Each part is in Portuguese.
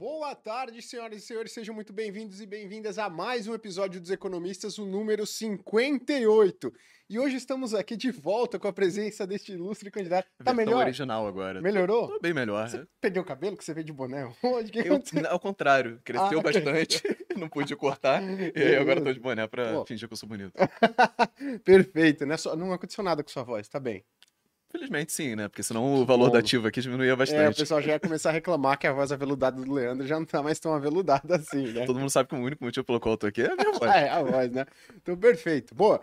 Boa tarde, senhoras e senhores, sejam muito bem-vindos e bem-vindas a mais um episódio dos Economistas, o número 58. E hoje estamos aqui de volta com a presença deste ilustre candidato. Tá melhor? original agora. Melhorou? Tô bem melhor. Você perdeu o cabelo que você veio de boné hoje? Eu, ao contrário, cresceu Ah, bastante, não pude cortar, e aí agora tô de boné pra Pô. fingir que eu sou bonito. Perfeito, né? Só- Não aconteceu nada com sua voz, tá bem. Felizmente sim, né? Porque senão o valor bom. da ativa aqui diminuía É, o bastante. pessoal já ia começar a reclamar que a voz aveludada do Leandro já não tá mais tão aveludada assim, né? Todo mundo sabe que o único motivo pelo qual eu tô aqui é a minha voz. É, a voz, né? Então, perfeito. Boa.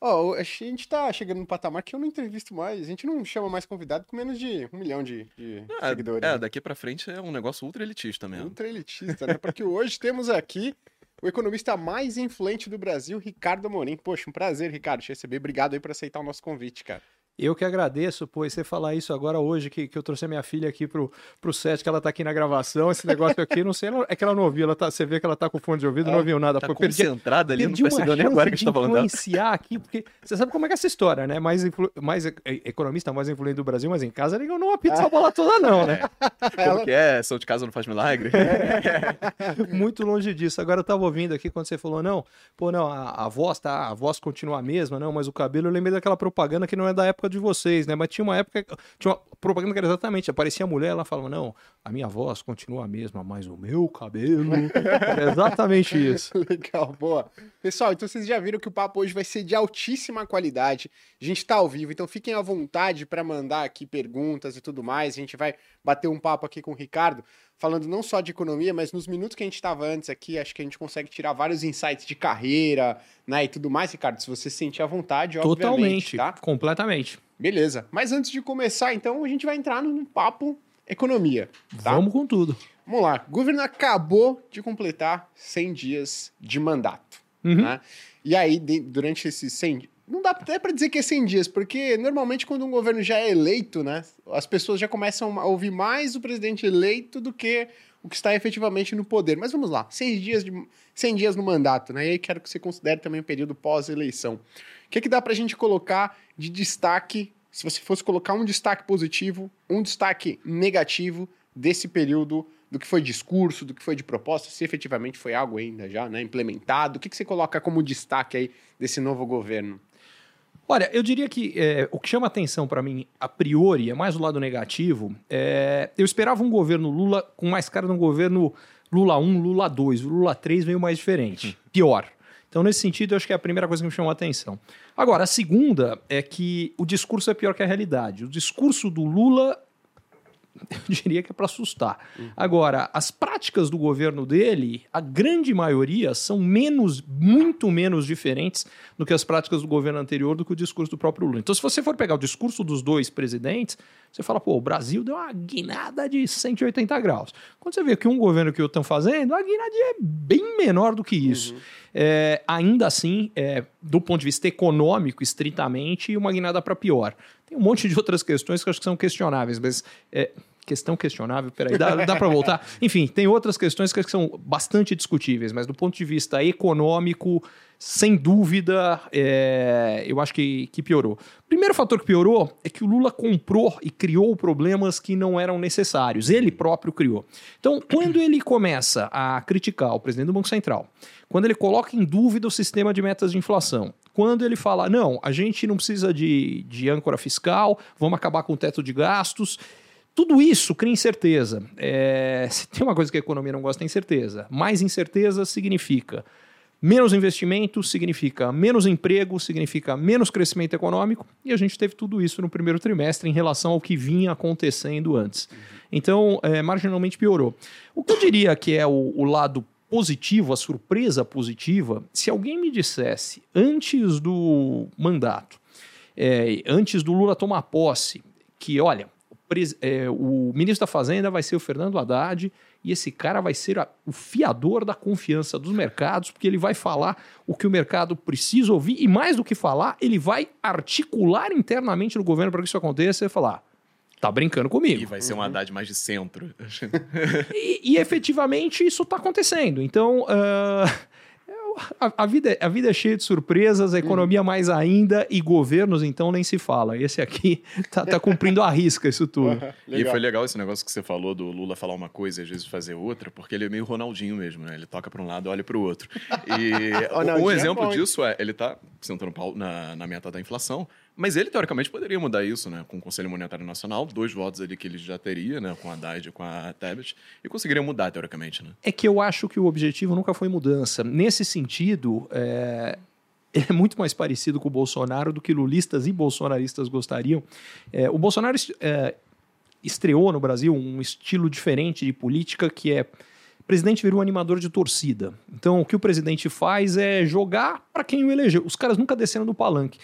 Ó, a gente tá chegando no patamar que eu não entrevisto mais. A gente não chama mais convidado com menos de um milhão de, de Ah, seguidores. é, né? daqui pra frente é um negócio ultra elitista mesmo. Ultra elitista, né? Porque hoje temos aqui o economista mais influente do Brasil, Ricardo Amorim. Poxa, um prazer, Ricardo, te receber. Obrigado aí por aceitar o nosso convite, cara. Eu que agradeço, pô, e você falar isso agora hoje, que, que eu trouxe a minha filha aqui pro, pro set, que ela tá aqui na gravação, esse negócio aqui, não sei, é que ela não ouviu, ela tá, você vê que ela tá com fone de ouvido, não ouviu nada. Tá pô, eu perdi, concentrada ali, não perdi uma percebeu nem agora que a gente tá falando influenciar aqui, porque você sabe como é que é essa história, né? Mais, influ- mais economista, mais influente do Brasil, mas em casa ele não apita essa bola toda não, né? Como que é? São de casa não faz milagre? Muito longe disso. Agora eu tava ouvindo aqui quando você falou, não, pô, não, a, a voz tá, a voz continua a mesma, não, mas o cabelo, eu lembrei daquela propaganda que não é da época de vocês, né? Mas tinha uma época, tinha uma propaganda que era exatamente, aparecia a mulher, ela falava, não, a minha voz continua a mesma, mas o meu cabelo. Era exatamente isso. Legal, boa. Pessoal, então vocês já viram que o papo hoje vai ser de altíssima qualidade. A gente tá ao vivo, então fiquem à vontade para mandar aqui perguntas e tudo mais. A gente vai bater um papo aqui com o Ricardo, falando não só de economia, mas nos minutos que a gente estava antes aqui, acho que a gente consegue tirar vários insights de carreira, né, e tudo mais, Ricardo. Se você se sentir à vontade, obviamente, Totalmente, tá? completamente. Beleza. Mas antes de começar, então, a gente vai entrar no papo economia, tá? Vamos com tudo. Vamos lá. O governo acabou de completar 100 dias de mandato. Uhum. né? E aí, durante esses 100 di- não dá até para dizer que é 100 dias, porque normalmente quando um governo já é eleito, né, as pessoas já começam a ouvir mais o presidente eleito do que o que está efetivamente no poder. Mas vamos lá, 100 dias, de, 100 dias no mandato, né? E aí quero que você considere também o período pós-eleição. O que, que dá para a gente colocar de destaque, se você fosse colocar um destaque positivo, um destaque negativo desse período do que foi discurso, do que foi de proposta, se efetivamente foi algo ainda já né, implementado. O que, que você coloca como destaque aí desse novo governo? Olha, eu diria que é, o que chama atenção para mim, a priori, é mais o lado negativo. É, eu esperava um governo Lula com mais cara de um governo Lula 1, Lula 2. O Lula 3 veio mais diferente, pior. Então, nesse sentido, eu acho que é a primeira coisa que me chamou a atenção. Agora, a segunda é que o discurso é pior que a realidade. O discurso do Lula eu diria que é para assustar. Agora, as práticas do governo dele, a grande maioria são menos, muito menos diferentes do que as práticas do governo anterior, do que o discurso do próprio Lula. Então, se você for pegar o discurso dos dois presidentes, você fala, pô, o Brasil deu uma guinada de 180 graus. Quando você vê que um governo que o estão fazendo, a guinada é bem menor do que isso. É, ainda assim, é, do ponto de vista econômico, estritamente, uma guinada para pior. Tem um monte de outras questões que eu acho que são questionáveis, mas é, questão questionável, peraí, dá, dá para voltar? Enfim, tem outras questões que são bastante discutíveis, mas do ponto de vista econômico, sem dúvida, é, eu acho que, que piorou. Primeiro fator que piorou é que o Lula comprou e criou problemas que não eram necessários. Ele próprio criou. Então, quando ele começa a criticar o presidente do Banco Central, quando ele coloca em dúvida o sistema de metas de inflação, quando ele fala, não, a gente não precisa de, de âncora fiscal, vamos acabar com o teto de gastos. Tudo isso cria incerteza. É, se tem uma coisa que a economia não gosta, é incerteza. Mais incerteza significa menos investimento, significa menos emprego, significa menos crescimento econômico, e a gente teve tudo isso no primeiro trimestre em relação ao que vinha acontecendo antes. Então, é, marginalmente piorou. O que eu diria que é o, o lado positivo, a surpresa positiva, se alguém me dissesse antes do mandato, é, antes do Lula tomar posse, que olha, é, o ministro da Fazenda vai ser o Fernando Haddad e esse cara vai ser a- o fiador da confiança dos mercados, porque ele vai falar o que o mercado precisa ouvir e mais do que falar, ele vai articular internamente no governo para que isso aconteça e falar. Tá brincando comigo. E vai ser um Haddad mais de centro. E, e efetivamente isso está acontecendo. Então, eu a, a vida, é- a vida é cheia de surpresas, a economia mais ainda, e governos, então, nem se fala. Esse aqui tá, tá cumprindo a risca isso tudo. E foi legal esse negócio que você falou do Lula falar uma coisa e às vezes fazer outra, porque ele é meio Ronaldinho mesmo, né? Ele toca pra um lado e olha pro outro. E um é exemplo bom, hein? disso é, ele tá sentando pau na, na meta da inflação, mas ele, teoricamente, poderia mudar isso, né? Com o Conselho Monetário Nacional, dois votos ali que ele já teria, né? Com a Haddad e com a Tebet, e conseguiria mudar, teoricamente, né? É que eu acho que o objetivo nunca foi mudança. Nesse sentido, é, é muito mais parecido com o Bolsonaro do que lulistas e bolsonaristas gostariam. É, o Bolsonaro é, estreou no Brasil um estilo diferente de política que é o presidente virou um animador de torcida. Então, o que o presidente faz é jogar para quem o elegeu. Os caras nunca desceram do palanque.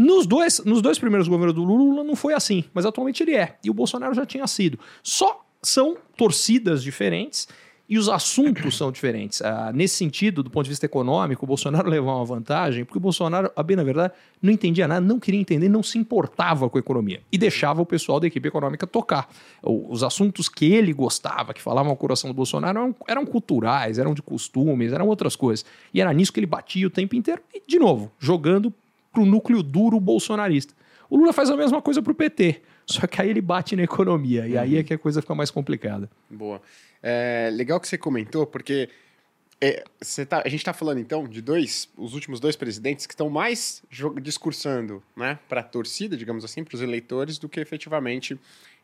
Nos dois, nos dois primeiros governos do Lula não foi assim, mas atualmente ele é. E o Bolsonaro já tinha sido. Só são torcidas diferentes e os assuntos são diferentes. Ah, nesse sentido, do ponto de vista econômico, o Bolsonaro levou uma vantagem, porque o Bolsonaro, a bem na verdade, não entendia nada, não queria entender, não se importava com a economia. E deixava o pessoal da equipe econômica tocar. Os assuntos que ele gostava, que falavam ao coração do Bolsonaro, eram, eram culturais, eram de costumes, eram outras coisas. E era nisso que ele batia o tempo inteiro. E, de novo, jogando pro núcleo duro bolsonarista. O Lula faz a mesma coisa pro PT, só que aí ele bate na economia, e aí é que a coisa fica mais complicada. Boa. É, legal que você comentou, porque é, tá- a gente está falando então de dois, os últimos dois presidentes que estão mais discursando né, para a torcida, digamos assim, para os eleitores, do que efetivamente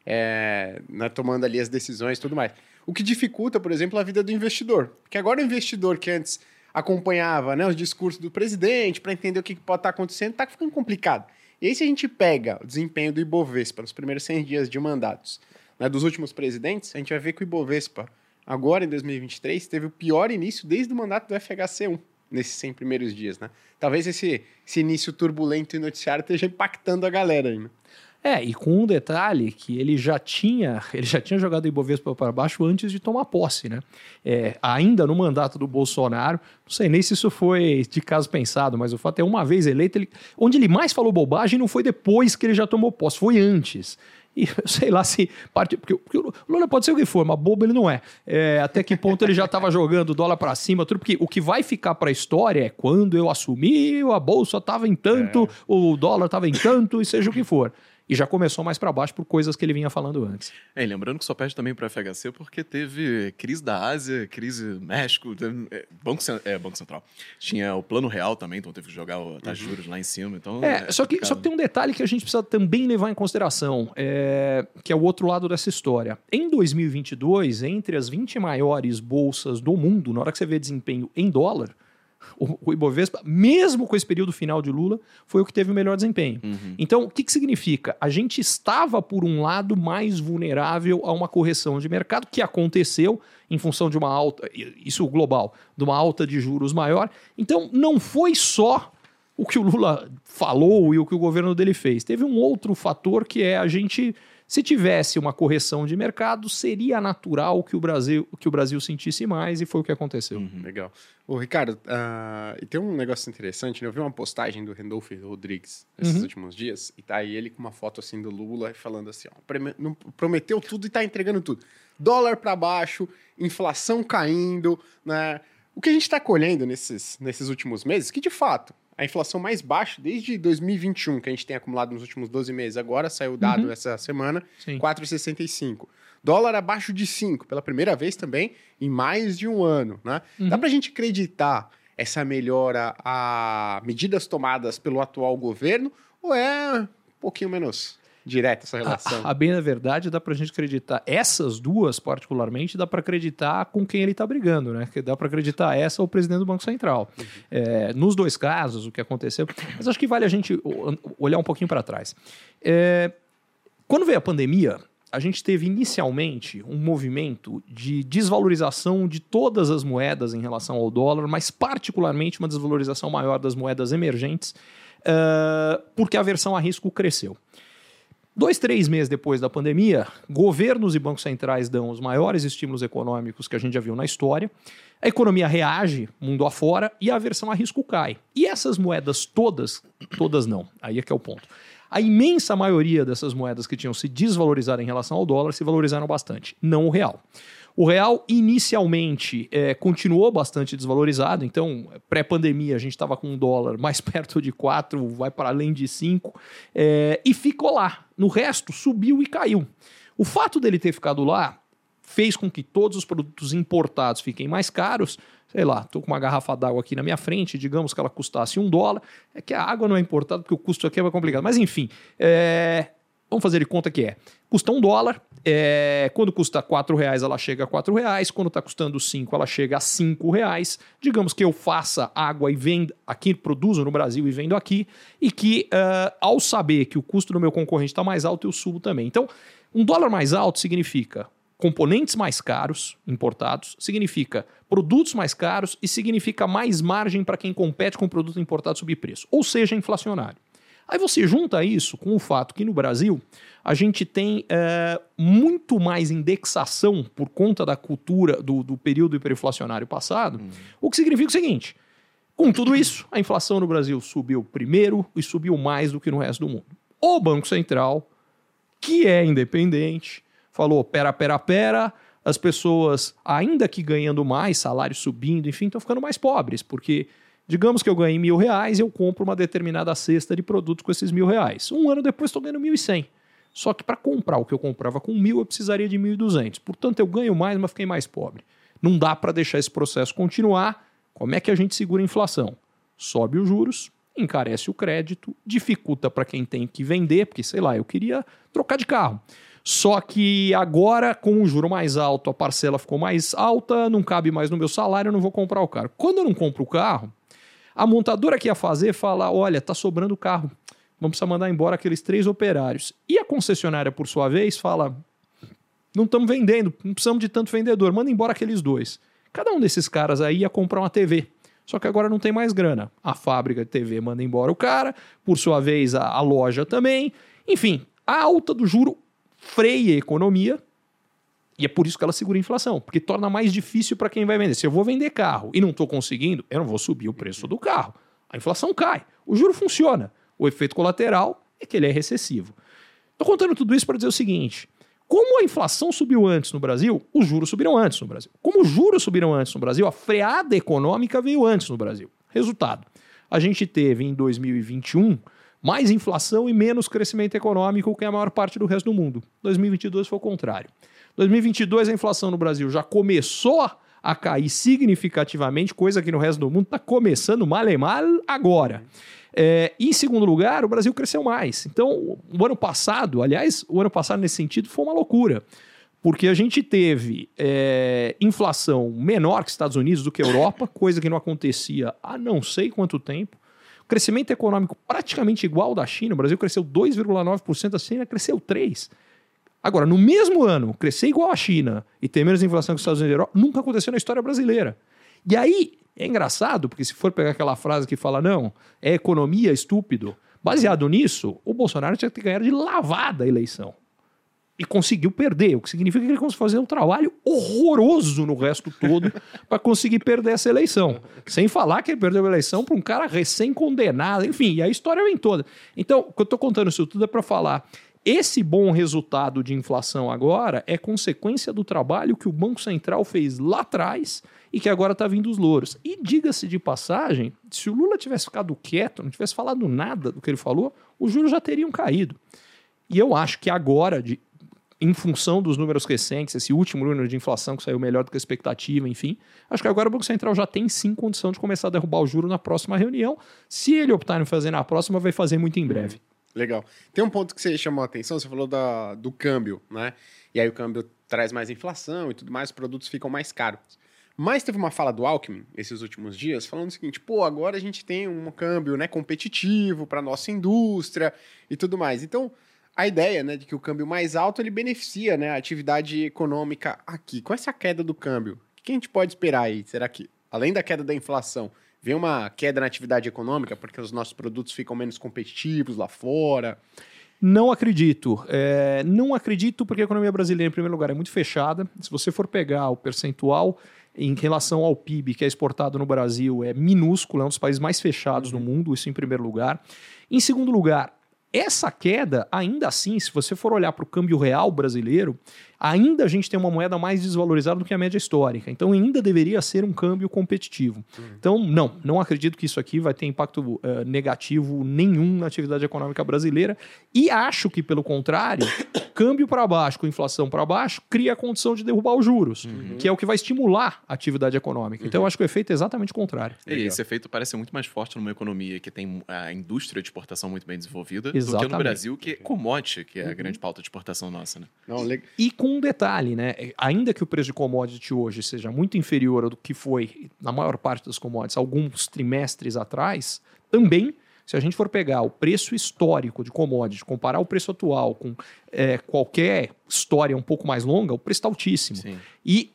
é, né, tomando ali as decisões e tudo mais. O que dificulta, por exemplo, a vida do investidor. Porque agora o investidor que antes acompanhava né, os discursos do presidente para entender o que que pode estar acontecendo, está ficando complicado. E aí, se a gente pega o desempenho do Ibovespa nos primeiros 100 dias de mandatos né, dos últimos presidentes, a gente vai ver que o Ibovespa, agora em 2023, teve o pior início desde o mandato do FHC1, nesses 100 primeiros dias. Né? Talvez esse, esse início turbulento e noticiário esteja impactando a galera ainda. É, e com um detalhe que ele já tinha, ele já tinha jogado o Ibovespa para baixo antes de tomar posse, né? É, ainda no mandato do Bolsonaro, não sei nem se isso foi de caso pensado, mas o fato é uma vez eleito, ele, onde ele mais falou bobagem não foi depois que ele já tomou posse, foi antes. E sei lá se. Parte, porque, porque o Lula pode ser o que for, mas bobo ele não é. É, até que ponto ele já estava jogando o dólar para cima, tudo. Porque o que vai ficar para a história é quando eu assumi, a bolsa estava em tanto, o dólar estava em tanto, e seja o que for. E já começou mais para baixo por coisas que ele vinha falando antes. É, e lembrando que só perde também para FHC porque teve crise da Ásia, crise México, teve, é, Banco, é, Banco Central. Tinha o Plano Real também, então teve que jogar o taxa de juros lá em cima. Então, É, só, que, só que tem um detalhe que a gente precisa também levar em consideração, é, que é o outro lado dessa história. Em 2022, entre as 20 maiores bolsas do mundo, na hora que você vê desempenho em dólar, o, o Ibovespa, mesmo com esse período final de Lula, foi o que teve o melhor desempenho. Então, o que, que significa? A gente estava, por um lado, mais vulnerável a uma correção de mercado que aconteceu em função de uma alta, isso global, de uma alta de juros maior. Então, não foi só o que o Lula falou e o que o governo dele fez. Teve um outro fator que é a gente, se tivesse uma correção de mercado, seria natural que o Brasil, que o Brasil sentisse mais e foi o que aconteceu. Legal. Ô, Ricardo, ah, e tem um negócio interessante, né? Eu vi uma postagem do Randolph Rodrigues esses Uhum. últimos dias, e tá aí ele com uma foto assim do Lula falando assim, ó, prometeu tudo e tá entregando tudo. Dólar para baixo, inflação caindo, né? O que a gente está colhendo nesses, nesses últimos meses, que de fato, a inflação mais baixa desde 2021, que a gente tem acumulado nos últimos 12 meses, agora saiu o dado Uhum. essa semana, Sim. 4,65. Dólar abaixo de 5, pela primeira vez também em mais de um ano. Né? Uhum. Dá pra gente acreditar essa melhora a medidas tomadas pelo atual governo ou é um pouquinho menos direta essa relação? A, a bem da verdade, dá pra gente acreditar. Essas duas, particularmente, dá pra acreditar com quem ele tá brigando, né? Que dá pra acreditar essa ou o presidente do Banco Central. É, nos dois casos, o que aconteceu. Mas acho que vale a gente olhar um pouquinho para trás. É, quando veio a pandemia, a gente teve inicialmente um movimento de desvalorização de todas as moedas em relação ao dólar, mas particularmente uma desvalorização maior das moedas emergentes, eh, porque a aversão a risco cresceu. Dois, três meses depois da pandemia, governos e bancos centrais dão os maiores estímulos econômicos que a gente já viu na história. A economia reage, mundo afora, e a aversão a risco cai. E essas moedas todas, todas não, aí é que é o ponto. A imensa maioria dessas moedas que tinham se desvalorizado em relação ao dólar se valorizaram bastante, não o real. O real, inicialmente, é, continuou bastante desvalorizado. Então, pré-pandemia, a gente estava com um dólar mais perto de 4, vai para além de 5, é, e ficou lá. No resto, subiu e caiu. O fato dele ter ficado lá fez com que todos os produtos importados fiquem mais caros. Sei lá, estou com uma garrafa d'água aqui na minha frente, digamos que ela custasse um dólar. É que a água não é importada porque o custo aqui é mais complicado. Mas enfim, é... vamos fazer de conta que é. Custa um dólar, é... quando custa quatro reais ela chega a quatro reais, quando está custando cinco ela chega a cinco reais. Digamos que eu faça água e venda aqui, produzo no Brasil e vendo aqui, e que uh, ao saber que o custo do meu concorrente está mais alto, eu subo também. Então, um dólar mais alto significa componentes mais caros importados, significa produtos mais caros e significa mais margem para quem compete com produto importado sob preço, ou seja, inflacionário. Aí você junta isso com o fato que no Brasil a gente tem é, muito mais indexação por conta da cultura do, do período hiperinflacionário passado, hum. o que significa o seguinte: com tudo isso, a inflação no Brasil subiu primeiro e subiu mais do que no resto do mundo. O Banco Central, que é independente, falou: pera, pera, pera, as pessoas, ainda que ganhando mais, salário subindo, enfim, estão ficando mais pobres, porque digamos que eu ganhei mil reais eu compro uma determinada cesta de produtos com esses mil reais. Um ano depois estou ganhando mil e cem. Só que para comprar o que eu comprava com mil, eu precisaria de mil e duzentos. Portanto, eu ganho mais, mas fiquei mais pobre. Não dá para deixar esse processo continuar. Como é que a gente segura a inflação? Sobe os juros, encarece o crédito, dificulta para quem tem que vender, porque sei lá, eu queria trocar de carro. Só que agora, com o juro mais alto, a parcela ficou mais alta, não cabe mais no meu salário, eu não vou comprar o carro. Quando eu não compro o carro, a montadora que ia fazer fala: olha, tá sobrando carro, vamos precisar mandar embora aqueles três operários. E a concessionária, por sua vez, fala: não estamos vendendo, não precisamos de tanto vendedor, manda embora aqueles dois. Cada um desses caras aí ia comprar uma TV. Só que agora não tem mais grana. A fábrica de TV manda embora o cara, por sua vez a, a loja também. Enfim, a alta do juro freia a economia e é por isso que ela segura a inflação, porque torna mais difícil para quem vai vender. Se eu vou vender carro e não estou conseguindo, eu não vou subir o preço do carro. A inflação cai, o juro funciona. O efeito colateral é que ele é recessivo. Estou contando tudo isso para dizer o seguinte: como a inflação subiu antes no Brasil, os juros subiram antes no Brasil. Como os juros subiram antes no Brasil, a freada econômica veio antes no Brasil. Resultado: a gente teve em 2021 mais inflação e menos crescimento econômico que a maior parte do resto do mundo. 2022 foi o contrário. 2022 a inflação no Brasil já começou a cair significativamente, coisa que no resto do mundo está começando mal e mal agora. É, em segundo lugar, o Brasil cresceu mais. Então, o ano passado, aliás, o ano passado nesse sentido foi uma loucura, porque a gente teve é, inflação menor que Estados Unidos do que Europa, coisa que não acontecia há não sei quanto tempo. Crescimento econômico praticamente igual da China. O Brasil cresceu 2,9%, a China cresceu 3%. Agora, no mesmo ano, crescer igual à China e ter menos inflação que os Estados Unidos e Europa, nunca aconteceu na história brasileira. E aí, é engraçado, porque se for pegar aquela frase que fala, não, é economia, estúpido, baseado nisso, o Bolsonaro tinha que ganhar de lavada a eleição e conseguiu perder, o que significa que ele conseguiu fazer um trabalho horroroso no resto todo para conseguir perder essa eleição. Sem falar que ele perdeu a eleição para um cara recém-condenado, enfim, e a história vem toda. Então, o que eu estou contando isso tudo é para falar. Esse bom resultado de inflação agora é consequência do trabalho que o Banco Central fez lá atrás e que agora está vindo os louros. E diga-se de passagem, se o Lula tivesse ficado quieto, não tivesse falado nada do que ele falou, os juros já teriam caído. E eu acho que agora, de, em função dos números recentes, esse último número de inflação que saiu melhor do que a expectativa, enfim, acho que agora o Banco Central já tem sim condição de começar a derrubar o juro na próxima reunião. Se ele optar em fazer na próxima, vai fazer muito em breve. Legal. Tem um ponto que você chamou a atenção, você falou da, do câmbio, né? E aí o câmbio traz mais inflação e tudo mais, os produtos ficam mais caros. Mas teve uma fala do Alckmin esses últimos dias falando o seguinte: pô, agora a gente tem um câmbio né, competitivo para nossa indústria e tudo mais. Então, a ideia, né, de que o câmbio mais alto ele beneficia, né, a atividade econômica aqui. Com essa queda do câmbio, o que a gente pode esperar aí? Será que, além da queda da inflação, vem uma queda na atividade econômica porque os nossos produtos ficam menos competitivos lá fora? Não acredito. É, não acredito porque a economia brasileira, em primeiro lugar, é muito fechada. Se você for pegar o percentual em relação ao PIB que é exportado no Brasil, é minúsculo, é um dos países mais fechados uhum. do mundo, isso em primeiro lugar. Em segundo lugar, essa queda, ainda assim, se você for olhar para o câmbio real brasileiro, ainda a gente tem uma moeda mais desvalorizada do que a média histórica. Então ainda deveria ser um câmbio competitivo. Uhum. Então, não, não acredito que isso aqui vai ter impacto uh, negativo nenhum na atividade econômica brasileira. E acho que, pelo contrário, câmbio para baixo com inflação para baixo cria a condição de derrubar os juros, uhum. que é o que vai estimular a atividade econômica. Então, eu acho que o efeito é exatamente o contrário. E esse efeito parece muito mais forte numa economia que tem a indústria de exportação muito bem desenvolvida exatamente. do que no Brasil, que é commodity, que é a uhum. grande pauta de exportação nossa. Né? Não, e com um detalhe, né? Ainda que o preço de commodity hoje seja muito inferior ao que foi na maior parte das commodities alguns trimestres atrás, também se a gente for pegar o preço histórico de commodity, comparar o preço atual com é, qualquer história um pouco mais longa, o preço está altíssimo. Sim. E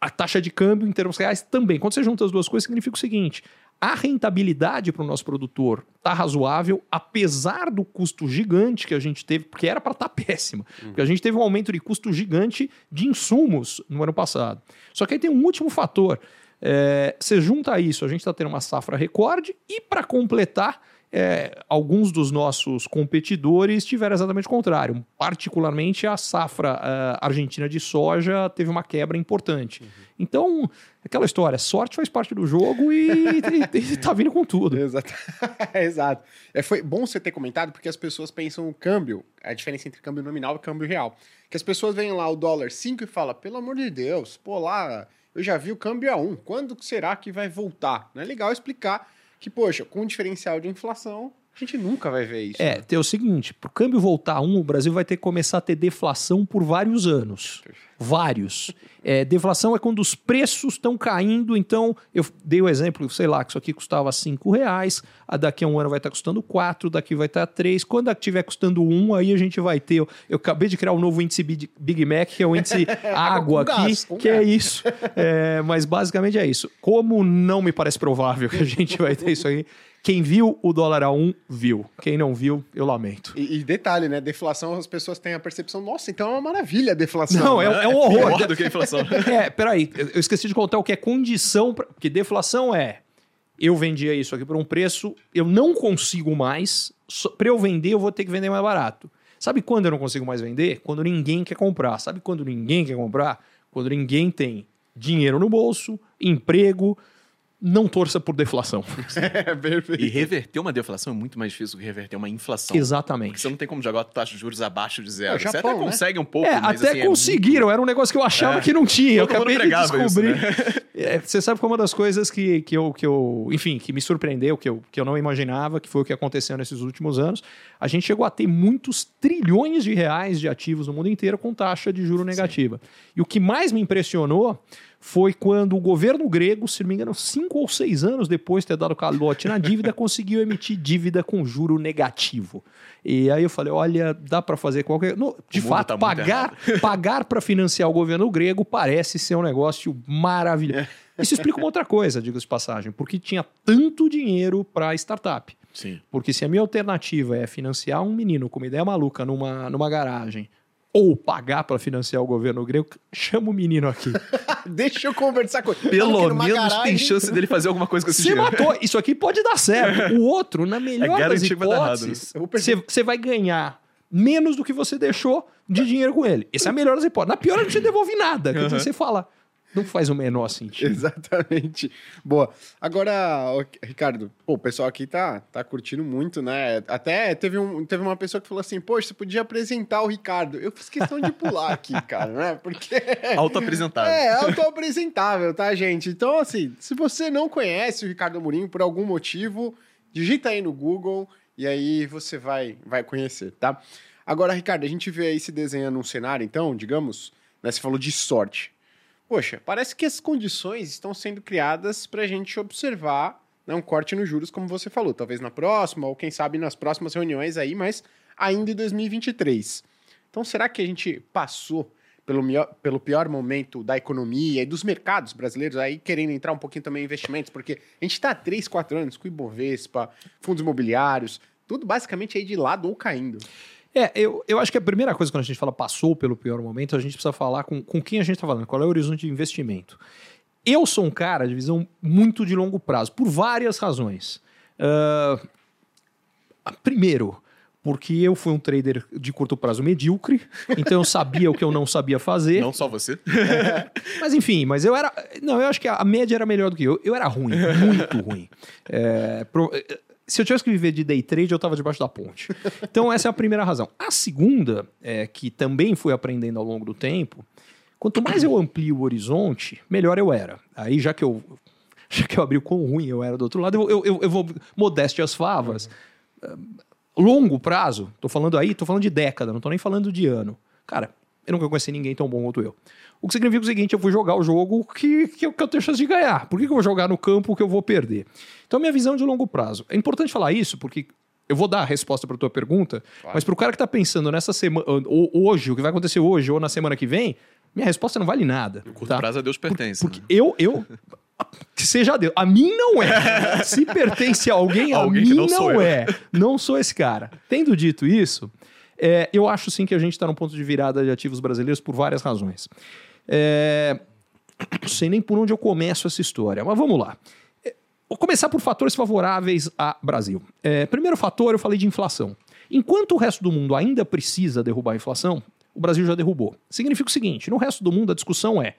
a taxa de câmbio em termos reais também. Quando você junta as duas coisas, significa o seguinte: a rentabilidade para o nosso produtor está razoável, apesar do custo gigante que a gente teve, porque era para estar tá péssima, uhum. porque a gente teve um aumento de custo gigante de insumos no ano passado. Só que aí tem um último fator. É, você junta isso, a gente está tendo uma safra recorde e, para completar, é, alguns dos nossos competidores tiveram exatamente o contrário. Particularmente a safra uh, argentina de soja teve uma quebra importante. Uhum. Então, aquela história, sorte faz parte do jogo e, e, e tá vindo com tudo. Exato. Exato. É, foi bom você ter comentado, porque as pessoas pensam o câmbio, a diferença entre câmbio nominal e câmbio real. Que as pessoas veem lá o dólar 5 e falam, pelo amor de Deus, pô, lá eu já vi o câmbio a 1, quando será que vai voltar? Não é legal explicar que, poxa, com o diferencial de inflação, a gente nunca vai ver isso. É, né? tem o seguinte: para o câmbio voltar a um, o Brasil vai ter que começar a ter deflação por vários anos. Vários. É, deflação é quando os preços estão caindo, então eu dei o exemplo, sei lá, que isso aqui custava 5 reais, a daqui a um ano vai estar custando 4, daqui vai estar 3, quando estiver custando 1, aí a gente vai ter. Eu, eu acabei de criar um novo índice Big Mac, que é o índice água aqui, gás, que é gás. é isso. É, mas basicamente é isso. Como não me parece provável que a gente vai ter isso aí, quem viu o dólar a um, viu. Quem não viu, eu lamento. E, e, detalhe, né? Deflação, as pessoas têm a percepção, nossa, então é uma maravilha a deflação. Não, é, é um horror. É pior do que a inflação. é, peraí, eu esqueci de contar o que é condição, pra, porque deflação é, eu vendia isso aqui por um preço, eu não consigo mais, para eu vender eu vou ter que vender mais barato. Sabe quando eu não consigo mais vender? Quando ninguém quer comprar. Sabe quando ninguém quer comprar? Quando ninguém tem dinheiro no bolso, emprego, não torça por deflação. é, perfeito. E reverter uma deflação é muito mais difícil do que reverter uma inflação. Exatamente. Porque você não tem como jogar a taxa de juros abaixo de zero. É, Japão, você até né? consegue um pouco, é, mas até assim, conseguiram. É muito... Era um negócio que eu achava é. que não tinha. Eu acabei de descobrir. Isso, né? é, você sabe que uma das coisas que, que, eu, que eu, enfim, que me surpreendeu, que eu, que eu não imaginava, que foi o que aconteceu nesses últimos anos, a gente chegou a ter muitos trilhões de reais de ativos no mundo inteiro com taxa de juro negativa. Sim. E o que mais me impressionou foi quando o governo grego, se não me engano, cinco ou seis anos depois de ter dado calote na dívida, conseguiu emitir dívida com juro negativo. E aí eu falei, olha, dá para fazer qualquer... No, de fato, tá pagar, pagar para financiar o governo grego parece ser um negócio maravilhoso. É. Isso explica uma outra coisa, diga de passagem, porque tinha tanto dinheiro para startup. Sim. Porque se a minha alternativa é financiar um menino com uma ideia maluca numa, numa garagem ou pagar para financiar o governo grego, chama o menino aqui. Deixa eu conversar com ele. Pelo menos garagem. tem chance dele fazer alguma coisa com esse Você dinheiro. matou. Isso aqui pode dar certo. O outro, na melhor é das hipóteses, você né? vai ganhar menos do que você deixou de dinheiro com ele. Essa é a melhor das hipóteses. Na pior, não te devolve nada. Uhum. Você fala, não faz o menor sentido. Exatamente. Boa. Agora, Ricardo, pô, o pessoal aqui tá, tá curtindo muito, né? Até teve, um, teve uma pessoa que falou assim: Poxa, você podia apresentar o Ricardo. Eu fiz questão de pular aqui, cara, né? Porque. Autoapresentável. É, autoapresentável, tá, gente? Então, assim, se você não conhece o Ricardo Amorim por algum motivo, digita aí no Google e aí você vai, vai conhecer, tá? Agora, Ricardo, a gente vê aí se desenhando um cenário, então, digamos, né? Você falou de sorte poxa, parece que as condições estão sendo criadas para a gente observar né, um corte nos juros, como você falou, talvez na próxima, ou quem sabe nas próximas reuniões aí, mas ainda em 2023. Então, será que a gente passou pelo, pelo pior momento da economia e dos mercados brasileiros, aí querendo entrar um pouquinho também em investimentos, porque a gente está há 3, 4 anos com Ibovespa, fundos imobiliários, tudo basicamente aí de lado ou caindo. É, eu, eu acho que a primeira coisa quando a gente fala passou pelo pior momento, a gente precisa falar com, com quem a gente está falando, qual é o horizonte de investimento. Eu sou um cara de visão muito de longo prazo, por várias razões. Uh, primeiro, porque eu fui um trader de curto prazo medíocre, então eu sabia o que eu não sabia fazer. Não só você. Mas enfim, mas eu era. Não, eu acho que a média era melhor do que eu. Eu era ruim, muito ruim. É, pro- se eu tivesse que viver de day trade, eu estava debaixo da ponte. Então, essa é a primeira razão. A segunda, é, que também fui aprendendo ao longo do tempo, quanto mais eu amplio o horizonte, melhor eu era. Aí, já que eu. Já que eu abri o quão ruim eu era do outro lado, eu, eu, eu vou. Modéstia às favas. Longo prazo, tô falando aí, tô falando de década, não tô nem falando de ano. Cara, eu nunca conheci ninguém tão bom quanto eu. O que significa o seguinte: eu vou jogar o jogo que, que, eu, que eu tenho chance de ganhar. Por que, que eu vou jogar no campo que eu vou perder? Então, minha visão de longo prazo. É importante falar isso, porque eu vou dar a resposta para tua pergunta, mas para o cara que está pensando nessa semana, ou hoje, o que vai acontecer hoje ou na semana que vem, minha resposta não vale nada. No curto tá? prazo a Deus pertence. Porque né? eu, eu. Que seja Deus. A mim não é. Se pertence a alguém, a Alguém mim que não, não é. Não sou esse cara. Tendo dito isso, é, eu acho sim que a gente está num ponto de virada de ativos brasileiros por várias razões. É, não sei nem por onde eu começo essa história, mas vamos lá. É, Vou começar por fatores favoráveis a Brasil. É, primeiro fator, eu falei de inflação. Enquanto o resto do mundo ainda precisa derrubar a inflação, o Brasil já derrubou. Significa o seguinte: no resto do mundo a discussão é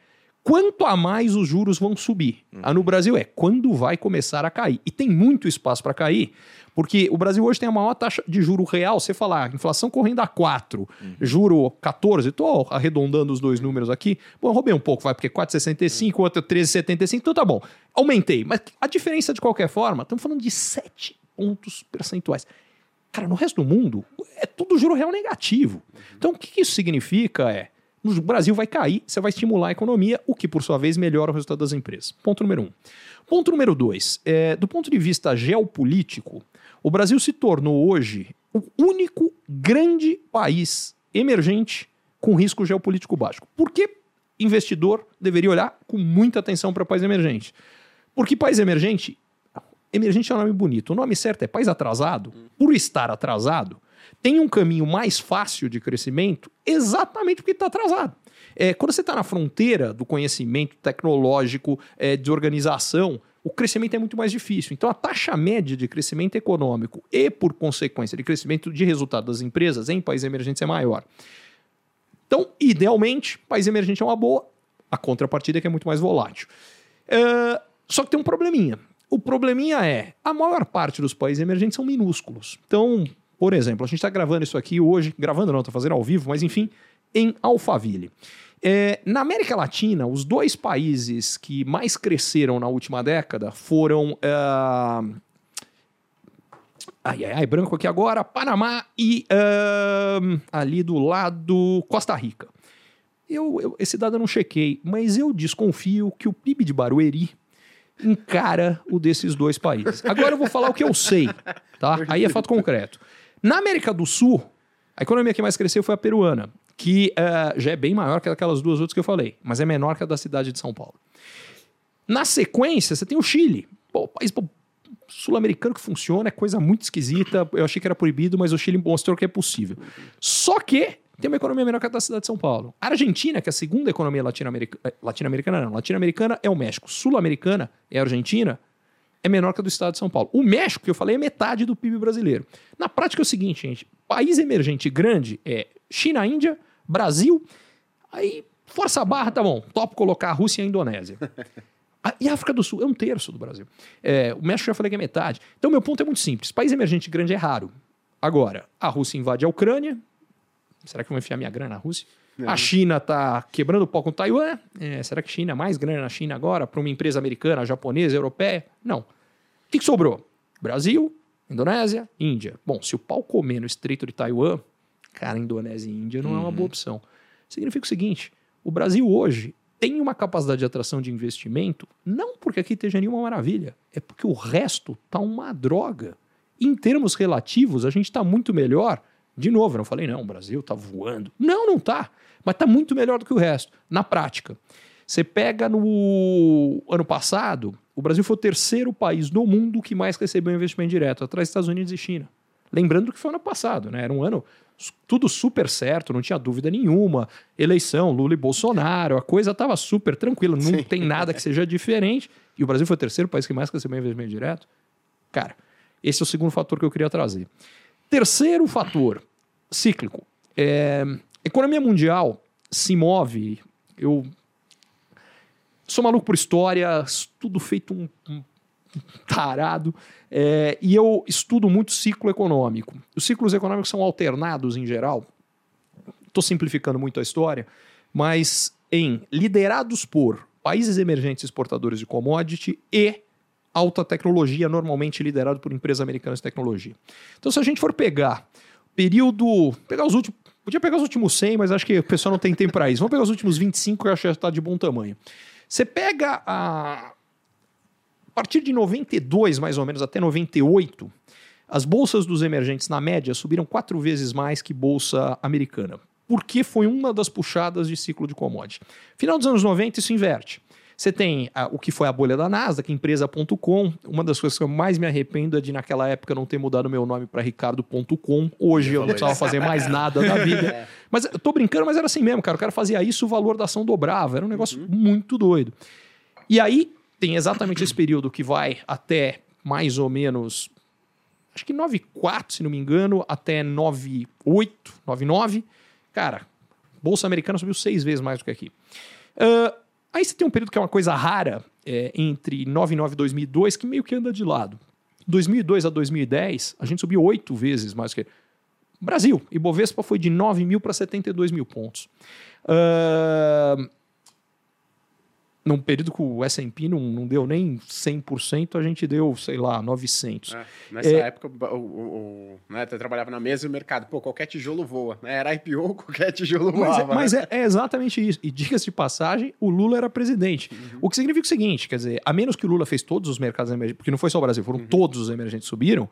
quanto a mais os juros vão subir. Ah, no Brasil é quando vai começar a cair. E tem muito espaço para cair, porque o Brasil hoje tem a maior taxa de juro real. Você falar, inflação correndo a 4, juro 14, estou arredondando os dois números aqui. Bom, roubei um pouco, vai, porque 4,65, outro 13,75, então tá bom. Aumentei, mas a diferença de qualquer forma, estamos falando de 7 pontos percentuais. Cara, no resto do mundo, é tudo juro real negativo. Então, o que que isso significa é, o Brasil vai cair, você vai estimular a economia, o que, por sua vez, melhora o resultado das empresas. Ponto número um. Ponto número dois, é, do ponto de vista geopolítico, o Brasil se tornou hoje o único grande país emergente com risco geopolítico baixo. Por que investidor deveria olhar com muita atenção para país emergente? Porque país emergente Emergente é um nome bonito. O nome certo é país atrasado. Por estar atrasado, tem um caminho mais fácil de crescimento exatamente porque está atrasado. É, quando você está na fronteira do conhecimento tecnológico, é, de organização, o crescimento é muito mais difícil. Então, a taxa média de crescimento econômico e, por consequência, de crescimento de resultado das empresas em países emergentes é maior. Então, idealmente, país emergente é uma boa, a contrapartida é que é muito mais volátil. É, só que tem um probleminha. O probleminha é, a maior parte dos países emergentes são minúsculos. Então, por exemplo, a gente está gravando isso aqui hoje, gravando não, está fazendo ao vivo, mas enfim, em Alphaville. É, na América Latina, os dois países que mais cresceram na última década foram. ah, Ai, ai, ai, branco aqui agora, Panamá e ah, ali do lado Costa Rica. Eu, eu- esse dado eu não chequei, mas eu desconfio que o PIB de Barueri encara o desses dois países. Agora eu vou falar o que eu sei, tá? Aí é fato concreto. Na América do Sul, a economia que mais cresceu foi a peruana, que eh, já é bem maior que aquelas duas outras que eu falei, mas é menor que a da cidade de São Paulo. Na sequência, você tem o Chile. Pô, país sul-americano que funciona, é coisa muito esquisita. Eu achei que era proibido, mas o Chile mostrou que é possível. Só que tem uma economia menor que a da cidade de São Paulo. A Argentina, que é a segunda economia latino-americana. eh, Latino-americana não. Latino-americana é o México. Sul-americana é a Argentina. É menor que a do estado de São Paulo. O México, que eu falei, é metade do PIB brasileiro. Na prática é o seguinte, gente. País emergente grande é China, Índia, Brasil. Aí, força a barra, tá bom. Top colocar a Rússia e a Indonésia. A- E a África do Sul é um terço do Brasil. É, o México já falei que é metade. Então, meu ponto é muito simples. País emergente grande é raro. Agora, a Rússia invade a Ucrânia. Será que eu vou enfiar minha grana na Rússia? A China tá quebrando o pau com Taiwan. É, será que China é mais grana na China agora para uma empresa americana, japonesa, europeia? Não. O que, que sobrou? Brasil, Indonésia, Índia. Bom, se o pau comer no Estreito de Taiwan, cara, Indonésia e Índia não é uma boa opção. Significa o seguinte: o Brasil hoje tem uma capacidade de atração de investimento, não porque aqui esteja nenhuma maravilha, é porque o resto tá uma droga. Em termos relativos, a gente está muito melhor. De novo, eu não falei, não, o Brasil tá voando. Não, não tá. Mas tá muito melhor do que o resto, na prática. Você pega no ano passado, o Brasil foi o terceiro país do mundo que mais recebeu investimento direto, atrás dos Estados Unidos e China. Lembrando que foi ano passado, né? Era um ano tudo super certo, não tinha dúvida nenhuma. Eleição, Lula e Bolsonaro, a coisa estava super tranquila, não tem nada que seja diferente. E o Brasil foi o terceiro país que mais recebeu investimento direto. Cara, esse é o segundo fator que eu queria trazer. Terceiro fator, cíclico. É, economia mundial se move. Eu sou maluco por história, estudo feito um, um tarado, é, e eu estudo muito ciclo econômico. Os ciclos econômicos são alternados em geral. Estou simplificando muito a história, mas em liderados por países emergentes exportadores de commodity e alta tecnologia, normalmente liderado por empresas americanas de tecnologia. Então, se a gente for pegar período, pegar os últimos, podia pegar os últimos 100, mas acho que o pessoal não tem tempo para isso. Vamos pegar os últimos 25, que eu acho que já está de bom tamanho. Você pega a a partir de 92, mais ou menos, até 98, as bolsas dos emergentes, na média, subiram quatro vezes mais que bolsa americana. Porque foi uma das puxadas de ciclo de commodity. Final dos anos 90, isso inverte. Você tem ah, o que foi a bolha da Nasdaq, empresa.com. Uma das coisas que eu mais me arrependo é de, naquela época, não ter mudado meu nome para ricardo.com. Hoje eu, não precisava fazer mais nada da vida. Mas eu tô brincando, mas era assim mesmo, cara. O cara fazia isso, o valor da ação dobrava. Era um negócio Uhum. muito doido. E aí tem exatamente esse período que vai até mais ou menos, acho que 9,4, se não me engano, até 9,8, 9,9. Cara, Bolsa Americana subiu seis vezes mais do que aqui. Ah, aí você tem um período que é uma coisa rara, é, entre 9,9 e 2002, que meio que anda de lado. 2002 a 2010, a gente subiu oito vezes mais que... Brasil, Ibovespa foi de 9 mil para 72 mil pontos. Ah, num período que o S&P não, não deu nem 100%, a gente deu, sei lá, 900. É, nessa É. época, o, o, o, né, eu trabalhava na mesa do mercado. Pô, qualquer tijolo voa. Né? Era IPO, qualquer tijolo Mas, é, voava. mas né? é, é exatamente isso. E diga-se de passagem, o Lula era presidente. O que significa o seguinte, quer dizer, a menos que o Lula fez todos os mercados emergentes, porque não foi só o Brasil, foram todos os emergentes subiram,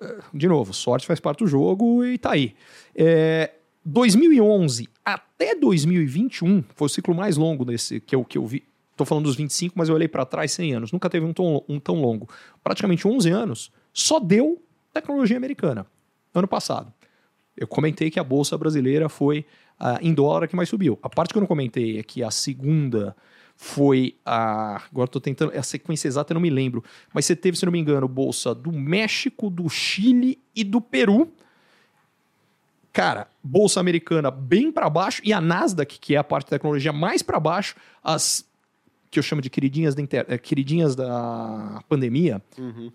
eh, de novo, sorte faz parte do jogo e tá aí. É, 2011 até 2021 foi o ciclo mais longo desse que eu, que eu vi. Estou falando dos 25, mas eu olhei para trás 100 anos. Nunca teve um tão, um tão longo. Praticamente 11 anos, só deu tecnologia americana. Ano passado. Eu comentei que a bolsa brasileira foi ah, em dólar que mais subiu. A parte que eu não comentei é que a segunda foi a. Agora estou tentando. A sequência exata eu não me lembro. Mas você teve, se não me engano, bolsa do México, do Chile e do Peru. Cara, bolsa americana bem para baixo e a Nasdaq, que é a parte de tecnologia mais para baixo, as que eu chamo de queridinhas da, inter... eh, queridinhas da pandemia,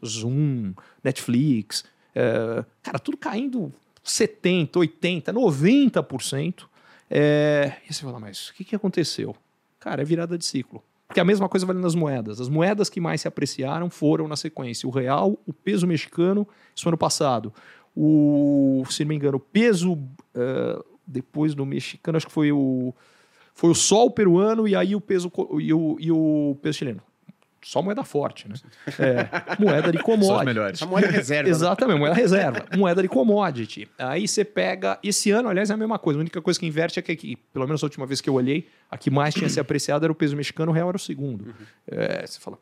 Zoom, Netflix, eh, cara, tudo caindo 70, 80, 90%. É... E você fala, mas o que, que aconteceu? Cara, é virada de ciclo. Porque a mesma coisa vale nas moedas. As moedas que mais se apreciaram foram na sequência o real, o peso mexicano, isso ano passado. O, se não me engano, o peso eh, depois do mexicano, acho que foi o foi o sol peruano e aí o peso e o, e o peso chileno. Só moeda forte, né? É, moeda de Só commodity. melhores. Essa moeda reserva. né? Exatamente, moeda reserva. moeda de commodity. Aí você pega. Esse ano, aliás, é a mesma coisa. A única coisa que inverte é que, aqui, pelo menos a última vez que eu olhei, a que mais tinha se apreciado era o peso mexicano, o real era o segundo. É, você fala,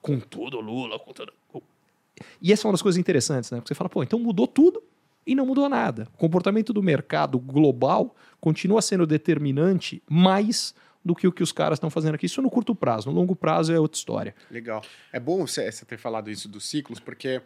com tudo, Lula, com tudo. E essa é uma das coisas interessantes, né? Porque você fala, pô, então mudou tudo e não mudou nada. O comportamento do mercado global continua sendo determinante mais do que o que os caras estão fazendo aqui. Isso no curto prazo. No longo prazo é outra história. Legal. É bom você ter falado isso dos ciclos, porque,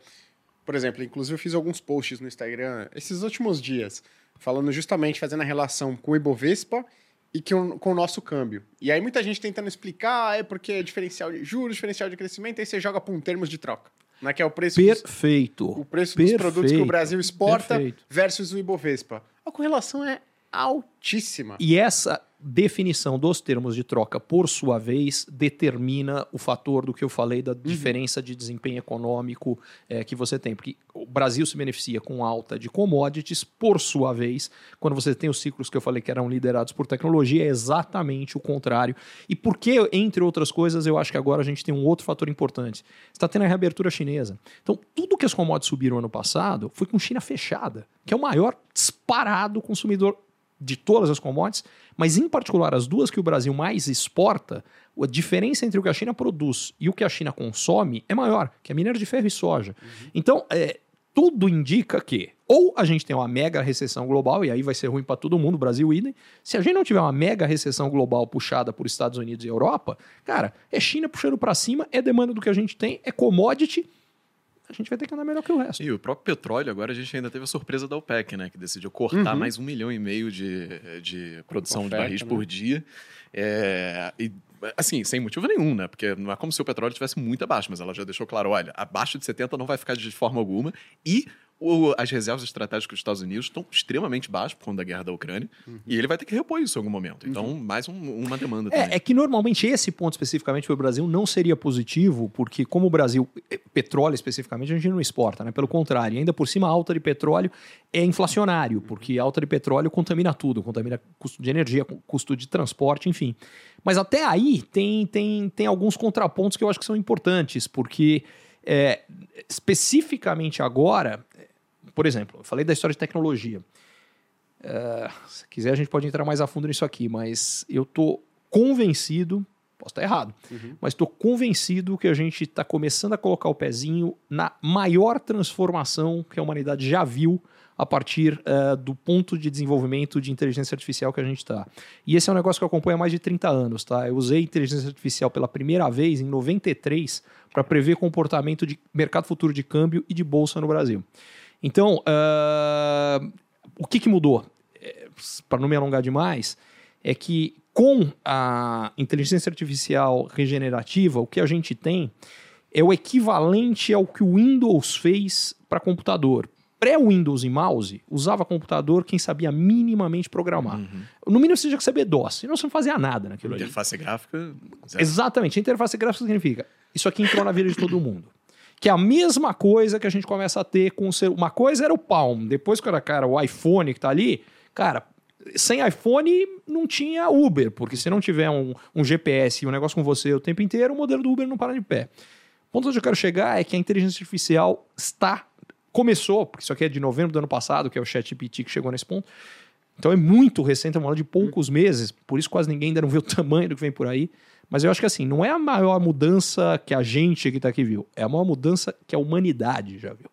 por exemplo, inclusive eu fiz alguns posts no Instagram esses últimos dias, falando justamente, fazendo a relação com o Ibovespa e com, com o nosso câmbio. E aí muita gente tentando explicar, ah, é porque é diferencial de juros, diferencial de crescimento, aí você joga para um termos de troca. Né, que é o preço, dos, Perfeito. o preço dos produtos que o Perfeito. Brasil exporta Perfeito. versus o Ibovespa. A correlação é altíssima. E essa definição dos termos de troca, por sua vez, determina o fator do que eu falei da diferença de desempenho econômico eh, que você tem. Porque o Brasil se beneficia com alta de commodities, por sua vez, quando você tem os ciclos que eu falei que eram liderados por tecnologia, é exatamente o contrário. E por que, entre outras coisas, eu acho que agora a gente tem um outro fator importante. Está tendo a reabertura chinesa. Então, tudo que as commodities subiram ano passado foi com China fechada, que é o maior disparado consumidor de todas as commodities, mas em particular as duas que o Brasil mais exporta, a diferença entre o que a China produz e o que a China consome é maior, que é minério de ferro e soja. Então, é, tudo indica que ou a gente tem uma mega recessão global, e aí vai ser ruim para todo mundo, Brasil idem. Se a gente não tiver uma mega recessão global puxada por Estados Unidos e Europa, cara, é China puxando para cima, é demanda do que a gente tem, é commodity. A gente vai ter que andar melhor que o resto. E o próprio petróleo, agora a gente ainda teve a surpresa da OPEC, né? Que decidiu cortar Uhum. mais um milhão e meio de, de produção Oferta, de barris né? por dia. É, e, assim, sem motivo nenhum, né? Porque não é como se o petróleo estivesse muito abaixo, mas ela já deixou claro: olha, abaixo de 70 não vai ficar de forma alguma. E o- as reservas estratégicas dos Estados Unidos estão extremamente baixas por conta da guerra da Ucrânia. E ele vai ter que repor isso em algum momento. Então, mais um- uma demanda também. É, é que normalmente esse ponto especificamente para o Brasil não seria positivo, porque como o Brasil, eh, petróleo especificamente, a gente não exporta, né? Pelo contrário, ainda por cima a alta de petróleo é inflacionário, porque a alta de petróleo contamina tudo, contamina custo de energia, cu- custo de transporte, enfim. Mas até aí tem, tem, tem alguns contrapontos que eu acho que são importantes, porque é, especificamente agora, por exemplo, eu falei da história de tecnologia. É, se quiser, a gente pode entrar mais a fundo nisso aqui, mas eu tô convencido, posso estar errado, mas estou convencido que a gente está começando a colocar o pezinho na maior transformação que a humanidade já viu a partir eh, do ponto de desenvolvimento de inteligência artificial que a gente está. E esse é um negócio que eu acompanho há mais de 30 anos, tá? Eu usei inteligência artificial pela primeira vez em 93 para prever comportamento de mercado futuro de câmbio e de bolsa no Brasil. Então, ah, o que, que mudou? Para não me alongar demais, é que com a inteligência artificial regenerativa, o que a gente tem é o equivalente ao que o Windows fez para computador. Pré-Windows e mouse, usava computador quem sabia minimamente programar. No mínimo você tinha que saber DOS, senão você não fazia nada naquilo ali. Interface gráfica. Exatamente. A interface gráfica significa isso aqui entrou na vida de todo mundo. Que é a mesma coisa que a gente começa a ter com o ser. Uma coisa era o Palm, depois que era, cara, o iPhone que tá ali, cara, sem iPhone não tinha Uber, porque se não tiver um, um GPS e um negócio com você o tempo inteiro, o modelo do Uber não para de pé. O ponto onde eu quero chegar é que a inteligência artificial está. Começou, porque isso aqui é de novembro do ano passado, que é o ChatGPT que chegou nesse ponto. Então é muito recente, é uma de poucos meses, por isso quase ninguém ainda não vê o tamanho do que vem por aí. Mas eu acho que assim, não é a maior mudança que a gente que está aqui viu, é a maior mudança que a humanidade já viu.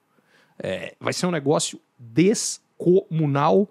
É, vai ser um negócio descomunal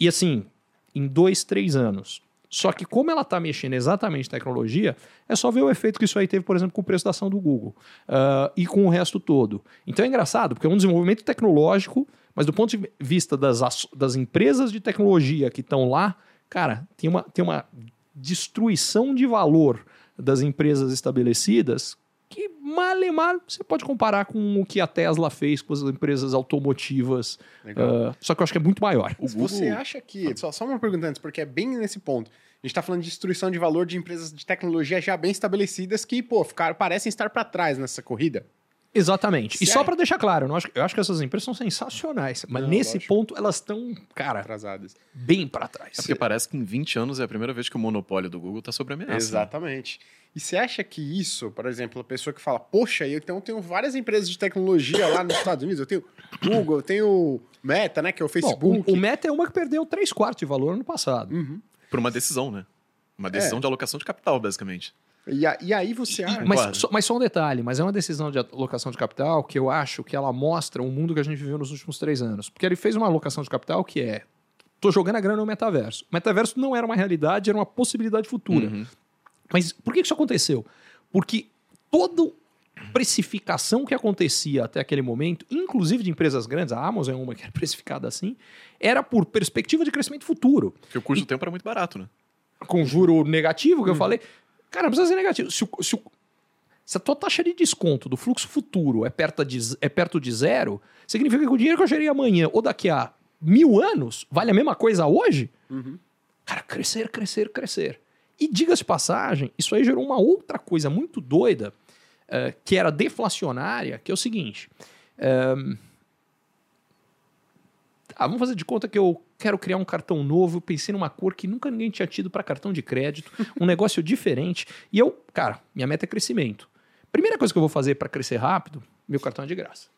e assim, em dois, três anos. Só que como ela está mexendo exatamente em tecnologia, é só ver o efeito que isso aí teve, por exemplo, com o preço da ação do Google ah, e com o resto todo. Então é engraçado, porque é um desenvolvimento tecnológico, mas do ponto de vista das, das empresas de tecnologia que estão lá, cara, tem uma, tem uma destruição de valor das empresas estabelecidas que mal e mal você pode comparar com o que a Tesla fez com as empresas automotivas. Ah, só que eu acho que é muito maior. O Google, Você acha que. Só, só uma pergunta antes, porque é bem nesse ponto. A gente tá falando de destruição de valor de empresas de tecnologia já bem estabelecidas que, pô, ficaram, parecem estar para trás nessa corrida. Exatamente. E Sério? só para deixar claro, eu, não acho, eu acho que essas empresas são sensacionais, mas Não, nesse lógico. ponto elas estão, cara, Atrasadas. bem para trás. É porque parece que em 20 anos é a primeira vez que o monopólio do Google está sob ameaça. né? Exatamente. E você acha que isso, por exemplo, a pessoa que fala, poxa, eu então tenho várias empresas de tecnologia lá nos Estados Unidos, eu tenho Google, eu tenho Meta, né, que é o Bom, Facebook. o, o Meta é uma que perdeu 3 quartos de valor no passado. Uhum. Por uma decisão, né? Uma decisão É. de alocação de capital, basicamente. E, a- e aí você acha... Mas só, mas só um detalhe, mas é uma decisão de alocação de capital que eu acho que ela mostra o mundo que a gente viveu nos últimos três anos. Porque ele fez uma alocação de capital que é, tô jogando a grana no metaverso. O metaverso não era uma realidade, era uma possibilidade futura. Uhum. Mas por que isso aconteceu? Porque toda precificação que acontecia até aquele momento, inclusive de empresas grandes, a Amazon é uma que era precificada assim, era por perspectiva de crescimento futuro. Porque o custo do tempo era muito barato, né? Com juro negativo, que eu falei, cara, não precisa ser negativo. Se, o- se o- se a tua taxa de desconto do fluxo futuro é perto de, é perto de zero, significa que o dinheiro que eu gerei amanhã ou daqui a mil anos vale a mesma coisa hoje? Uhum. Cara, crescer, crescer, crescer. E diga-se passagem, isso aí gerou uma outra coisa muito doida, eh, que era deflacionária, que é o seguinte. ehm, ah, vamos fazer de conta que eu quero criar um cartão novo, pensei numa cor que nunca ninguém tinha tido para cartão de crédito, um negócio diferente. E eu, cara, minha meta é crescimento. Primeira coisa que eu vou fazer para crescer rápido, meu cartão é de graça.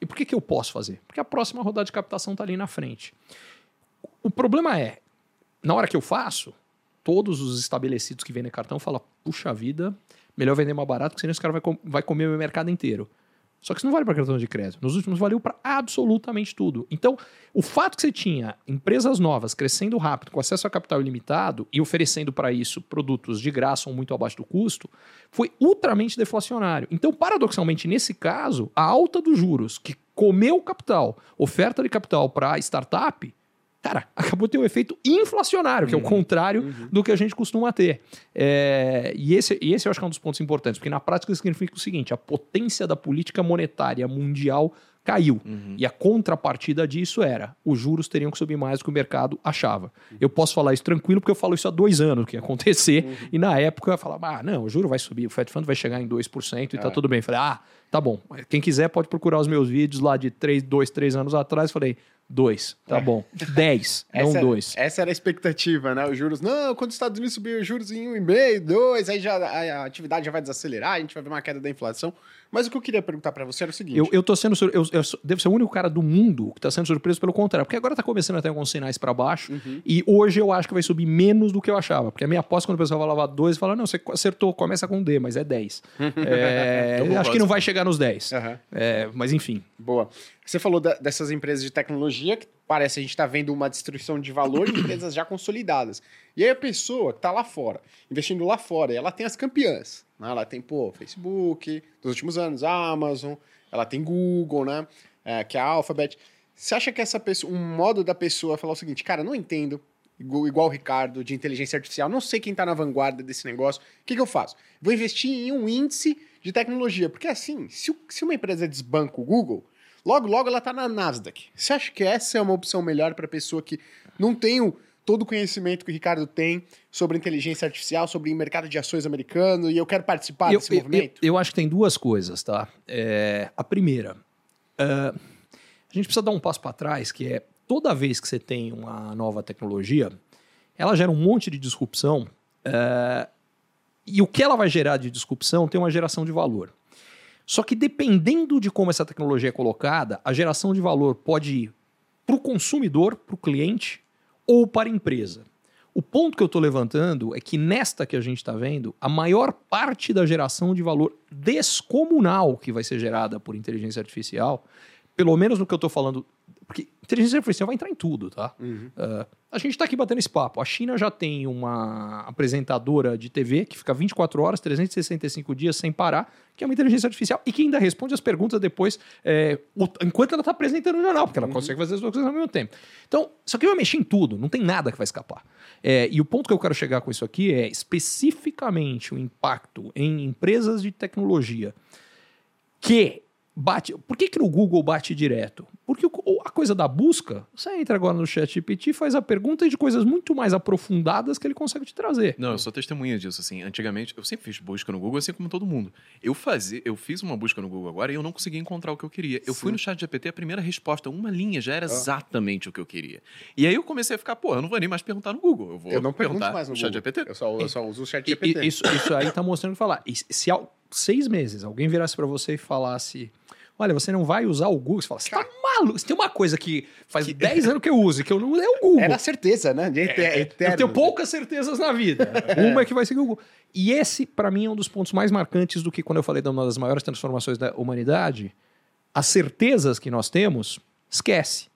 E por que, que eu posso fazer? Porque a próxima rodada de captação está ali na frente. O problema é, na hora que eu faço, todos os estabelecidos que vendem cartão falam: puxa vida, melhor vender mais barato, porque senão esse cara vai, com- vai comer o meu mercado inteiro. Só que isso não vale para cartão de crédito. Nos últimos valeu para absolutamente tudo. Então, o fato que você tinha empresas novas crescendo rápido, com acesso a capital ilimitado e oferecendo para isso produtos de graça ou muito abaixo do custo, foi ultramente deflacionário. Então, paradoxalmente, nesse caso, a alta dos juros, que comeu o capital, oferta de capital para startup, cara, acabou de ter um efeito inflacionário, que é o contrário do que a gente costuma ter. É, e, esse, e esse eu acho que é um dos pontos importantes, porque na prática significa o seguinte: a potência da política monetária mundial caiu. E a contrapartida disso era: os juros teriam que subir mais do que o mercado achava. Eu posso falar isso tranquilo, porque eu falo isso há dois anos que ia acontecer, e na época eu falava: ah, não, o juro vai subir, o Fed Fund vai chegar em 2% e tá tudo bem. Eu falei: ah, tá bom. Quem quiser pode procurar os meus vídeos lá de 3, 2, 3 anos atrás. Falei: 2, tá É. bom. 10, não Essa, 2. essa era a expectativa, né? Os juros, não, quando os Estados Unidos subir os juros em 1,5, 2, aí já a, a atividade já vai desacelerar, a gente vai ver uma queda da inflação. Mas o que eu queria perguntar pra você era o seguinte: Eu, eu tô sendo. Eu, eu devo ser o único cara do mundo que tá sendo surpreso pelo contrário. Porque agora tá começando a ter alguns sinais para baixo. Uhum. E hoje eu acho que vai subir menos do que eu achava. Porque a minha aposta, quando o pessoal falava 2, fala: não, você acertou, começa com D, mas é 10. É, Eu acho concordo. que não vai chegar nos 10. Aham. É, mas enfim. Boa. Você falou da- dessas empresas de tecnologia que parece a gente tá vendo uma destruição de valor de empresas já consolidadas. E aí a pessoa que tá lá fora, investindo lá fora, ela tem as campeãs. Né? Ela tem, pô, Facebook, dos últimos anos, Amazon, ela tem Google, né? É, que é a Alphabet. Você acha que essa pessoa, um modo da pessoa falar o seguinte, cara, não entendo, igual, o Ricardo, de inteligência artificial, não sei quem tá na vanguarda desse negócio, o que, que eu faço? Vou investir em um índice de tecnologia, porque assim, se, se uma empresa desbanca o Google, logo, logo ela tá na Nasdaq. Você acha que essa é uma opção melhor para pessoa que não tem o, todo o conhecimento que o Ricardo tem sobre inteligência artificial, sobre o mercado de ações americano, e eu quero participar eu, desse eu- movimento? eu- eu acho que tem duas coisas, tá? É, a primeira, é, a gente precisa dar um passo para trás, que é toda vez que você tem uma nova tecnologia, ela gera um monte de disrupção. é, e o que ela vai gerar de disrupção tem uma geração de valor. Só que dependendo de como essa tecnologia é colocada, a geração de valor pode ir para o consumidor, para o cliente ou para a empresa. O ponto que eu estou levantando é que nesta que a gente está vendo, a maior parte da geração de valor descomunal que vai ser gerada por inteligência artificial, pelo menos no que eu estou falando, porque inteligência artificial vai entrar em tudo, tá? Ah, a gente está aqui batendo esse papo. A China já tem uma apresentadora de TV que fica 24 horas, 365 dias sem parar, que é uma inteligência artificial e que ainda responde as perguntas depois, é, enquanto ela está apresentando o jornal, porque ela consegue fazer as duas coisas ao mesmo tempo. Então, isso aqui vai mexer em tudo, não tem nada que vai escapar. É, e o ponto que eu quero chegar com isso aqui é especificamente o impacto em empresas de tecnologia que bate. Por que, que no Google bate direto? Porque a coisa da busca, você entra agora no chat GPT, faz a pergunta de coisas muito mais aprofundadas que ele consegue te trazer. Não, eu sou testemunha disso, assim. Antigamente, eu sempre fiz busca no Google, assim como todo mundo. Eu fazia, eu fiz uma busca no Google agora e eu não conseguia encontrar o que eu queria. Eu fui no chat GPT, a primeira resposta, uma linha, já era exatamente o que eu queria. E aí eu comecei a ficar, pô, eu não vou nem mais perguntar no Google. Eu vou Eu não pergunto perguntar mais no chat Google. GPT. Eu só, eu só uso o chat E- GPT. e- isso, isso aí tá mostrando o que falar. E se há seis meses alguém virasse para você e falasse. Olha, você não vai usar o Google. Você fala, você tá maluco? Se tem uma coisa que faz 10 anos que eu uso e que eu não uso, é o Google. Era a certeza, né? De eterno. Eu tenho poucas certezas na vida. Uma é que vai ser o Google. E esse, para mim, é um dos pontos mais marcantes do que quando eu falei de uma das maiores transformações da humanidade. As certezas que nós temos, esquece.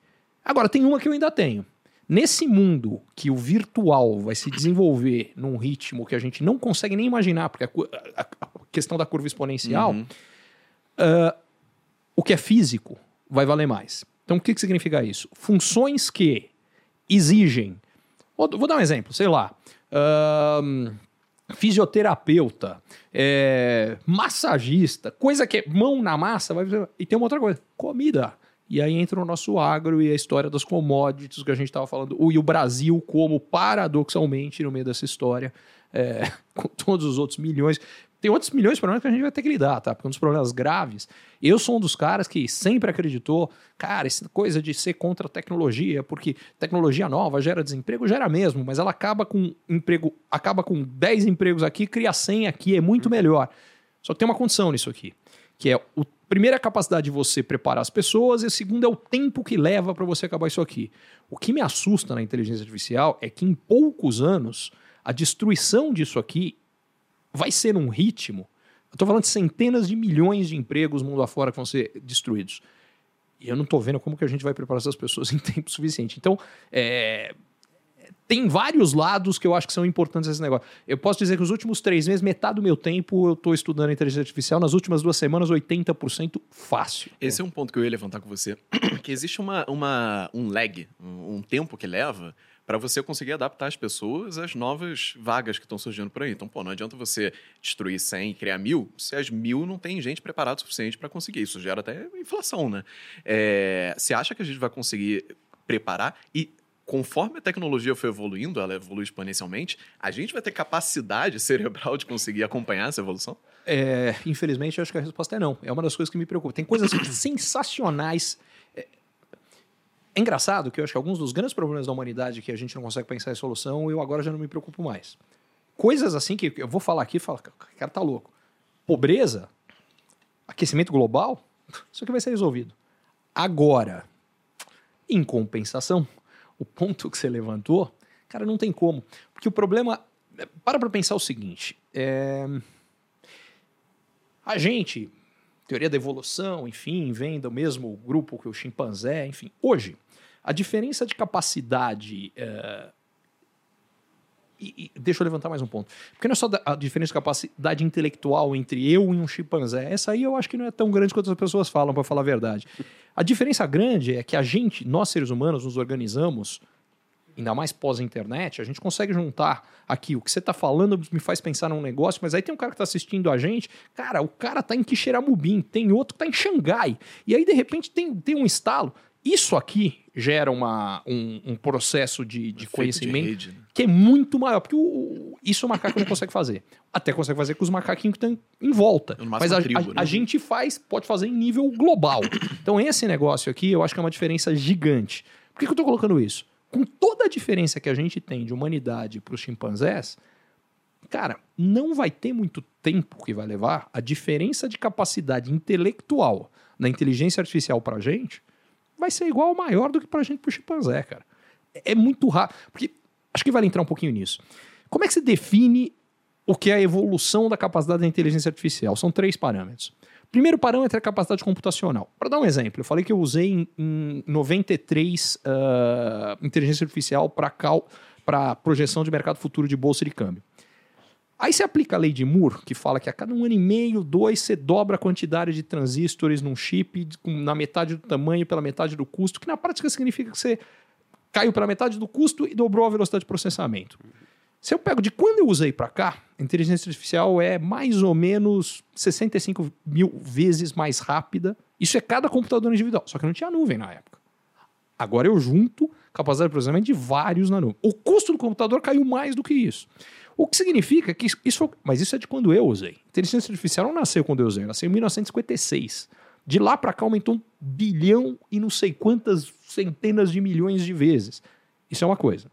Agora, tem uma que eu ainda tenho. Nesse mundo que o virtual vai se desenvolver num ritmo que a gente não consegue nem imaginar, porque a, a- a questão da curva exponencial, Uhum. O que é físico vai valer mais. Então, o que, que significa isso? Funções que exigem. Vou, dar um exemplo, sei lá. fisioterapeuta, é, massagista, coisa que é mão na massa, vai, e tem uma outra coisa: comida. E aí entra o nosso agro e a história das commodities que a gente estava falando. E o Brasil, como paradoxalmente, no meio dessa história, é, com todos os outros milhões. Tem outros milhões de problemas que a gente vai ter que lidar, tá? Porque um dos problemas graves. Eu sou um dos caras que sempre acreditou, cara, essa coisa de ser contra a tecnologia, porque tecnologia nova gera desemprego, gera mesmo, mas ela acaba com emprego, acaba com 10 empregos aqui, cria 100 aqui, é muito melhor. Só que tem uma condição nisso aqui, que é o primeiro é a capacidade de você preparar as pessoas e o segundo é o tempo que leva para você acabar isso aqui. O que me assusta na inteligência artificial é que em poucos anos a destruição disso aqui vai ser um ritmo Eu tô falando de centenas de milhões de empregos mundo afora que vão ser destruídos. E eu não tô vendo como que a gente vai preparar essas pessoas em tempo suficiente. Então, é, tem vários lados que eu acho que são importantes nesse negócio. Eu posso dizer que os últimos três meses, metade do meu tempo eu estou estudando inteligência artificial. Nas últimas duas semanas, 80% fácil. Esse é um ponto que eu ia levantar com você. Que existe uma, uma, um lag, um tempo que leva para você conseguir adaptar as pessoas às novas vagas que estão surgindo por aí. Então, pô, não adianta você destruir 100 e criar mil se as mil não tem gente preparada o suficiente para conseguir. Isso gera até inflação, né? É, você acha que a gente vai conseguir preparar e conforme a tecnologia for evoluindo, ela evolui exponencialmente, a gente vai ter capacidade cerebral de conseguir acompanhar essa evolução? É, infelizmente, eu acho que a resposta é não. É uma das coisas que me preocupa. Tem coisas sensacionais. É, engraçado que eu acho que alguns dos grandes problemas da humanidade que a gente não consegue pensar em solução, eu agora já não me preocupo mais. Coisas assim que eu vou falar aqui falar, o cara tá louco. Pobreza, aquecimento global, isso aqui vai ser resolvido. Agora, em compensação, o ponto que você levantou, cara, não tem como. Porque o problema. Para para pensar o seguinte: é... a gente, teoria da evolução, enfim, vem do mesmo grupo que o chimpanzé, enfim. Hoje, a diferença de capacidade. É... E, e, deixa eu levantar mais um ponto. Porque não é só a diferença de capacidade intelectual entre eu e um chimpanzé. Essa aí eu acho que não é tão grande quanto as pessoas falam, para falar a verdade. A diferença grande é que a gente, nós seres humanos, nos organizamos, ainda mais pós-internet, a gente consegue juntar aqui o que você está falando me faz pensar num negócio, mas aí tem um cara que está assistindo a gente, cara, o cara está em Quixeramobim, tem outro que está em Xangai, e aí de repente tem, tem um estalo. Isso aqui gera uma, um, um processo de, de conhecimento de rede, né? que é muito maior, porque o, o, isso o macaco não consegue fazer. Até consegue fazer com os macaquinhos que estão em volta. Mas a, tribo, a, né? a, gente faz, pode fazer em nível global. Então, esse negócio aqui, eu acho que é uma diferença gigante. Por que, que eu estou colocando isso? Com toda a diferença que a gente tem de humanidade para os chimpanzés, cara, não vai ter muito tempo que vai levar a diferença de capacidade intelectual da inteligência artificial para a gente vai ser igual ou maior do que pra gente pro chimpanzé, cara. É, é muito rápido. Porque acho que vale entrar um pouquinho nisso. Como é que se define o que é a evolução da capacidade da inteligência artificial? São três parâmetros. Primeiro parâmetro é a capacidade computacional. Para dar um exemplo, eu falei que eu usei em, em 93 uh, inteligência artificial para projeção de mercado futuro de bolsa de câmbio. Aí você aplica a lei de Moore, que fala que a cada um ano e meio, dois, você dobra a quantidade de transistores num chip na metade do tamanho, pela metade do custo, que na prática significa que você caiu pela metade do custo e dobrou a velocidade de processamento. Se eu pego de quando eu usei para cá, a inteligência artificial é mais ou menos 65 mil vezes mais rápida. Isso é cada computador individual, só que não tinha nuvem na época. Agora eu junto capacidade de processamento de vários na nuvem. O custo do computador caiu mais do que isso. O que significa que isso foi, Mas isso é de quando eu usei. Inteligência artificial não nasceu quando eu usei, nasceu em 1956. De lá para cá aumentou um bilhão e não sei quantas centenas de milhões de vezes. Isso é uma coisa.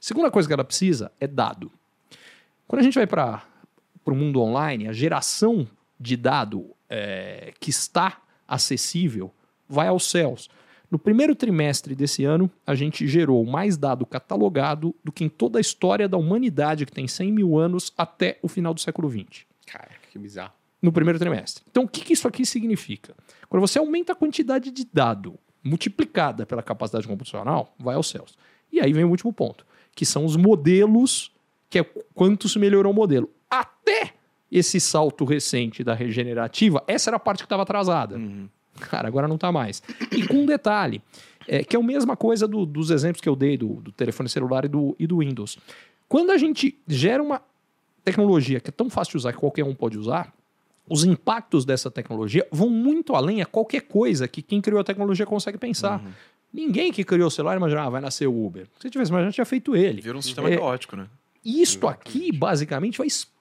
Segunda coisa que ela precisa é dado. Quando a gente vai para o mundo online, a geração de dado é, que está acessível vai aos céus. No primeiro trimestre desse ano, a gente gerou mais dado catalogado do que em toda a história da humanidade, que tem 100 mil anos, até o final do século XX. Cara, que bizarro. No primeiro trimestre. Então, o que, que isso aqui significa? Quando você aumenta a quantidade de dado multiplicada pela capacidade computacional, vai aos céus. E aí vem o último ponto, que são os modelos, que é quanto se melhorou o modelo. Até esse salto recente da regenerativa, essa era a parte que estava atrasada. Uhum. Cara, agora não está mais. E com um detalhe, é, que é a mesma coisa do, dos exemplos que eu dei do, do telefone celular e do, e do Windows. Quando a gente gera uma tecnologia que é tão fácil de usar que qualquer um pode usar, os impactos dessa tecnologia vão muito além a qualquer coisa que quem criou a tecnologia consegue pensar. Uhum. Ninguém que criou o celular imaginou, ah, vai nascer o Uber. Se tivesse, mas já tinha feito ele. Vira um sistema é, caótico, né? Isto aqui, basicamente, vai explodir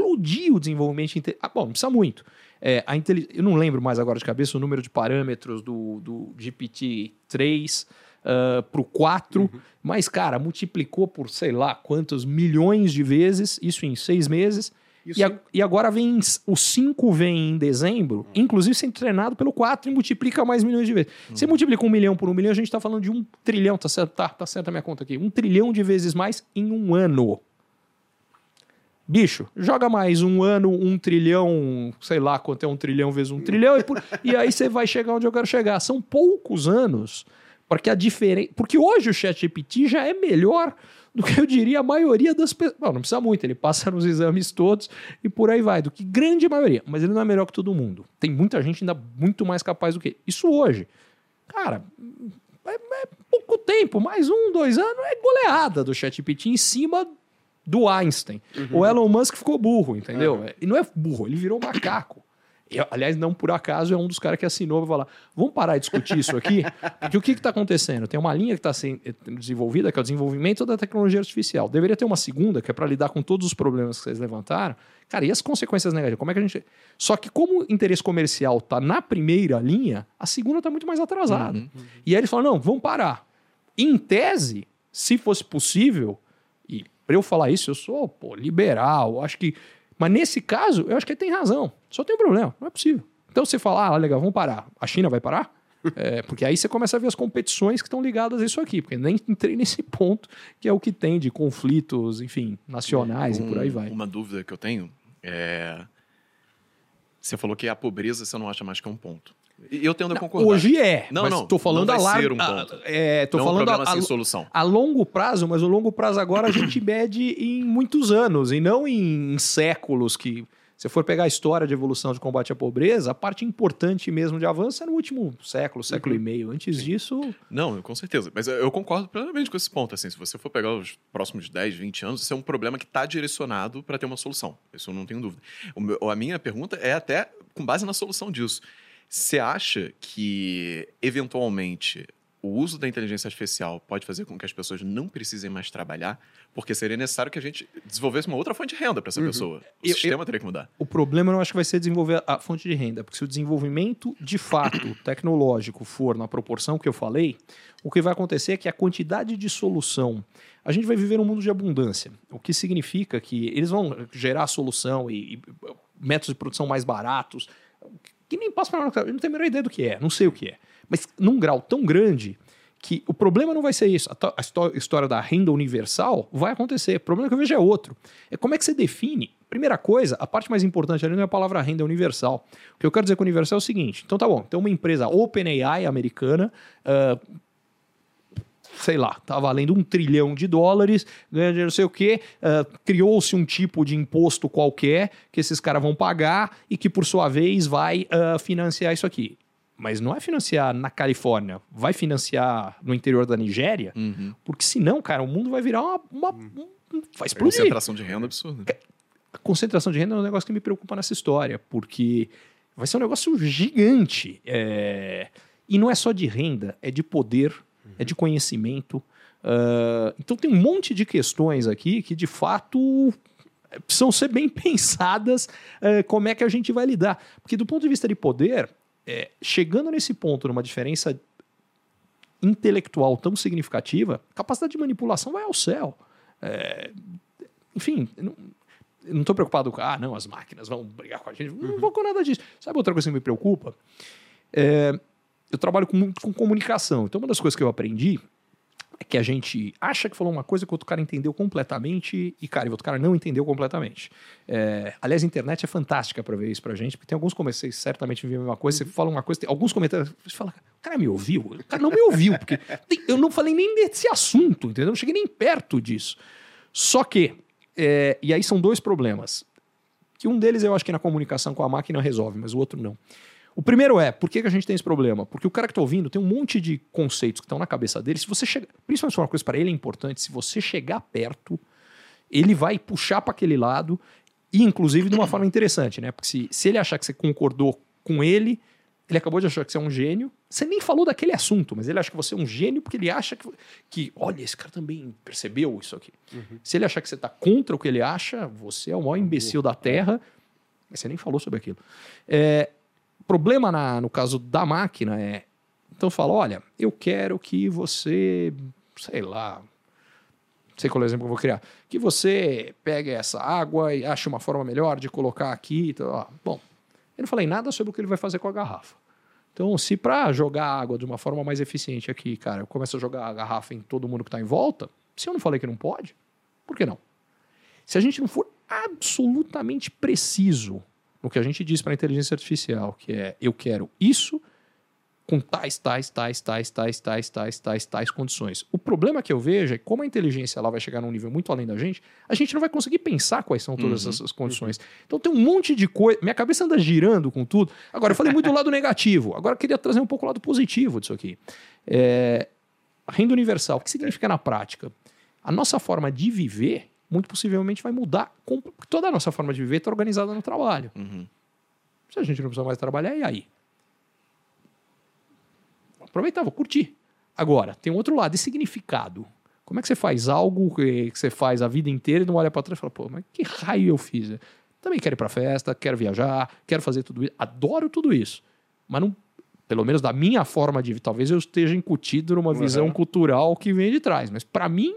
o desenvolvimento. Ah, bom, não precisa muito. É, a intelig... Eu não lembro mais agora de cabeça o número de parâmetros do, do GPT-3 uh, para o 4, uhum. mas, cara, multiplicou por sei lá quantos milhões de vezes, isso em seis meses. E, a, e, agora vem o 5 vem em dezembro, uhum. inclusive sendo treinado pelo 4 e multiplica mais milhões de vezes. Uhum. Você multiplica um milhão por um milhão, a gente está falando de um trilhão, tá certo? Tá, tá certo a minha conta aqui. Um trilhão de vezes mais em um ano. Bicho, joga mais um ano, um trilhão, sei lá quanto é um trilhão vezes um trilhão, e, por- e aí você vai chegar onde eu quero chegar. São poucos anos, porque a diferença. Porque hoje o ChatGPT já é melhor do que eu diria a maioria das pessoas. Não, não precisa muito, ele passa nos exames todos e por aí vai, do que grande maioria. Mas ele não é melhor que todo mundo. Tem muita gente ainda muito mais capaz do que. Isso hoje. Cara, é, é pouco tempo, mais um, dois anos, é goleada do ChatGPT em cima do Einstein. O Elon Musk ficou burro, entendeu? E não é burro, ele virou macaco. E, aliás, não por acaso é um dos caras que assinou para falar: vamos parar de discutir isso aqui? Porque o que está acontecendo? Tem uma linha que está sendo desenvolvida, que é o desenvolvimento da tecnologia artificial. Deveria ter uma segunda, que é para lidar com todos os problemas que vocês levantaram. Cara, e as consequências negativas? Como é que a gente. Só que, como o interesse comercial está na primeira linha, a segunda está muito mais atrasada. Uhum. E aí eles falam: não, vamos parar. Em tese, se fosse possível, e para eu falar isso, eu sou pô, liberal, acho que. Mas nesse caso, eu acho que ele tem razão. Só tem um problema, não é possível. Então você fala, ah, legal, vamos parar. A China vai parar? É, porque aí você começa a ver as competições que estão ligadas a isso aqui, porque nem entrei nesse ponto, que é o que tem de conflitos, enfim, nacionais e por aí Um- vai. Uma dúvida que eu tenho é. Você falou que a pobreza você não acha mais que é um ponto. Eu tendo a concordar. Hoje é, Não, mas não, tô falando não a largo. um a- ponto. é, tô não é um falando problema a, solução. a longo prazo, mas o longo prazo agora a gente mede em muitos anos e não em séculos que se for pegar a história de evolução de combate à pobreza, a parte importante mesmo de avanço é no último século, século e meio. Antes disso, Não, com certeza. Mas eu- concordo plenamente com esse ponto. Assim, se você for pegar os próximos 10, 20 anos, isso é um problema que está direcionado para ter uma solução. Isso eu não tenho dúvida. O meu- a minha pergunta é até com base na solução disso. Você acha que, eventualmente, o uso da inteligência artificial pode fazer com que as pessoas não precisem mais trabalhar? Porque seria necessário que a gente desenvolvesse uma outra fonte de renda para essa pessoa. O Eu- sistema teria que mudar. o problema eu não acho que vai ser desenvolver a fonte de renda, porque se o desenvolvimento de fato tecnológico for na proporção que eu falei, o que vai acontecer é que a quantidade de solução. A gente vai viver num mundo de abundância, o que significa que eles vão gerar solução e, e métodos de produção mais baratos, que nem passa para eu não tenho a menor ideia do que é, não sei o que é. Mas num grau tão grande que o problema não vai ser isso. A, a histó- história da renda universal vai acontecer. O problema que eu vejo é outro. É como é que você define. Primeira coisa, a parte mais importante ali não é a palavra renda universal. O que eu quero dizer com universal é o seguinte: então tá bom, então uma empresa OpenAI americana. ah, sei lá, tá valendo um trilhão de dólares, ganha dinheiro não sei o quê, ah, criou-se um tipo de imposto qualquer que esses caras vão pagar e que, por sua vez, vai ah, financiar isso aqui. Mas não é financiar na Califórnia, vai financiar no interior da Nigéria, Uhum. porque senão, cara, o mundo vai virar uma. uma um- um- vai explodir. Concentração de renda absurda. A concentração de renda é um negócio que me preocupa nessa história, porque vai ser um negócio gigante. é, E não é só de renda, é de poder, é de conhecimento. Ah, então tem um monte de questões aqui que, de fato, precisam ser bem pensadas eh, como é que a gente vai lidar. Porque, do ponto de vista de poder, eh, chegando nesse ponto, numa diferença intelectual tão significativa, capacidade de manipulação vai ao céu. É, enfim, não- estou preocupado com, ah, não, as máquinas vão brigar com a gente. Não vou com nada disso. Sabe outra coisa que me preocupa? É, eu trabalho com, muito com comunicação. Então, uma das coisas que eu aprendi é que a gente acha que falou uma coisa que o outro cara entendeu completamente e, cara, o outro cara não entendeu completamente. É, aliás, a internet é fantástica para ver isso pra gente, porque tem alguns comentários, certamente viram a mesma coisa, você fala uma coisa, tem alguns comentários, você fala, o cara me ouviu? O cara não me ouviu, porque eu não falei nem desse assunto, entendeu? Eu não cheguei nem perto disso. Só que, é, e aí são dois problemas, que um deles eu acho que na comunicação com a máquina resolve, mas o outro não. O primeiro é, por que, a gente tem esse problema? Porque o cara que está ouvindo tem um monte de conceitos que estão na cabeça dele. Se você chega, principalmente uma coisa para ele é importante, se você chegar perto, ele vai puxar para aquele lado, e inclusive de uma forma interessante, né? Porque se, se ele achar que você concordou com ele, ele acabou de achar que você é um gênio. Você nem falou daquele assunto, mas ele acha que você é um gênio porque ele acha que, que olha, esse cara também percebeu isso aqui. Se ele achar que você está contra o que ele acha, você é o maior imbecil da Terra, mas você nem falou sobre aquilo. É, problema na- no caso da máquina é. Então fala: olha, eu quero que você, sei lá, não sei qual é o exemplo que eu vou criar, que você pegue essa água e ache uma forma melhor de colocar aqui. Então. Bom, eu não falei nada sobre o que ele vai fazer com a garrafa. Então, se para jogar água de uma forma mais eficiente aqui, cara, eu começo a jogar a garrafa em todo mundo que está em volta, se eu não falei que não pode, por que não? Se a gente não for absolutamente preciso no que a gente diz para a inteligência artificial, que é eu quero isso com tais, tais, tais, tais, tais, tais, tais, tais, tais condições. O problema que eu vejo é que como a inteligência ela vai chegar num nível muito além da gente, a gente não vai conseguir pensar quais são todas Uhum, essas condições. Então tem um monte de coisa. Minha cabeça anda girando com tudo. Agora, eu falei muito do lado negativo. Agora eu queria trazer um pouco o lado positivo disso aqui. É, renda universal. O que significa na prática? A nossa forma de viver, muito possivelmente, vai mudar. com- Toda a nossa forma de viver está organizada no trabalho. Uhum. Se a gente não precisa mais trabalhar, e aí? Aproveitar, vou curtir. Agora, tem um outro lado, e significado. Como é que você faz algo que que você faz a vida inteira e não olha para trás e fala, pô, mas que raio eu fiz? Também quero ir para festa, quero viajar, quero fazer tudo isso. Adoro tudo isso. Mas não, pelo menos da minha forma de talvez eu esteja incutido numa Uhum. visão cultural que vem de trás. Mas para mim,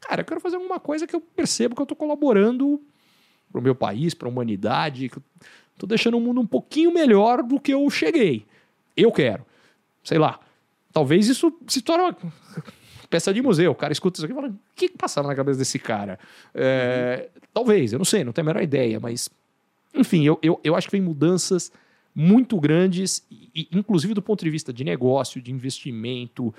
cara, eu quero fazer alguma coisa que eu percebo que eu tô colaborando pro meu país, pra humanidade, que eu tô deixando o mundo um pouquinho melhor do que eu cheguei. Eu quero. Sei lá. Talvez isso se torne uma peça de museu. O cara escuta isso aqui e fala: o que passava na cabeça desse cara? É, Talvez, eu não sei, não tenho a menor ideia, mas. Enfim, eu, eu, eu acho que vem mudanças muito grandes, e, inclusive do ponto de vista de negócio, de investimento,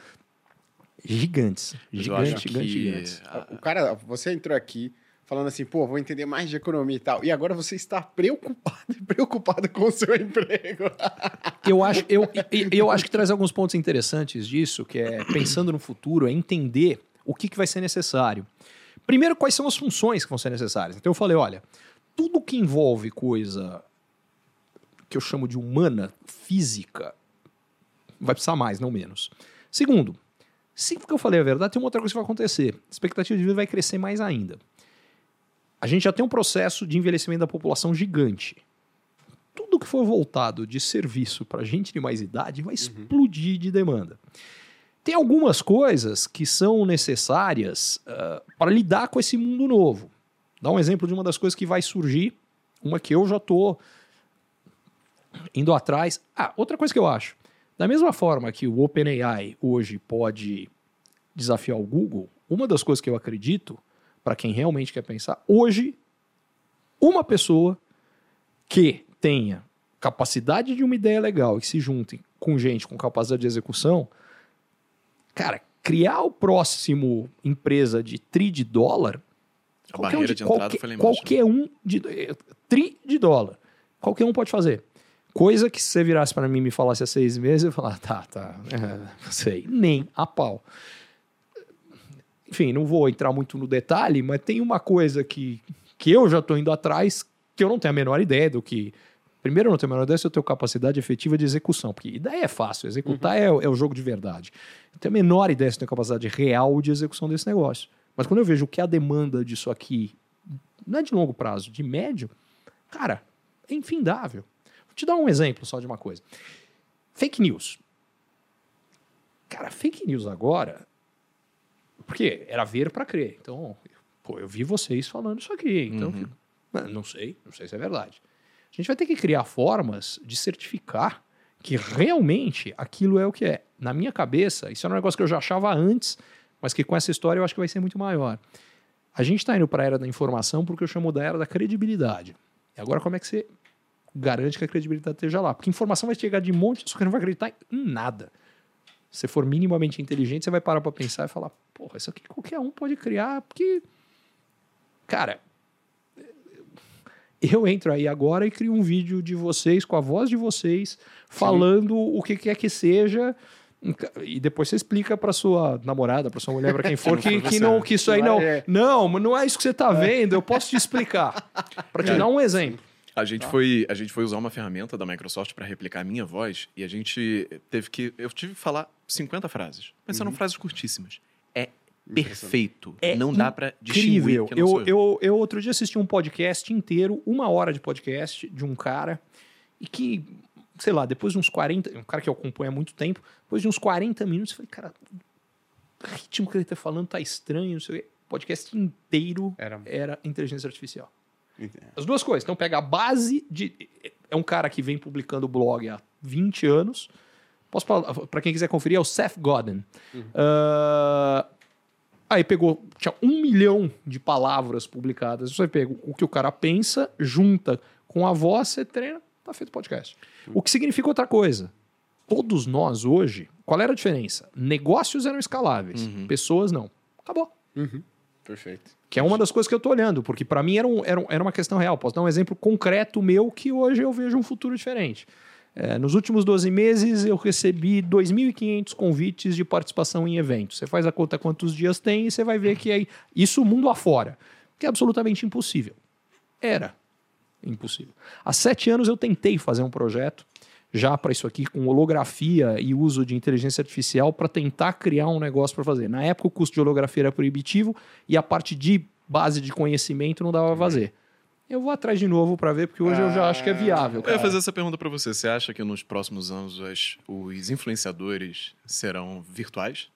gigantes. Gigantes, gigantes, gigantes. O cara, você entrou aqui falando assim, pô, vou entender mais de economia e tal. E agora você está preocupado, preocupado com o seu emprego. Eu acho, eu, eu acho que traz alguns pontos interessantes disso, que é pensando no futuro, é entender o que, que vai ser necessário. Primeiro, quais são as funções que vão ser necessárias. Então eu falei, olha, tudo que envolve coisa que eu chamo de humana, física, vai precisar mais, não menos. Segundo, se o que eu falei é verdade, tem uma outra coisa que vai acontecer. A expectativa de vida vai crescer mais ainda. A gente já tem um processo de envelhecimento da população gigante tudo que for voltado de serviço para gente de mais idade vai explodir de demanda. Tem algumas coisas que são necessárias para lidar com esse mundo novo. Dá um exemplo de uma das coisas que vai surgir, uma que eu já estou indo atrás. Ah, outra coisa que eu acho. Da mesma forma que o OpenAI hoje pode desafiar o Google, uma das coisas que eu acredito, para quem realmente quer pensar, hoje, uma pessoa que tenha capacidade de uma ideia legal e que se junte com gente com capacidade de execução, cara, criar o próximo empresa de tri de dólar, A qualquer um barreira de, de entrada qualquer, foi lá embaixo. né? qualquer um de tri de dólar, qualquer um pode fazer. Coisa que se você virasse para mim e me falasse há seis meses, eu ia falar, tá, tá, é, sei, nem a pau. Enfim, não vou entrar muito no detalhe, mas tem uma coisa que, que eu já estou indo atrás que eu não tenho a menor ideia do que. Primeiro, eu não tenho a menor ideia se eu tenho capacidade efetiva de execução, porque ideia é fácil, executar é, é o jogo de verdade. Eu tenho a menor ideia se eu tenho capacidade real de execução desse negócio. Mas quando eu vejo que a demanda disso aqui não é de longo prazo, de médio, cara, é infindável. Vou te dar um exemplo só de uma coisa. Fake news. Cara, fake news agora. Porque era ver para crer. Então, pô, eu vi vocês falando isso aqui. Então, Uhum. fico, "Ah, não sei, não sei se é verdade. A gente vai ter que criar formas de certificar que realmente aquilo é o que é. Na minha cabeça, isso é um negócio que eu já achava antes, mas que com essa história eu acho que vai ser muito maior. A gente está indo para a era da informação porque eu chamo da era da credibilidade. E agora, como é que você garante que a credibilidade esteja lá? Porque informação vai chegar de monte, só que não vai acreditar em nada. Se você for minimamente inteligente, você vai parar para pensar e falar: porra, isso aqui qualquer um pode criar, porque. Cara, eu entro aí agora e crio um vídeo de vocês, com a voz de vocês, falando o que quer que seja. E depois você explica para sua namorada, para sua mulher, para quem for, que, que, não, que isso aí não. É. Não, mas não é isso que você tá vendo, eu posso te explicar. Para te dar um exemplo. A gente, foi, a gente foi usar uma ferramenta da Microsoft para replicar a minha voz e a gente teve que. Eu tive que falar 50 frases, mas Uhum. eram frases curtíssimas. É perfeito. É não dá para distinguir Eu, eu. eu, eu outro dia assisti um podcast inteiro, uma hora de podcast, de um cara, e que, sei lá, depois de uns 40, um cara que eu acompanho há muito tempo, depois de uns 40 minutos, eu falei, cara, o ritmo que ele tá falando tá estranho, não sei o quê. O podcast inteiro Era. era inteligência artificial. As duas coisas. Então, pega a base de. É um cara que vem publicando blog há 20 anos. Posso para quem quiser conferir, é o Seth Godin. Ah, Aí pegou, tinha um milhão de palavras publicadas. Você pega o que o cara pensa, junta com a voz, você treina, tá feito podcast. O que significa outra coisa. Todos nós hoje, qual era a diferença? Negócios eram escaláveis, pessoas não. Acabou. Perfeito. Que é uma das coisas que eu tô olhando, porque para mim era, um- era, um- era uma questão real. Posso dar um exemplo concreto meu que hoje eu vejo um futuro diferente. É, nos últimos 12 meses eu recebi 2.500 convites de participação em eventos. Você faz a conta quantos dias tem e você vai ver que é isso mundo afora. Que é absolutamente impossível. Era impossível. Há sete anos eu tentei fazer um projeto já para isso aqui com holografia e uso de inteligência artificial para tentar criar um negócio para fazer. Na época o custo de holografia era proibitivo e a parte de base de conhecimento não dava para fazer. Eu vou atrás de novo para ver porque hoje eu já acho que é viável. Eu ia Cara. fazer essa pergunta pra você. Você acha que nos próximos anos as- os influenciadores serão virtuais?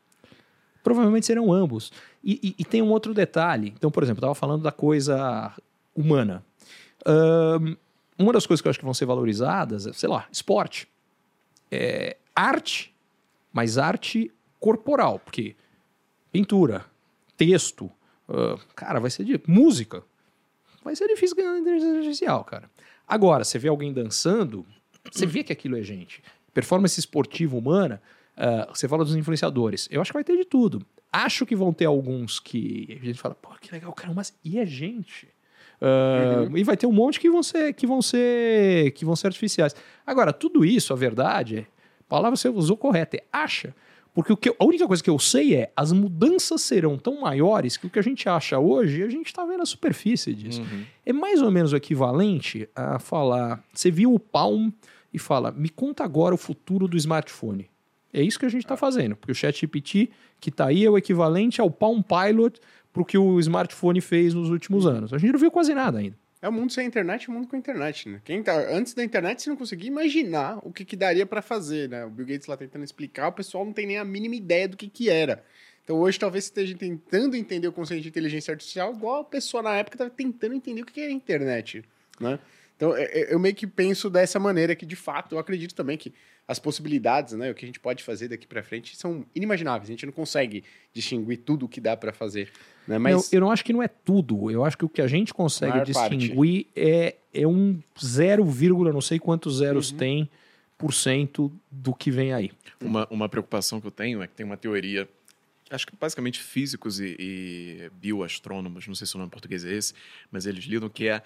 Provavelmente serão ambos. E, e- e tem um outro detalhe. Então, por exemplo, eu estava falando da coisa humana. Ahn, uma das coisas que eu acho que vão ser valorizadas é, sei lá, esporte. É arte, mas arte corporal, porque pintura, texto, ah, cara, vai ser de música. Vai ser difícil ganhar inteligência artificial, cara. Agora, você vê alguém dançando, você vê que aquilo é gente. Performance esportiva humana, ah, você fala dos influenciadores. Eu acho que vai ter de tudo. Acho que vão ter alguns que a gente fala, pô, que legal, cara, mas e é gente? Ah, E vai ter um monte que vão ser que vão ser que vão ser artificiais. Agora, tudo isso, a verdade, é, a palavra você usou correta, é acha. Porque o que eu- a única coisa que eu sei é as mudanças serão tão maiores que o que a gente acha hoje, a gente está vendo a superfície disso. É mais ou menos o equivalente a falar. Você viu o Palm e fala: me conta agora o futuro do smartphone. É isso que a gente está fazendo, porque o ChatGPT que está aí é o equivalente ao Palm Pilot para o que o smartphone fez nos últimos anos. A gente não viu quase nada ainda. É o mundo sem internet, o mundo com internet, né? Quem tá, antes da internet, você não conseguia imaginar o que, que daria pra fazer, né? O Bill Gates lá tentando explicar, o pessoal não tem nem a mínima ideia do que, que era. Então hoje talvez esteja tentando entender o conceito de inteligência artificial, igual a pessoa na época estava tentando entender o que, que era a internet, né? Então é- é- eu meio que penso dessa maneira que, de fato, eu acredito também que as possibilidades, né? O que a gente pode fazer daqui pra frente são inimagináveis. A gente não consegue distinguir tudo o que dá pra fazer, né? Mas... Eu, eu não acho que não é tudo. Eu acho que o que a gente consegue parte. distinguir é, é um 0, não sei quantos zeros Uhum. tem por cento do que vem aí. Uma, uma preocupação que eu tenho é que tem uma teoria, acho que basicamente físicos e, e bioastrônomos, não sei se o nome em português é esse, mas eles lidam que é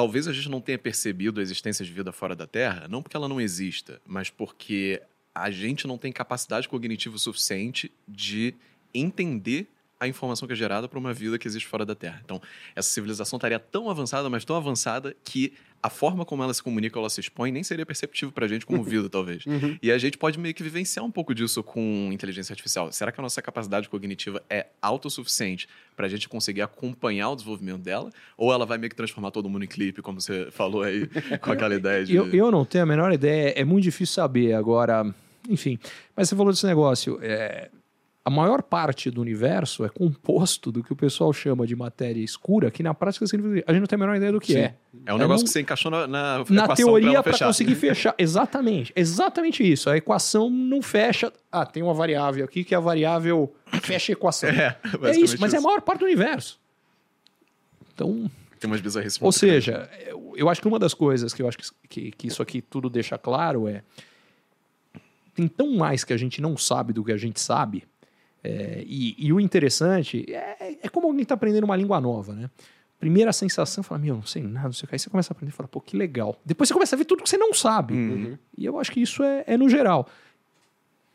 talvez a gente não tenha percebido a existência de vida fora da Terra, não porque ela não exista, mas porque a gente não tem capacidade cognitiva suficiente de entender a informação que é gerada para uma vida que existe fora da Terra. Então, essa civilização estaria tão avançada, mas tão avançada que a forma como ela se comunica, ela se expõe, nem seria perceptível para a gente como vida, talvez. Uhum. E a gente pode meio que vivenciar um pouco disso com inteligência artificial. Será que a nossa capacidade cognitiva é autossuficiente para a gente conseguir acompanhar o desenvolvimento dela? Ou ela vai meio que transformar todo mundo em clipe, como você falou aí, com aquela ideia de. Eu, eu não tenho a menor ideia, é muito difícil saber agora. Enfim, mas você falou desse negócio. é, a maior parte do universo é composto do que o pessoal chama de matéria escura, que na prática significa- a gente não tem a menor ideia do que Sim. é. É um Eu negócio não- que você encaixou na, na, Na teoria, para conseguir fechar. Exatamente. Exatamente isso. A equação não fecha. Ah, tem uma variável aqui que é a variável fecha a equação. É, É isso, mas é a maior parte do universo. Então, Tem umas bizarrices ou seja, eu, eu acho que uma das coisas que eu acho que, que, que isso aqui tudo deixa claro é tem tão mais que a gente não sabe do que a gente sabe. É, e, e o interessante é, é como alguém está aprendendo uma língua nova, né? Primeira sensação, fala, meu, não sei nada, não sei o que. Aí você começa a aprender e fala, pô, que legal. Depois você começa a ver tudo que você não sabe. Uhum. E eu acho que isso é, é no geral.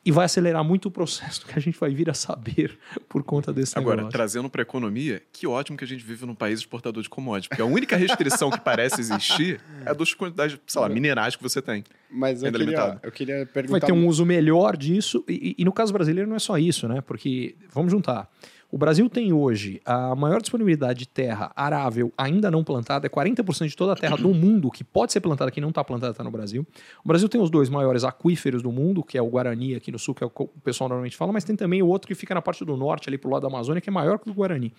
E vai acelerar muito o processo que a gente vai vir a saber por conta desse Agora, negócio. trazendo para economia, que ótimo que a gente vive num país exportador de commodities, porque a única restrição que parece existir é das quantidades, sei lá, minerais que você tem. Mas eu Ainda queria, limitado. eu queria vai perguntar... ter um uso melhor disso. E, e- e no caso brasileiro não é só isso, né? Porque, vamos juntar. O Brasil tem hoje a maior disponibilidade de terra arável ainda não plantada, é 40% de toda a terra do mundo que pode ser plantada que não está plantada está no Brasil. O Brasil tem os dois maiores aquíferos do mundo, que é o Guarani aqui no sul, que é o que o pessoal normalmente fala, mas tem também o outro que fica na parte do norte, ali pro lado da Amazônia, que é maior que o Guarani,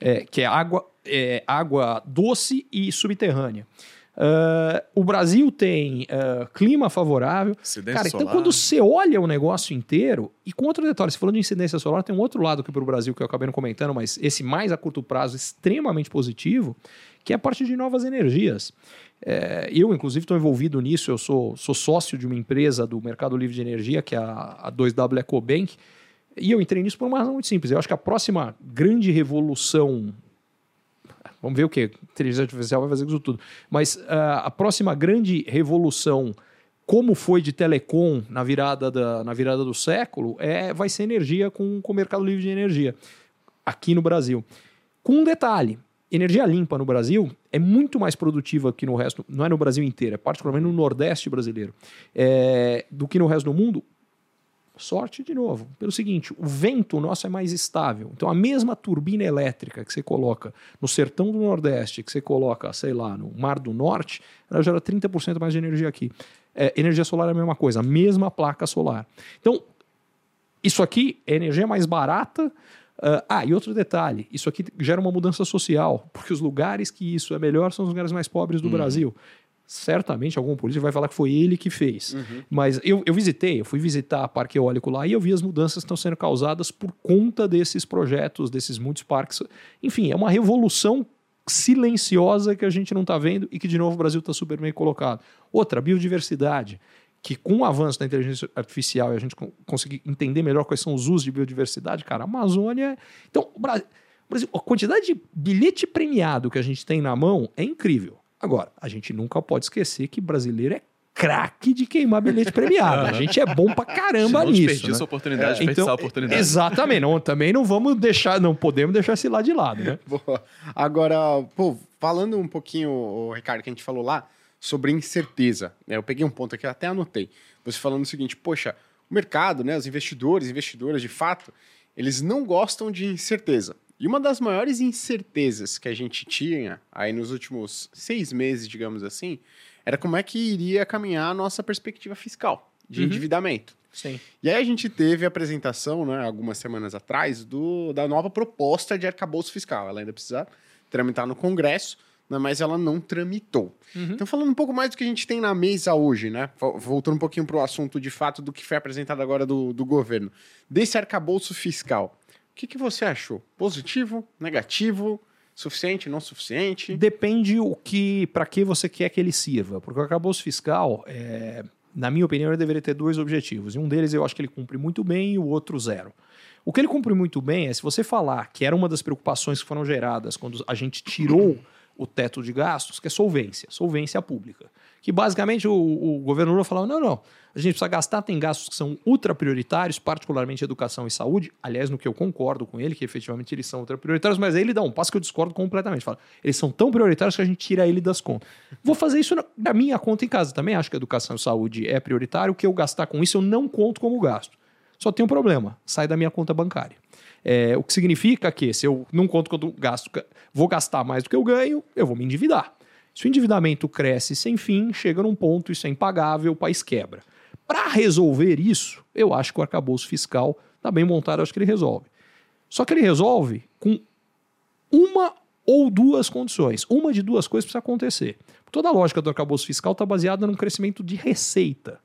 É, que é água, é, água doce e subterrânea. Uh, o Brasil tem uh, clima favorável. Incidência Cara, então solar. quando você olha o negócio inteiro, e com outro detalhe, você falou de incidência solar, tem um outro lado aqui para o Brasil que eu acabei não comentando, mas esse mais a curto prazo, extremamente positivo, que é a parte de novas energias. É, eu, inclusive, estou envolvido nisso, eu sou, sou sócio de uma empresa do Mercado Livre de Energia, que é a, a 2W EcoBank, e eu entrei nisso por uma razão muito simples. Eu acho que a próxima grande revolução Vamos ver o que inteligência artificial vai fazer com isso tudo. Mas uh, a próxima grande revolução, como foi de telecom na virada, da, na virada do século, é, vai ser energia com, com o mercado livre de energia aqui no Brasil. Com um detalhe: energia limpa no Brasil é muito mais produtiva que no resto, não é no Brasil inteiro, é particularmente no Nordeste brasileiro, é, do que no resto do mundo, Sorte de novo, pelo seguinte: o vento nosso é mais estável. Então, a mesma turbina elétrica que você coloca no sertão do Nordeste, que você coloca, sei lá, no Mar do Norte, ela gera 30% mais de energia aqui. É, energia solar é a mesma coisa, a mesma placa solar. Então, isso aqui é energia mais barata. Uh, ah, e outro detalhe: isso aqui gera uma mudança social, porque os lugares que isso é melhor são os lugares mais pobres do Uhum. Brasil certamente algum político vai falar que foi ele que fez. Uhum. Mas eu, eu visitei, eu fui visitar Parque Eólico lá e eu vi as mudanças que estão sendo causadas por conta desses projetos, desses muitos parques. Enfim, é uma revolução silenciosa que a gente não está vendo e que, de novo, o Brasil está super bem colocado. Outra, biodiversidade. Que com o avanço da inteligência artificial e a gente con- conseguir entender melhor quais são os usos de biodiversidade, cara, a Amazônia. é- Então, o Brasil, a quantidade de bilhete premiado que a gente tem na mão é incrível. Agora, a gente nunca pode esquecer que brasileiro é craque de queimar bilhete premiado. A gente é bom pra caramba não nisso. né? a oportunidade, desperdiçar a oportunidade. Exatamente, não, também não vamos deixar, não podemos deixar esse lado de lado, né? Boa. Agora, pô, falando um pouquinho, ô, Ricardo, que a gente falou lá sobre incerteza. né? Eu peguei um ponto aqui, até anotei. Você falando o seguinte, poxa, o mercado, né, os investidores, investidoras, de fato, eles não gostam de incerteza. E uma das maiores incertezas que a gente tinha aí nos últimos seis meses, digamos assim, era como é que iria caminhar a nossa perspectiva fiscal de Uhum. endividamento. Sim. E aí a gente teve a apresentação, né, algumas semanas atrás, do, da nova proposta de arcabouço fiscal. Ela ainda precisa tramitar no Congresso, né, mas ela não tramitou. Uhum. Então, falando um pouco mais do que a gente tem na mesa hoje, né? vo- Voltando um pouquinho para o assunto de fato do que foi apresentado agora do, do governo. Desse arcabouço fiscal, que, que você achou? Positivo? Negativo? Suficiente? Não suficiente? Depende o que, para que você quer que ele sirva, porque o arcabouço fiscal, é, na minha opinião, ele deveria ter dois objetivos. E um deles eu acho que ele cumpre muito bem e o outro zero. O que ele cumpre muito bem é se você falar que era uma das preocupações que foram geradas quando a gente tirou o teto de gastos, que é solvência, solvência pública. Que basicamente o, o governo Lula falava: não, não, a gente precisa gastar, tem gastos que são ultra prioritários, particularmente educação e saúde. Aliás, no que eu concordo com ele, que efetivamente eles são ultra prioritários, mas aí ele dá um passo que eu discordo completamente. Fala, eles são tão prioritários que a gente tira ele das contas. Vou fazer isso na minha conta em casa. Também acho que educação e saúde é prioritário. O que eu gastar com isso eu não conto como gasto. Só tem um problema: sai da minha conta bancária. É, o que significa que se eu não conto quanto gasto, vou gastar mais do que eu ganho, eu vou me endividar. Se o endividamento cresce sem fim, chega num ponto, isso é impagável, o país quebra. Para resolver isso, eu acho que o arcabouço fiscal está bem montado, acho que ele resolve. Só que ele resolve com uma ou duas condições. Uma de duas coisas precisa acontecer. Toda a lógica do arcabouço fiscal está baseada num crescimento de receita.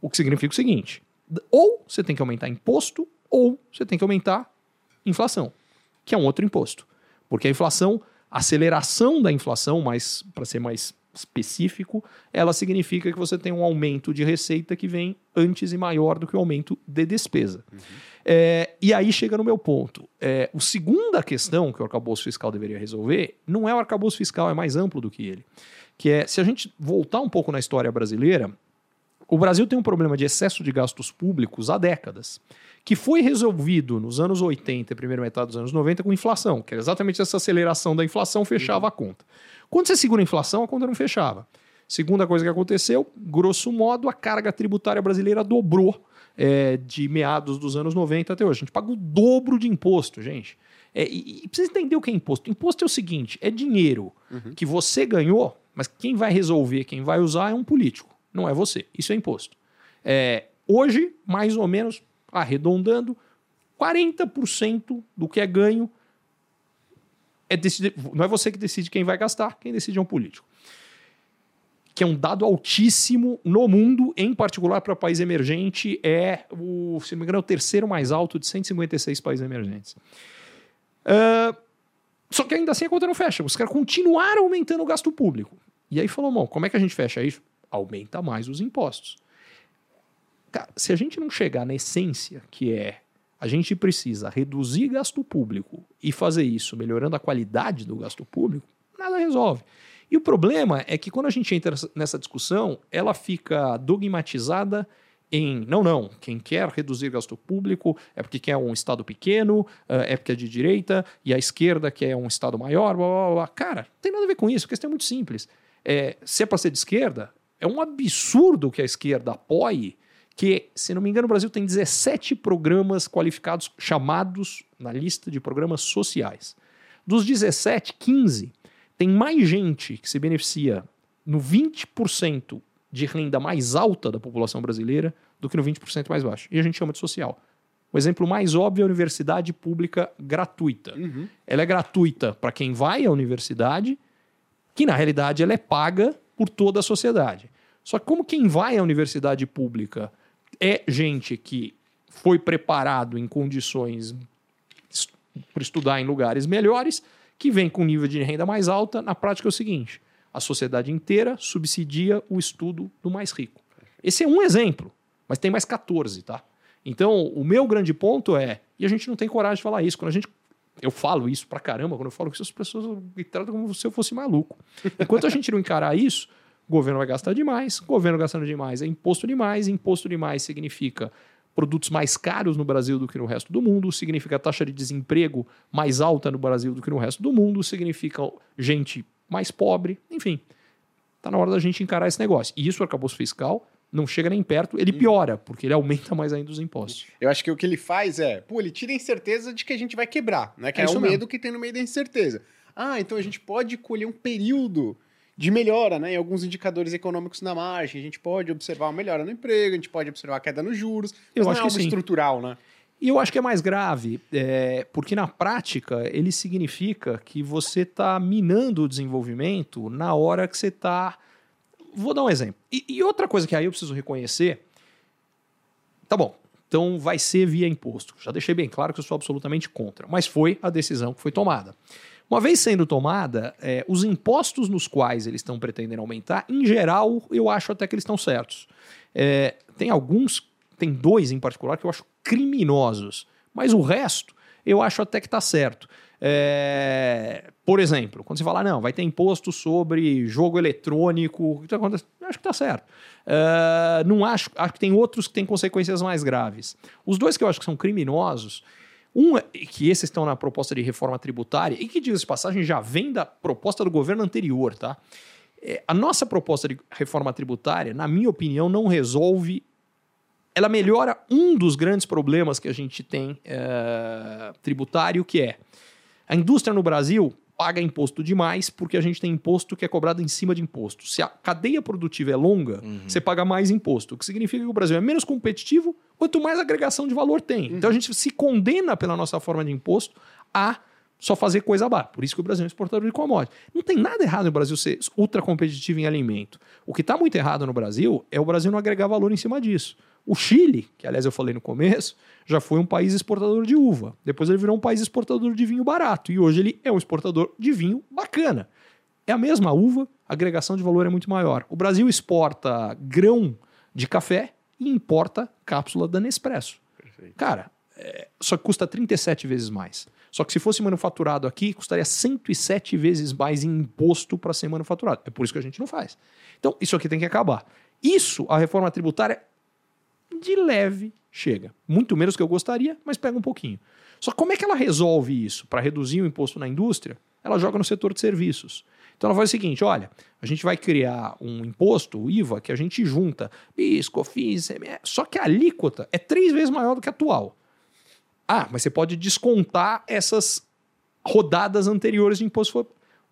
O que significa o seguinte: ou você tem que aumentar imposto, ou você tem que aumentar inflação, que é um outro imposto. Porque a inflação, a aceleração da inflação, mais para ser mais específico, ela significa que você tem um aumento de receita que vem antes e maior do que o aumento de despesa. É, e aí chega no meu ponto. É, a segunda questão que o arcabouço fiscal deveria resolver não é o arcabouço fiscal, é mais amplo do que ele. Que é, se a gente voltar um pouco na história brasileira, o Brasil tem um problema de excesso de gastos públicos há décadas, que foi resolvido nos anos 80 e primeira metade dos anos 90 com inflação, que era exatamente essa aceleração da inflação fechava a conta. Quando você segura a inflação, a conta não fechava. Segunda coisa que aconteceu, grosso modo, a carga tributária brasileira dobrou é, de meados dos anos 90 até hoje. A gente paga o dobro de imposto, gente. É, e, e precisa entender o que é imposto. Imposto é o seguinte: é dinheiro que você ganhou, mas quem vai resolver, quem vai usar é um político, não é você. Isso é imposto. É, hoje, mais ou menos, arredondando, 40% do que é ganho é decidi- não é você que decide quem vai gastar, quem decide é um político. que é um dado altíssimo no mundo, em particular para país emergente, é o, se não me engano, é o terceiro mais alto de 156 países emergentes. Uh, só que ainda assim a conta não fecha. Os caras continuaram aumentando o gasto público. E aí falou, bom, como é que a gente fecha isso? Aumenta mais os impostos. Cara, se a gente não chegar na essência, que é a gente precisa reduzir gasto público e fazer isso melhorando a qualidade do gasto público, nada resolve. E o problema é que quando a gente entra nessa discussão, ela fica dogmatizada em não, não, quem quer reduzir gasto público é porque quer um Estado pequeno, eh, é porque é de direita, e a esquerda quer um Estado maior, blá, blá, blá. Cara, não tem nada a ver com isso, a questão é muito simples. É, se é para ser de esquerda, é um absurdo que a esquerda apoie que, se não me engano, o Brasil tem 17 programas qualificados chamados na lista de programas sociais. Dos 17, 15 tem mais gente que se beneficia no 20% de renda mais alta da população brasileira do que no 20% mais baixo. E a gente chama de social. O exemplo mais óbvio é a universidade pública gratuita. Uhum. Ela é gratuita para quem vai à universidade, que na realidade ela é paga por toda a sociedade. Só que como quem vai à universidade pública é gente que foi preparado em condições para estudar em lugares melhores, que vem com nível de renda mais alta, na prática é o seguinte: a sociedade inteira subsidia o estudo do mais rico. Esse é um exemplo, mas tem mais 14, tá? Então, o meu grande ponto é, e a gente não tem coragem de falar isso, quando a gente eu falo isso pra caramba, quando eu falo isso, as pessoas me tratam como se eu fosse maluco. Enquanto a gente não encarar isso, o governo vai gastar demais, o governo gastando demais é imposto demais, imposto demais significa produtos mais caros no Brasil do que no resto do mundo, significa taxa de desemprego mais alta no Brasil do que no resto do mundo, significa gente mais pobre, enfim. Está na hora da gente encarar esse negócio. E isso, o arcabouço fiscal, não chega nem perto, ele piora, porque ele aumenta mais ainda os impostos. Eu acho que o que ele faz é, pô, ele tira a incerteza de que a gente vai quebrar, né? Que é, é o medo mesmo. que tem no meio da incerteza. Ah, então a gente pode colher um período de melhora, né? Em alguns indicadores econômicos na margem. A gente pode observar uma melhora no emprego, a gente pode observar a queda nos juros. Eu acho é algo que estrutural, né? E eu acho que é mais grave, é, porque na prática ele significa que você está minando o desenvolvimento na hora que você está. Vou dar um exemplo. E, e, outra coisa que aí eu preciso reconhecer. Tá bom, então vai ser via imposto. Já deixei bem claro que eu sou absolutamente contra, mas foi a decisão que foi tomada. Uma vez sendo tomada, é, os impostos nos quais eles estão pretendendo aumentar, em geral, eu acho até que eles estão certos. É, tem alguns, tem dois em particular que eu acho criminosos, mas o resto eu acho até que está certo. É, por exemplo, quando você fala, não, vai ter imposto sobre jogo eletrônico? Eu acho que está certo. É, não acho, acho que tem outros que têm consequências mais graves. Os dois que eu acho que são criminosos um, que esses estão na proposta de reforma tributária, e que, diz de passagem, já vem da proposta do governo anterior, tá? É, a nossa proposta de reforma tributária, na minha opinião, não resolve. Ela melhora um dos grandes problemas que a gente tem é, tributário, que é a indústria no Brasil paga imposto demais porque a gente tem imposto que é cobrado em cima de imposto. Se a cadeia produtiva é longa, uhum. você paga mais imposto, o que significa que o Brasil é menos competitivo quanto mais agregação de valor tem. Uhum. Então a gente se condena pela nossa forma de imposto a só fazer coisa baixa. Por isso que o Brasil é um exportador de commodities. Não tem nada errado no Brasil ser ultra competitivo em alimento. O que está muito errado no Brasil é o Brasil não agregar valor em cima disso. O Chile, que aliás eu falei no começo, já foi um país exportador de uva. Depois ele virou um país exportador de vinho barato. E hoje ele é um exportador de vinho bacana. É a mesma uva, a agregação de valor é muito maior. O Brasil exporta grão de café e importa cápsula da Nespresso. Perfeito. Cara, é, só que custa 37 vezes mais. Só que se fosse manufaturado aqui, custaria 107 vezes mais em imposto para ser manufaturado. É por isso que a gente não faz. Então, isso aqui tem que acabar. Isso, a reforma tributária de leve chega. Muito menos que eu gostaria, mas pega um pouquinho. Só como é que ela resolve isso? Para reduzir o imposto na indústria, ela joga no setor de serviços. Então ela faz o seguinte: olha, a gente vai criar um imposto, o IVA, que a gente junta PIS, COFINS, só que a alíquota é três vezes maior do que a atual. Ah, mas você pode descontar essas rodadas anteriores de imposto. O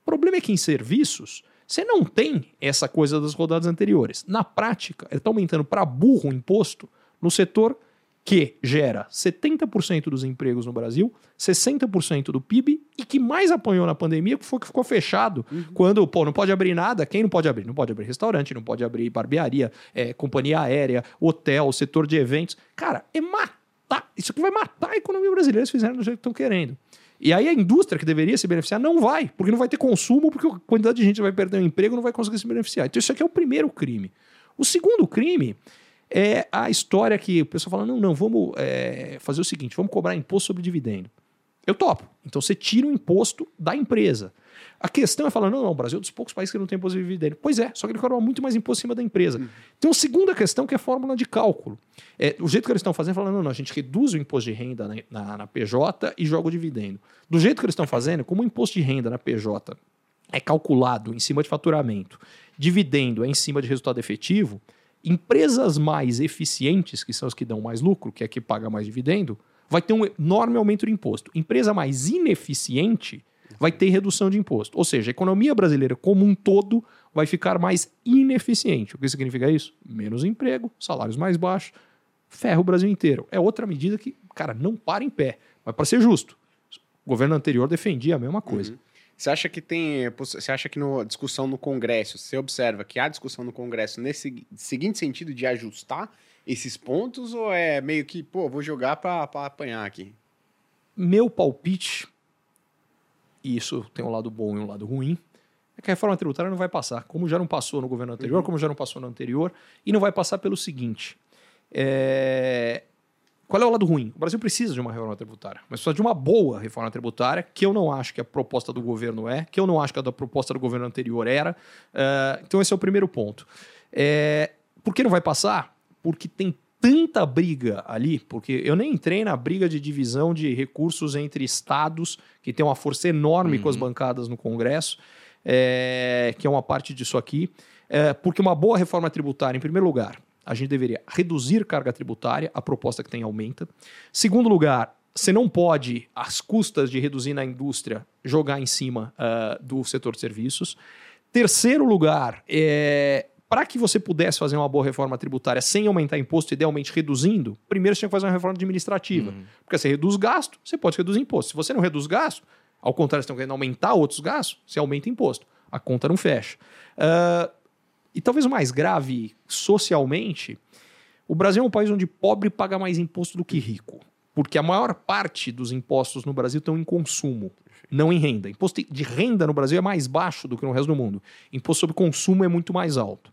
problema é que em serviços você não tem essa coisa das rodadas anteriores. Na prática, ele está aumentando para burro o imposto no setor que gera 70% dos empregos no Brasil, 60% do PIB e que mais apanhou na pandemia foi que ficou fechado. Uhum. Quando, pô, não pode abrir nada, quem não pode abrir? Não pode abrir restaurante, não pode abrir barbearia, é, companhia aérea, hotel, setor de eventos. Cara, é matar. Isso aqui vai matar a economia brasileira se fizerem do jeito que estão querendo. E aí a indústria que deveria se beneficiar não vai, porque não vai ter consumo, porque a quantidade de gente vai perder o emprego não vai conseguir se beneficiar. Então isso aqui é o primeiro crime. O segundo crime é a história que o pessoal fala: não, não, vamos é, fazer o seguinte, vamos cobrar imposto sobre dividendo. Eu topo. Então você tira o imposto da empresa. A questão é falar: não, não, o Brasil é um dos poucos países que não tem imposto de dividendo. Pois é, só que ele cobra muito mais imposto em cima da empresa. Uhum. Tem uma segunda questão que é a fórmula de cálculo. É, o jeito que eles estão fazendo, falando, não, não, a gente reduz o imposto de renda na, na, na PJ e joga o dividendo. Do jeito que eles estão fazendo, como o imposto de renda na PJ é calculado em cima de faturamento, dividendo é em cima de resultado efetivo, empresas mais eficientes, que são as que dão mais lucro, que é que paga mais dividendo, vai ter um enorme aumento de imposto. Empresa mais ineficiente vai ter redução de imposto. Ou seja, a economia brasileira como um todo vai ficar mais ineficiente. O que significa isso? Menos emprego, salários mais baixos, ferra o Brasil inteiro. É outra medida que, cara, não para em pé. Mas para ser justo, o governo anterior defendia a mesma coisa. Uhum. Você acha que tem. Você acha que na discussão no Congresso, você observa que há discussão no Congresso nesse seguinte sentido de ajustar esses pontos, ou é meio que, pô, vou jogar para apanhar aqui? Meu palpite, e isso tem um lado bom e um lado ruim, é que a reforma tributária não vai passar, como já não passou no governo anterior, Uhum. como já não passou no anterior, e não vai passar pelo seguinte. é, Qual é o lado ruim? O Brasil precisa de uma reforma tributária, mas precisa de uma boa reforma tributária, que eu não acho que a proposta do governo é, que eu não acho que a da proposta do governo anterior era. É, Então, esse é o primeiro ponto. É, Por que não vai passar? Porque tem tanta briga ali, porque eu nem entrei na briga de divisão de recursos entre estados, que tem uma força enorme com as bancadas no Congresso, é, que é uma parte disso aqui, é, porque uma boa reforma tributária, em primeiro lugar, a gente deveria reduzir carga tributária, a proposta que tem aumenta. Segundo lugar, você não pode, às custas de reduzir na indústria, jogar em cima ah, do setor de serviços. Terceiro lugar, é, para que você pudesse fazer uma boa reforma tributária sem aumentar imposto, idealmente reduzindo, primeiro você tinha que fazer uma reforma administrativa. Porque você reduz gasto, você pode reduzir imposto. Se você não reduz gasto, ao contrário, você estão querendo aumentar outros gastos, você aumenta imposto. A conta não fecha. Ah, e talvez o mais grave socialmente, o Brasil é um país onde pobre paga mais imposto do que rico. Porque a maior parte dos impostos no Brasil estão em consumo, não em renda. Imposto de renda no Brasil é mais baixo do que no resto do mundo. Imposto sobre consumo é muito mais alto.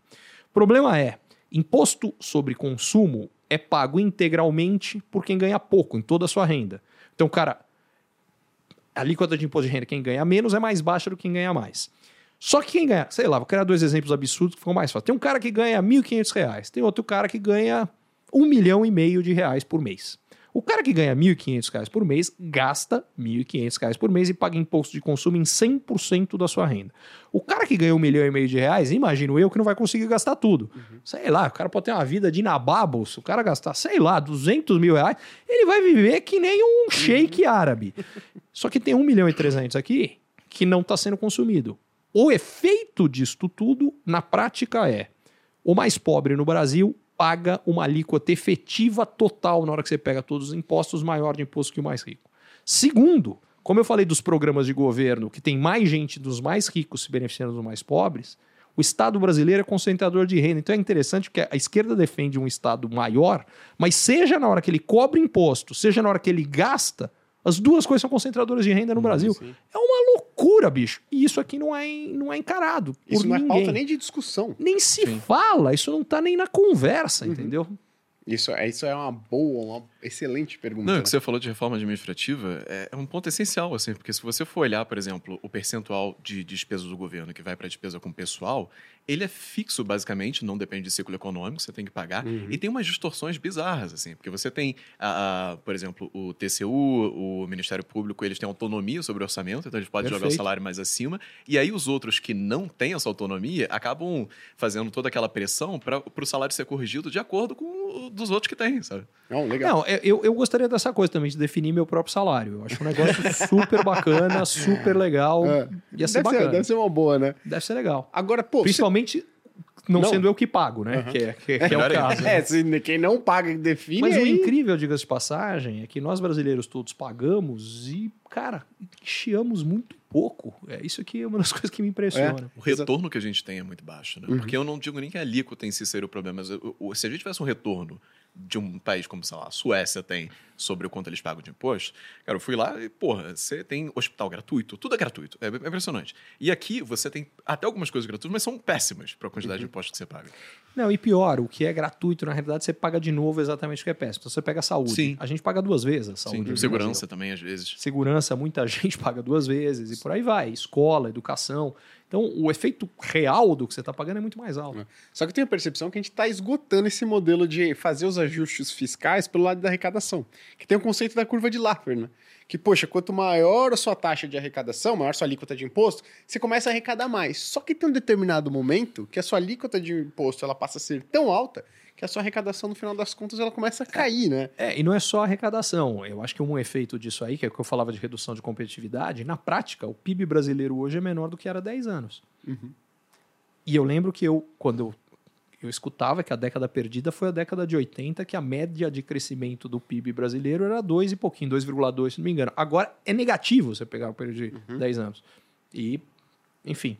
O problema é, imposto sobre consumo é pago integralmente por quem ganha pouco em toda a sua renda. Então, cara, a alíquota de imposto de renda, quem ganha menos é mais baixa do que quem ganha mais. Só que quem ganha, sei lá, vou criar dois exemplos absurdos que ficam mais fácil. Tem um cara que ganha R$ 1.500, tem outro cara que ganha um milhão e meio de reais por mês. O cara que ganha R$ 1.500 por mês gasta R$ 1.500 por mês e paga imposto de consumo em 100% da sua renda. O cara que ganha um milhão e meio de reais, imagino eu, que não vai conseguir gastar tudo. Sei lá, o cara pode ter uma vida de nababos, o cara gastar, sei lá, 200 mil reais, ele vai viver que nem um sheik árabe. Só que tem 1 milhão e 300 aqui que não está sendo consumido. O efeito disto tudo, na prática, é o mais pobre no Brasil paga uma alíquota efetiva total na hora que você pega todos os impostos, maior de imposto que o mais rico. Segundo, como eu falei dos programas de governo que tem mais gente dos mais ricos se beneficiando dos mais pobres, o Estado brasileiro é concentrador de renda. Então é interessante porque a esquerda defende um Estado maior, mas seja na hora que ele cobra imposto, seja na hora que ele gasta, as duas coisas são concentradoras de renda no Brasil. sim. É uma loucura, bicho. E isso aqui não é, não é encarado. Isso por não é ninguém. pauta nem de discussão. Nem se fala, isso não tá nem na conversa, Uhum. entendeu? Isso, é- isso é uma boa, uma excelente pergunta. Não, né? o que você falou de reforma administrativa é, é um ponto essencial, assim, porque se você for olhar, por exemplo, o percentual de despesas do governo que vai para despesa com pessoal, ele é fixo, basicamente, não depende de ciclo econômico, você tem que pagar, Uhum. e tem umas distorções bizarras, assim, porque você tem, a, a, por exemplo, o TCU, o Ministério Público, eles têm autonomia sobre o orçamento, então eles podem jogar o Perfeito. salário mais acima, e aí os outros que não têm essa autonomia acabam fazendo toda aquela pressão para o salário ser corrigido de acordo com o dos outros que têm, sabe? Não, legal. Não, eu, eu gostaria dessa coisa também, de definir meu próprio salário. Eu acho um negócio super bacana, super legal. É. Ia ser deve, bacana. ser, deve ser uma boa, né? Deve ser legal. Agora, pô, você- Principalmente não, Não. sendo eu que pago, né? Que é, que, que é o Melhor ainda. caso. né? É, se quem não paga que define. Mas o aí- incrível, diga-se de passagem, é que nós brasileiros todos pagamos e, cara, chiamos muito pouco. É isso aqui é uma das coisas que me impressiona. O retorno que a gente tem é muito baixo, né? Porque eu não digo nem que a alíquota em si seria o problema, mas o- o- se a gente tivesse um retorno de um país como, sei lá, a Suécia tem sobre o quanto eles pagam de imposto, cara, eu fui lá e, porra, você tem hospital gratuito, tudo é gratuito, é é impressionante. E aqui você tem até algumas coisas gratuitas, mas são péssimas para a quantidade de impostos que você paga. Não, e pior, o que é gratuito, na realidade, você paga de novo exatamente o que é péssimo. Então você pega a saúde. Sim. A gente paga duas vezes a saúde. Sim, segurança também, às vezes. Segurança, muita gente paga duas vezes e por aí vai. Escola, educação. Então, o efeito real do que você está pagando é muito mais alto. Só que eu tenho a percepção que a gente está esgotando esse modelo de fazer os ajustes fiscais pelo lado da arrecadação. Que tem o conceito da curva de Laffer, né? Que, poxa, quanto maior a sua taxa de arrecadação, maior a sua alíquota de imposto, você começa a arrecadar mais. Só que tem um determinado momento que a sua alíquota de imposto ela passa a ser tão alta que a sua arrecadação, no final das contas, ela começa a cair, né? É, e não é só a arrecadação. Eu acho que um efeito disso aí, que é o que eu falava de redução de competitividade, na prática, o PIB brasileiro hoje é menor do que era há 10 anos. E eu lembro que eu, quando eu, eu escutava que a década perdida foi a década de 80, que a média de crescimento do PIB brasileiro era 2 e pouquinho, 2,2, se não me engano. Agora é negativo você pegar o período de 10 anos. E, enfim.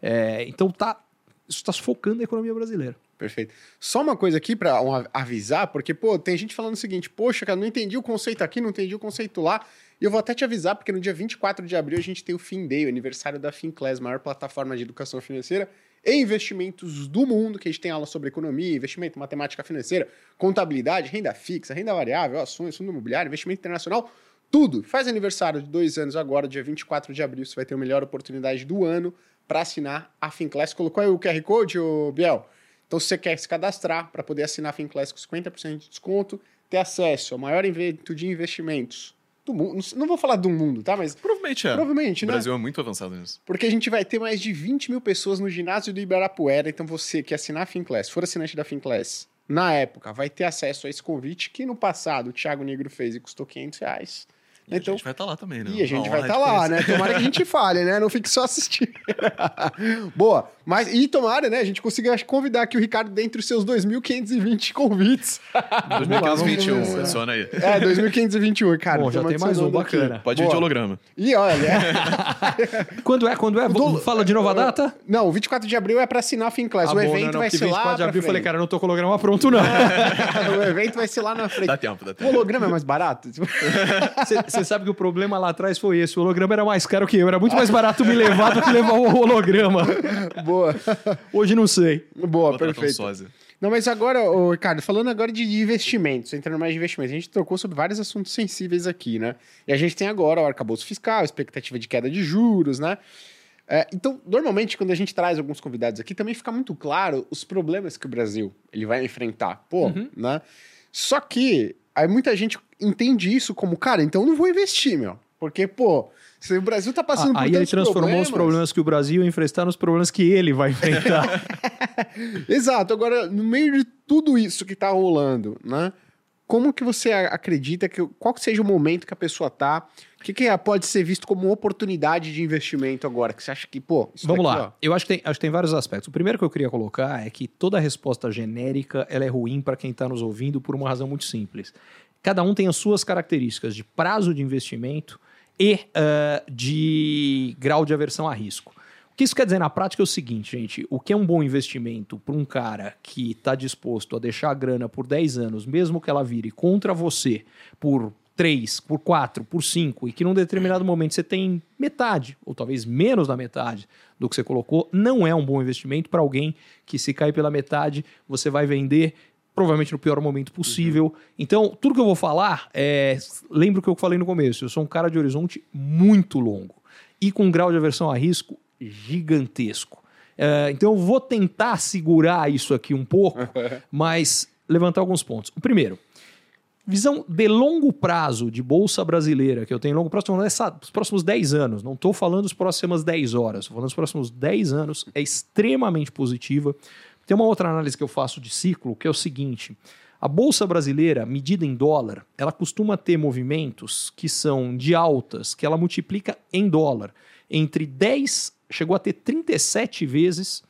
É, então tá, isso está sufocando a economia brasileira. Perfeito. Só uma coisa aqui para avisar, porque, pô, tem gente falando o seguinte: poxa, cara, não entendi o conceito aqui, não entendi o conceito lá. E eu vou até te avisar, porque no dia 24 de abril a gente tem o Fin Day, o aniversário da Finclass, maior plataforma de educação financeira e investimentos do mundo, que a gente tem aula sobre economia, investimento, matemática financeira, contabilidade, renda fixa, renda variável, ações, fundo imobiliário, investimento internacional, tudo. Faz aniversário de dois anos agora, dia 24 de abril, você vai ter a melhor oportunidade do ano para assinar a Finclass. Colocou aí o QR Code, ô Biel? Então, se você quer se cadastrar para poder assinar a Finclass com 50% de desconto, ter acesso ao maior evento de investimentos do mundo. Não- vou falar do mundo, tá? Mas Provavelmente é. provavelmente, O né? Brasil é muito avançado nisso. Porque a gente vai ter mais de 20 mil pessoas no ginásio do Ibirapuera. Então, você que assinar a Finclass, for assinante da Finclass, na época, vai ter acesso a esse convite que no passado o Thiago Negro fez e custou 500 reais. E Então, a gente vai estar lá também, né? e a gente Uma vai estar de lá, né? Tomara que a gente fale, né? Não fique só assistindo. Boa. Mas, e tomara, né? A gente consiga convidar aqui o Ricardo dentre os seus 2.520 convites. 2521, vamos ver. adiciona aí. É, 2.521, cara. Bom, já tem mais um, bacana. Pode ir de Boa. holograma. E olha, Quando é? Quando é? do- Fala de nova data? não, o 24 de abril é pra assinar a Finclass. Ah, o bom, evento não, não, vai ser lá 24 de abril eu falei, cara, eu não tô com o holograma pronto, não. o evento vai ser lá na frente. Dá tempo, dá O tempo. holograma é mais barato? Você sabe que o problema lá atrás foi esse. O holograma era mais caro que eu. Era muito mais barato me levar do que levar o holograma. Boa. Hoje não sei. Boa, perfeito. Não, mas agora, ô, Ricardo, falando agora de investimentos, entrando mais de investimentos, a gente trocou sobre vários assuntos sensíveis aqui, né? E a gente tem agora o arcabouço fiscal, expectativa de queda de juros, né? É, então, normalmente, quando a gente traz alguns convidados aqui, também fica muito claro os problemas que o Brasil ele vai enfrentar. Pô, né? Só que aí muita gente entende isso como, cara, então eu não vou investir, meu. Porque, pô, se o Brasil tá passando por Ah, Aí ele transformou os problemas que o Brasil ia enfrentar nos problemas que ele vai enfrentar. Exato. Agora, no meio de tudo isso que tá rolando, né? Como que você acredita que qual que seja o momento que a pessoa tá? O que, que é- pode ser visto como oportunidade de investimento agora? Que você acha que, pô, isso Vamos daqui, lá. ó, Eu acho que, tem, acho que tem vários aspectos. O primeiro que eu queria colocar é que toda resposta genérica ela é ruim para quem está nos ouvindo por uma razão muito simples. Cada um tem as suas características de prazo de investimento e ah, de grau de aversão a risco. O que isso quer dizer na prática é o seguinte, gente: o que é um bom investimento para um cara que está disposto a deixar a grana por 10 anos, mesmo que ela vire contra você por 3, por 4, por 5, e que num determinado momento você tem metade, ou talvez menos da metade do que você colocou, não é um bom investimento para alguém que, se cair pela metade, você vai vender. Provavelmente no pior momento possível. Então, tudo que eu vou falar é. Lembra o que eu falei no começo. Eu sou um cara de horizonte muito longo e com um grau de aversão a risco gigantesco. É, então eu vou tentar segurar isso aqui um pouco, mas levantar alguns pontos. O primeiro, visão de longo prazo de bolsa brasileira, que eu tenho longo prazo, dos próximos 10 anos, não estou falando dos próximas 10 horas, estou falando dos próximos 10 anos, é extremamente positiva. Tem uma outra análise que eu faço de ciclo, que é o seguinte: a bolsa brasileira, medida em dólar, ela costuma ter movimentos que são de altas, que ela multiplica em dólar entre 10, chegou a ter 37 vezes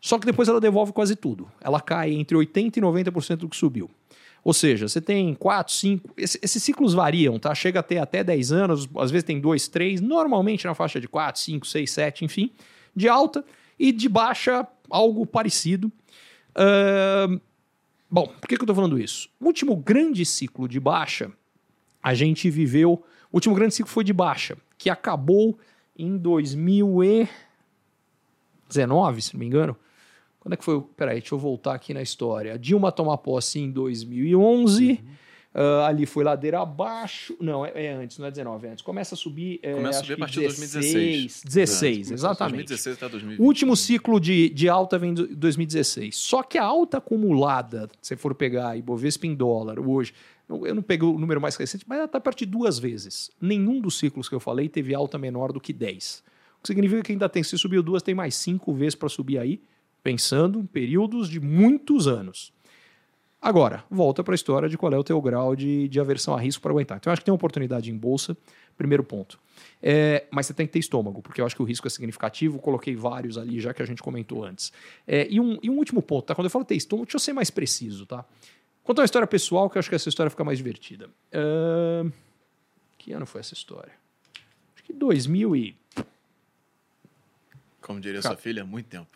Só que depois ela devolve quase tudo. Ela cai entre 80% e 90% do que subiu. Ou seja, você tem 4, 5. Esse, esses ciclos variam, tá? Chega a ter até 10 anos, às vezes tem 2, 3, normalmente na faixa de 4, 5, 6, 7, enfim, de alta, e de baixa, algo parecido. Uh, bom, por que, que eu estou falando isso? O último grande ciclo de baixa, a gente viveu. O último grande ciclo foi de baixa, que acabou em 2019, se não me engano. Quando é que foi? Peraí, deixa eu voltar aqui na história. A Dilma toma posse em 2011. Uhum. Uh, ali foi ladeira abaixo. Não, é, é, antes, não é 19, é antes. Começa a subir. É, Começa a subir a partir de 2016. 16, exatamente. 2016 até 2020. O último ciclo de, de alta vem de 2016. Só que a alta acumulada, se for pegar Ibovespa em dólar hoje, eu não peguei o número mais recente, mas ela está perto de duas vezes. Nenhum dos ciclos que eu falei teve alta menor do que 10. O que significa que ainda tem, se subiu duas, tem mais cinco vezes para subir aí pensando em períodos de muitos anos. Agora, volta para a história de qual é o teu grau de, de aversão a risco para aguentar. Então, eu acho que tem uma oportunidade em bolsa, primeiro ponto. É, mas você tem que ter estômago, porque eu acho que o risco é significativo. Coloquei vários ali, já que a gente comentou antes. É, e, um, e, um, último ponto, tá? Quando eu falo ter estômago, deixa eu ser mais preciso, tá? Contar uma história pessoal, que eu acho que essa história fica mais divertida. Uh, que ano foi essa história? Acho que 2000 e... Como diria sua filha, muito tempo.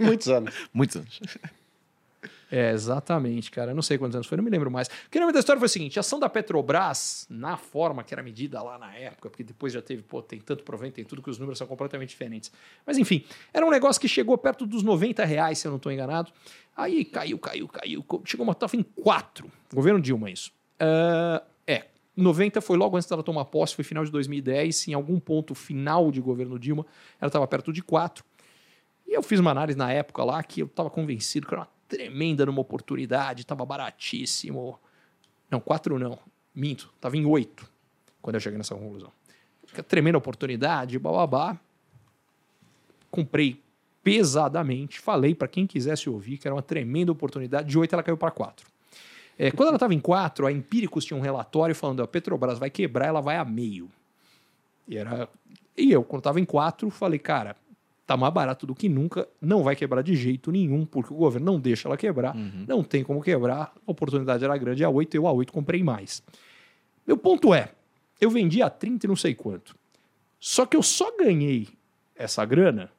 Muitos anos. Muitos anos. É, exatamente, cara. Eu não sei quantos anos foi, não me lembro mais. O que nome da história foi o seguinte: a ação da Petrobras, na forma que era medida lá na época, porque depois já teve, pô, tem tanto provento, tem tudo que os números são completamente diferentes. Mas enfim, era um negócio que chegou perto dos 90 reais, se eu não estou enganado. Aí caiu, caiu, caiu. Chegou uma tava em 4. Governo Dilma, isso. Uh, é, 90 foi logo antes dela tomar posse, foi final de 2010. Em algum ponto final de governo Dilma, ela estava perto de 4. E eu fiz uma análise na época lá que eu estava convencido que era uma tremenda numa oportunidade, estava baratíssimo. Não, 4 não, minto, estava em 8 quando eu cheguei nessa conclusão. Tremenda oportunidade, bababá. Comprei pesadamente, falei para quem quisesse ouvir que era uma tremenda oportunidade. De 8 ela caiu para 4. É, quando ela estava em 4, a Empíricos tinha um relatório falando: a Petrobras vai quebrar, ela vai a meio. E, era... e eu, quando estava em 4, falei: cara, tá mais barato do que nunca, não vai quebrar de jeito nenhum, porque o governo não deixa ela quebrar, uhum. não tem como quebrar, a oportunidade era grande, a 8, eu a 8 comprei mais. Meu ponto é: eu vendi a 30 e não sei quanto. Só que eu só ganhei essa grana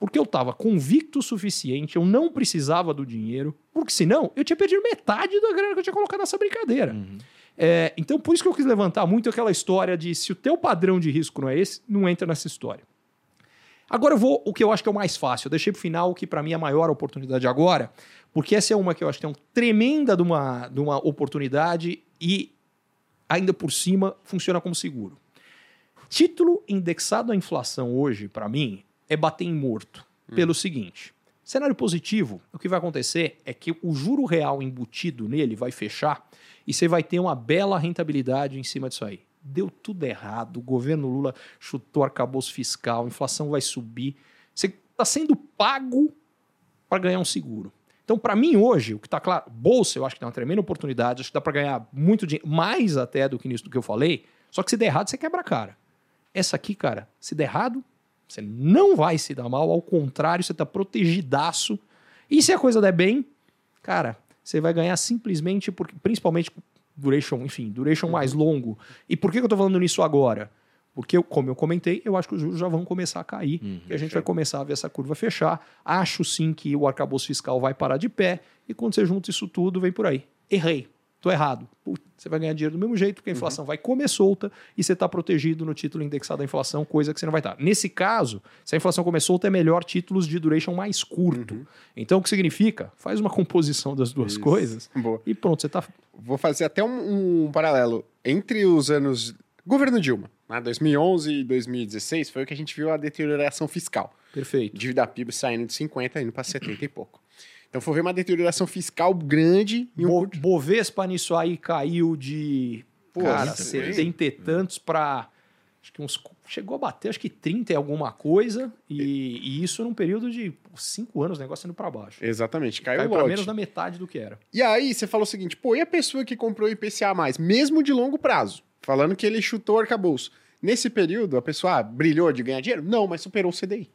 porque eu estava convicto o suficiente, eu não precisava do dinheiro, porque senão eu tinha perdido metade da grana que eu tinha colocado nessa brincadeira. Uhum. É, então, por isso que eu quis levantar muito aquela história de se o teu padrão de risco não é esse, não entra nessa história. Agora eu vou o que eu acho que é o mais fácil. Eu deixei para o final o que para mim é a maior oportunidade agora, porque essa é uma que eu acho que é uma tremenda de uma, de uma oportunidade e ainda por cima funciona como seguro. Título indexado à inflação hoje, para mim, é bater em morto. Hum. Pelo seguinte: cenário positivo, o que vai acontecer é que o juro real embutido nele vai fechar e você vai ter uma bela rentabilidade em cima disso aí. Deu tudo errado, o governo Lula chutou arcabouço fiscal, a inflação vai subir. Você está sendo pago para ganhar um seguro. Então, para mim, hoje, o que está claro, bolsa, eu acho que tem uma tremenda oportunidade, acho que dá para ganhar muito dinheiro, mais até do que nisso do que eu falei. Só que se der errado, você quebra a cara. Essa aqui, cara, se der errado, você não vai se dar mal, ao contrário, você está protegidaço. E se a coisa der bem, cara, você vai ganhar simplesmente, porque, principalmente duration, enfim, duration mais longo. E por que eu estou falando nisso agora? Porque, como eu comentei, eu acho que os juros já vão começar a cair uhum, e a gente vai começar a ver essa curva fechar. Acho sim que o arcabouço fiscal vai parar de pé e quando você junta isso tudo, vem por aí. Errei. Tô errado. Putz, você vai ganhar dinheiro do mesmo jeito, porque a uhum. inflação uhum. vai comer solta e você está protegido no título indexado à inflação, coisa que você não vai estar. Tá. Nesse caso, se a inflação comer solta, é melhor títulos de duration mais curto. Uhum. Então, o que significa? Faz uma composição das duas Isso. coisas Boa. e pronto, você está. Vou fazer até um, um, paralelo. Entre os anos. Governo Dilma, né, 2011 e 2016, foi o que a gente viu a deterioração fiscal. Perfeito. Dívida PIB saindo de 50 indo para 70 e pouco. Então foi ver uma deterioração fiscal grande. Em um... Bo Bovespa nisso aí caiu de Pô, cara, 70 e tantos para acho que uns chegou a bater acho que 30 e alguma coisa e, e isso num período de 5 anos o negócio indo para baixo. Exatamente, caiu, caiu para menos da metade do que era. E aí você falou o seguinte, pô, e a pessoa que comprou IPCA mais, mesmo de longo prazo, falando que ele chutou o arcabouço. Nesse período, a pessoa ah, brilhou de ganhar dinheiro? Não, mas superou o CDI.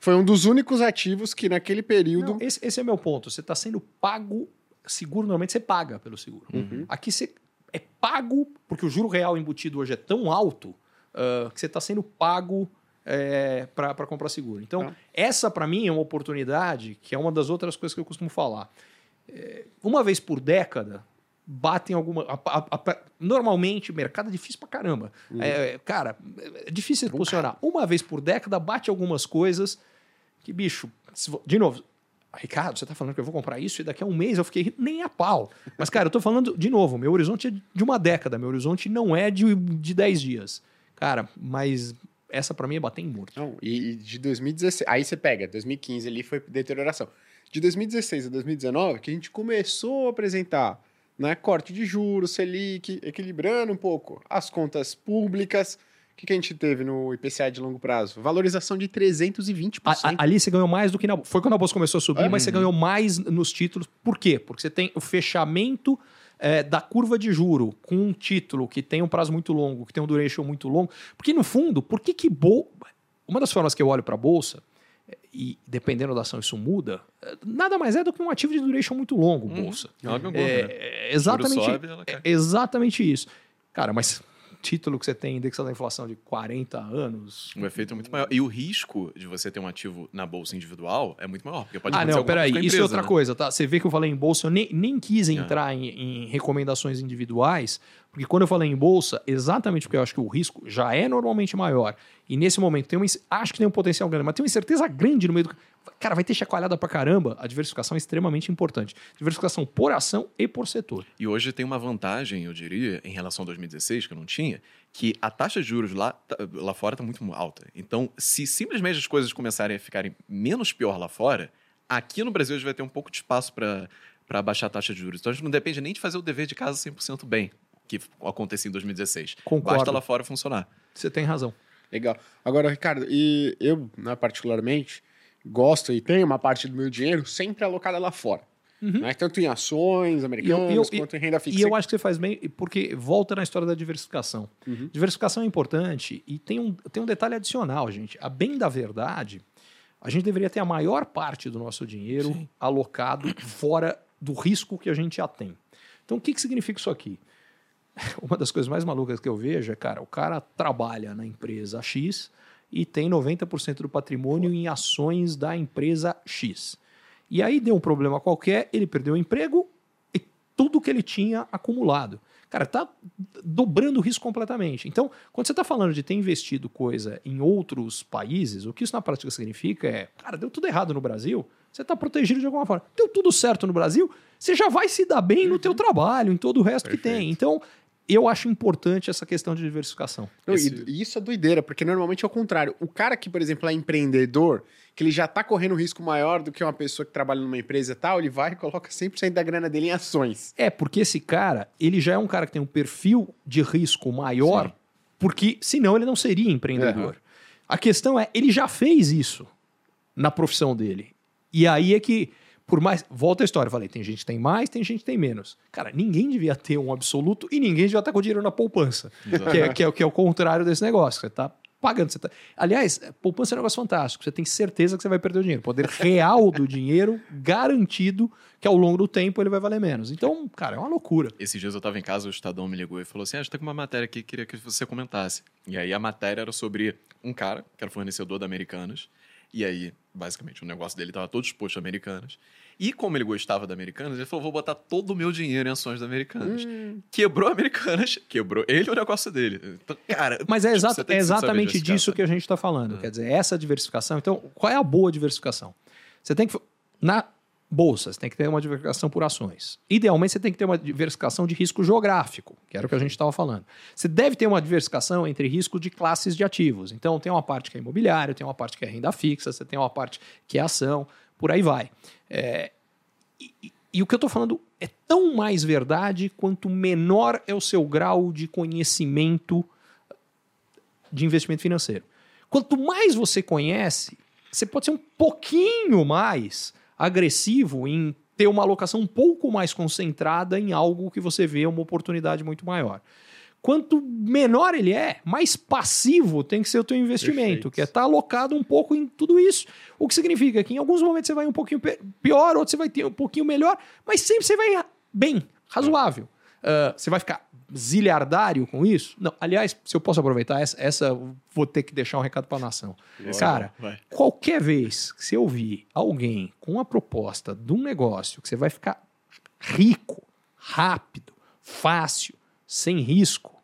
Foi um dos únicos ativos que naquele período. Não, esse, esse é meu ponto. Você está sendo pago. Seguro, normalmente você paga pelo seguro. Uhum. Aqui você é pago, porque o juro real embutido hoje é tão alto uh, que você está sendo pago é, para comprar seguro. Então, Ah. essa para mim é uma oportunidade que é uma das outras coisas que eu costumo falar. É, uma vez por década, batem alguma. a- a- a- normalmente, mercado é difícil pra caramba. É, cara, é difícil de posicionar. Uma vez por década, bate algumas coisas que, bicho, vo- de novo. Ricardo, você tá falando que eu vou comprar isso e daqui a um mês eu fiquei nem a pau. Mas, cara, eu tô falando, de novo, meu horizonte é de uma década, meu horizonte não é de, de 10 dias. Cara, mas essa pra mim é bater em morto. Não, e, e de 2016. Aí você pega, 2015 ali foi deterioração. De 2016 a 2019, que a gente começou a apresentar né, corte de juros, Selic, equilibrando um pouco as contas públicas. O que, que a gente teve no IPCA de longo prazo? Valorização de 320%. A- a- ali você ganhou mais do que na Foi quando a bolsa começou a subir, É. mas você ganhou mais nos títulos. Por quê? Porque você tem o fechamento é, da curva de juro com um título que tem um prazo muito longo, que tem um duration muito longo. Porque, no fundo, por que que... Uma das formas que eu olho para a bolsa, e dependendo da ação isso muda, é, nada mais é do que um ativo de duration muito longo, bolsa. É uma gangorra, É, né? é exatamente, sobe, é exatamente isso. Cara, mas título que você tem indexado à inflação de 40 anos... O efeito é muito maior. E o risco de você ter um ativo na bolsa individual é muito maior. Porque pode Ah, acontecer não, peraí. coisa com a Isso é empresa, outra né? coisa, tá? Você vê que eu falei em bolsa, eu nem, nem quis É. entrar em, em recomendações individuais, porque quando eu falei em bolsa, exatamente porque eu acho que o risco já é normalmente maior, e nesse momento tem uma, acho que tem um potencial grande, mas tem uma incerteza grande no meio do. Cara, vai ter chacoalhada pra caramba. A diversificação é extremamente importante. Diversificação por ação e por setor. E hoje tem uma vantagem, eu diria, em relação a 2016, que eu não tinha, que a taxa de juros lá, tá- lá fora está muito alta. Então, se simplesmente as coisas começarem a ficarem menos pior lá fora, aqui no Brasil a gente vai ter um pouco de espaço para baixar a taxa de juros. Então, a gente não depende nem de fazer o dever de casa 100% bem, que acontecia em 2016. Concordo. Basta lá fora funcionar. Você tem razão. Legal. Agora, Ricardo, e eu, né, particularmente, gosto e tenho uma parte do meu dinheiro sempre alocada lá fora. Né? Tanto em ações americanas Uhum. eu- quanto em renda fixa. E eu acho que você faz bem, porque volta na história da diversificação. Uhum. Diversificação é importante e tem um, tem um detalhe adicional, gente. A bem da verdade, a gente deveria ter a maior parte do nosso dinheiro alocado fora do risco que a gente já tem. Então, o que, que significa isso aqui? Uma das coisas mais malucas que eu vejo é, cara, o cara trabalha na empresa X e tem 90% do patrimônio em ações da empresa X. E aí deu um problema qualquer, ele perdeu o emprego e tudo que ele tinha acumulado. Cara, tá dobrando o risco completamente. Então, quando você está falando de ter investido coisa em outros países, o que isso na prática significa é, cara, deu tudo errado no Brasil, você está protegido de alguma forma. Deu tudo certo no Brasil, você já vai se dar bem no teu trabalho, em todo o resto que tem. Então, eu acho importante essa questão de diversificação. Não, Esse- e, isso é doideira, porque normalmente é o contrário. O cara que, por exemplo, é empreendedor, que ele já tá correndo um risco maior do que uma pessoa que trabalha numa empresa e tal, ele vai e coloca 100% da grana dele em ações. É, porque esse cara, ele já é um cara que tem um perfil de risco maior, Sim. porque senão ele não seria empreendedor. Aham. A questão é, ele já fez isso na profissão dele. E aí é que, por mais. Volta a história, falei, tem gente que tem mais, tem gente que tem menos. Cara, ninguém devia ter um absoluto e ninguém devia estar com dinheiro na poupança. Que é, que, é, que é o contrário desse negócio. Você tá pagando. Você tá... Aliás, poupança é um negócio fantástico. Você tem certeza que você vai perder o dinheiro. Poder real do dinheiro garantido que ao longo do tempo ele vai valer menos. Então, cara, é uma loucura. Esses dias eu tava em casa, o Estadão me ligou e falou assim: Ah, a gente tá com uma matéria aqui, queria que você comentasse. E aí a matéria era sobre um cara, que era fornecedor da Americanas. E aí, basicamente, o negócio dele tava todo exposto a Americanas. E como ele gostava da Americanas, ele falou: vou botar todo o meu dinheiro em ações da Americanas. Quebrou a Americanas, quebrou ele o negócio dele. Então, cara. Mas é, tipo, tem é exatamente disso que a gente está falando. Quer dizer, essa diversificação. Então, qual é a boa diversificação? Você tem que. Na bolsa, você tem que ter uma diversificação por ações. Idealmente, você tem que ter uma diversificação de risco geográfico, que era o que a gente estava falando. Você deve ter uma diversificação entre risco de classes de ativos. Então, tem uma parte que é imobiliário, tem uma parte que é renda fixa, você tem uma parte que é ação, por aí vai. É, e- e o que eu estou falando é tão mais verdade quanto menor é o seu grau de conhecimento de investimento financeiro. Quanto mais você conhece, você pode ser um pouquinho mais agressivo em ter uma alocação um pouco mais concentrada em algo que você vê uma oportunidade muito maior. quanto menor ele é, mais passivo tem que ser o teu investimento, Perfeito. que é estar alocado um pouco em tudo isso. O que significa que em alguns momentos você vai um pouquinho pior, outros você vai ter um pouquinho melhor, mas sempre você vai bem, razoável. Ah, você vai ficar zilhardário com isso? Não. Aliás, se eu posso aproveitar, essa, essa vou ter que deixar um recado para a nação. Cara, vai. qualquer vez que você ouvir alguém com uma proposta de um negócio que você vai ficar rico, rápido, fácil, sem risco,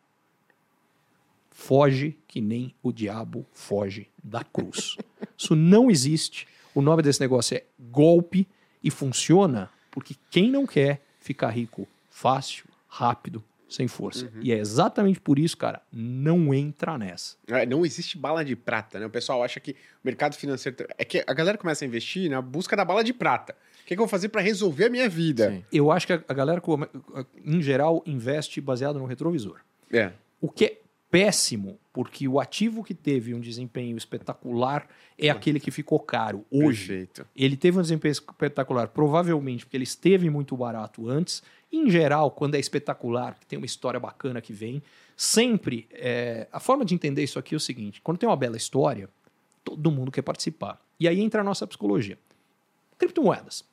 foge que nem o diabo foge da cruz. Isso não existe. O nome desse negócio é golpe e funciona porque quem não quer ficar rico fácil, rápido, sem força. E é exatamente por isso, cara, não entra nessa. É, Não existe bala de prata, né? O pessoal acha que o mercado financeiro. É que a galera começa a investir na busca da bala de prata. O que, que eu vou fazer para resolver a minha vida? Sim. Eu acho que a galera, em geral, investe baseado no retrovisor. É. O que é péssimo, porque o ativo que teve um desempenho espetacular é aquele que ficou caro hoje. Perfeito. Ele teve um desempenho espetacular, provavelmente porque ele esteve muito barato antes. Em geral, quando é espetacular, que tem uma história bacana que vem, sempre. é, a forma de entender isso aqui é o seguinte: quando tem uma bela história, todo mundo quer participar. E aí entra a nossa psicologia. Criptomoedas.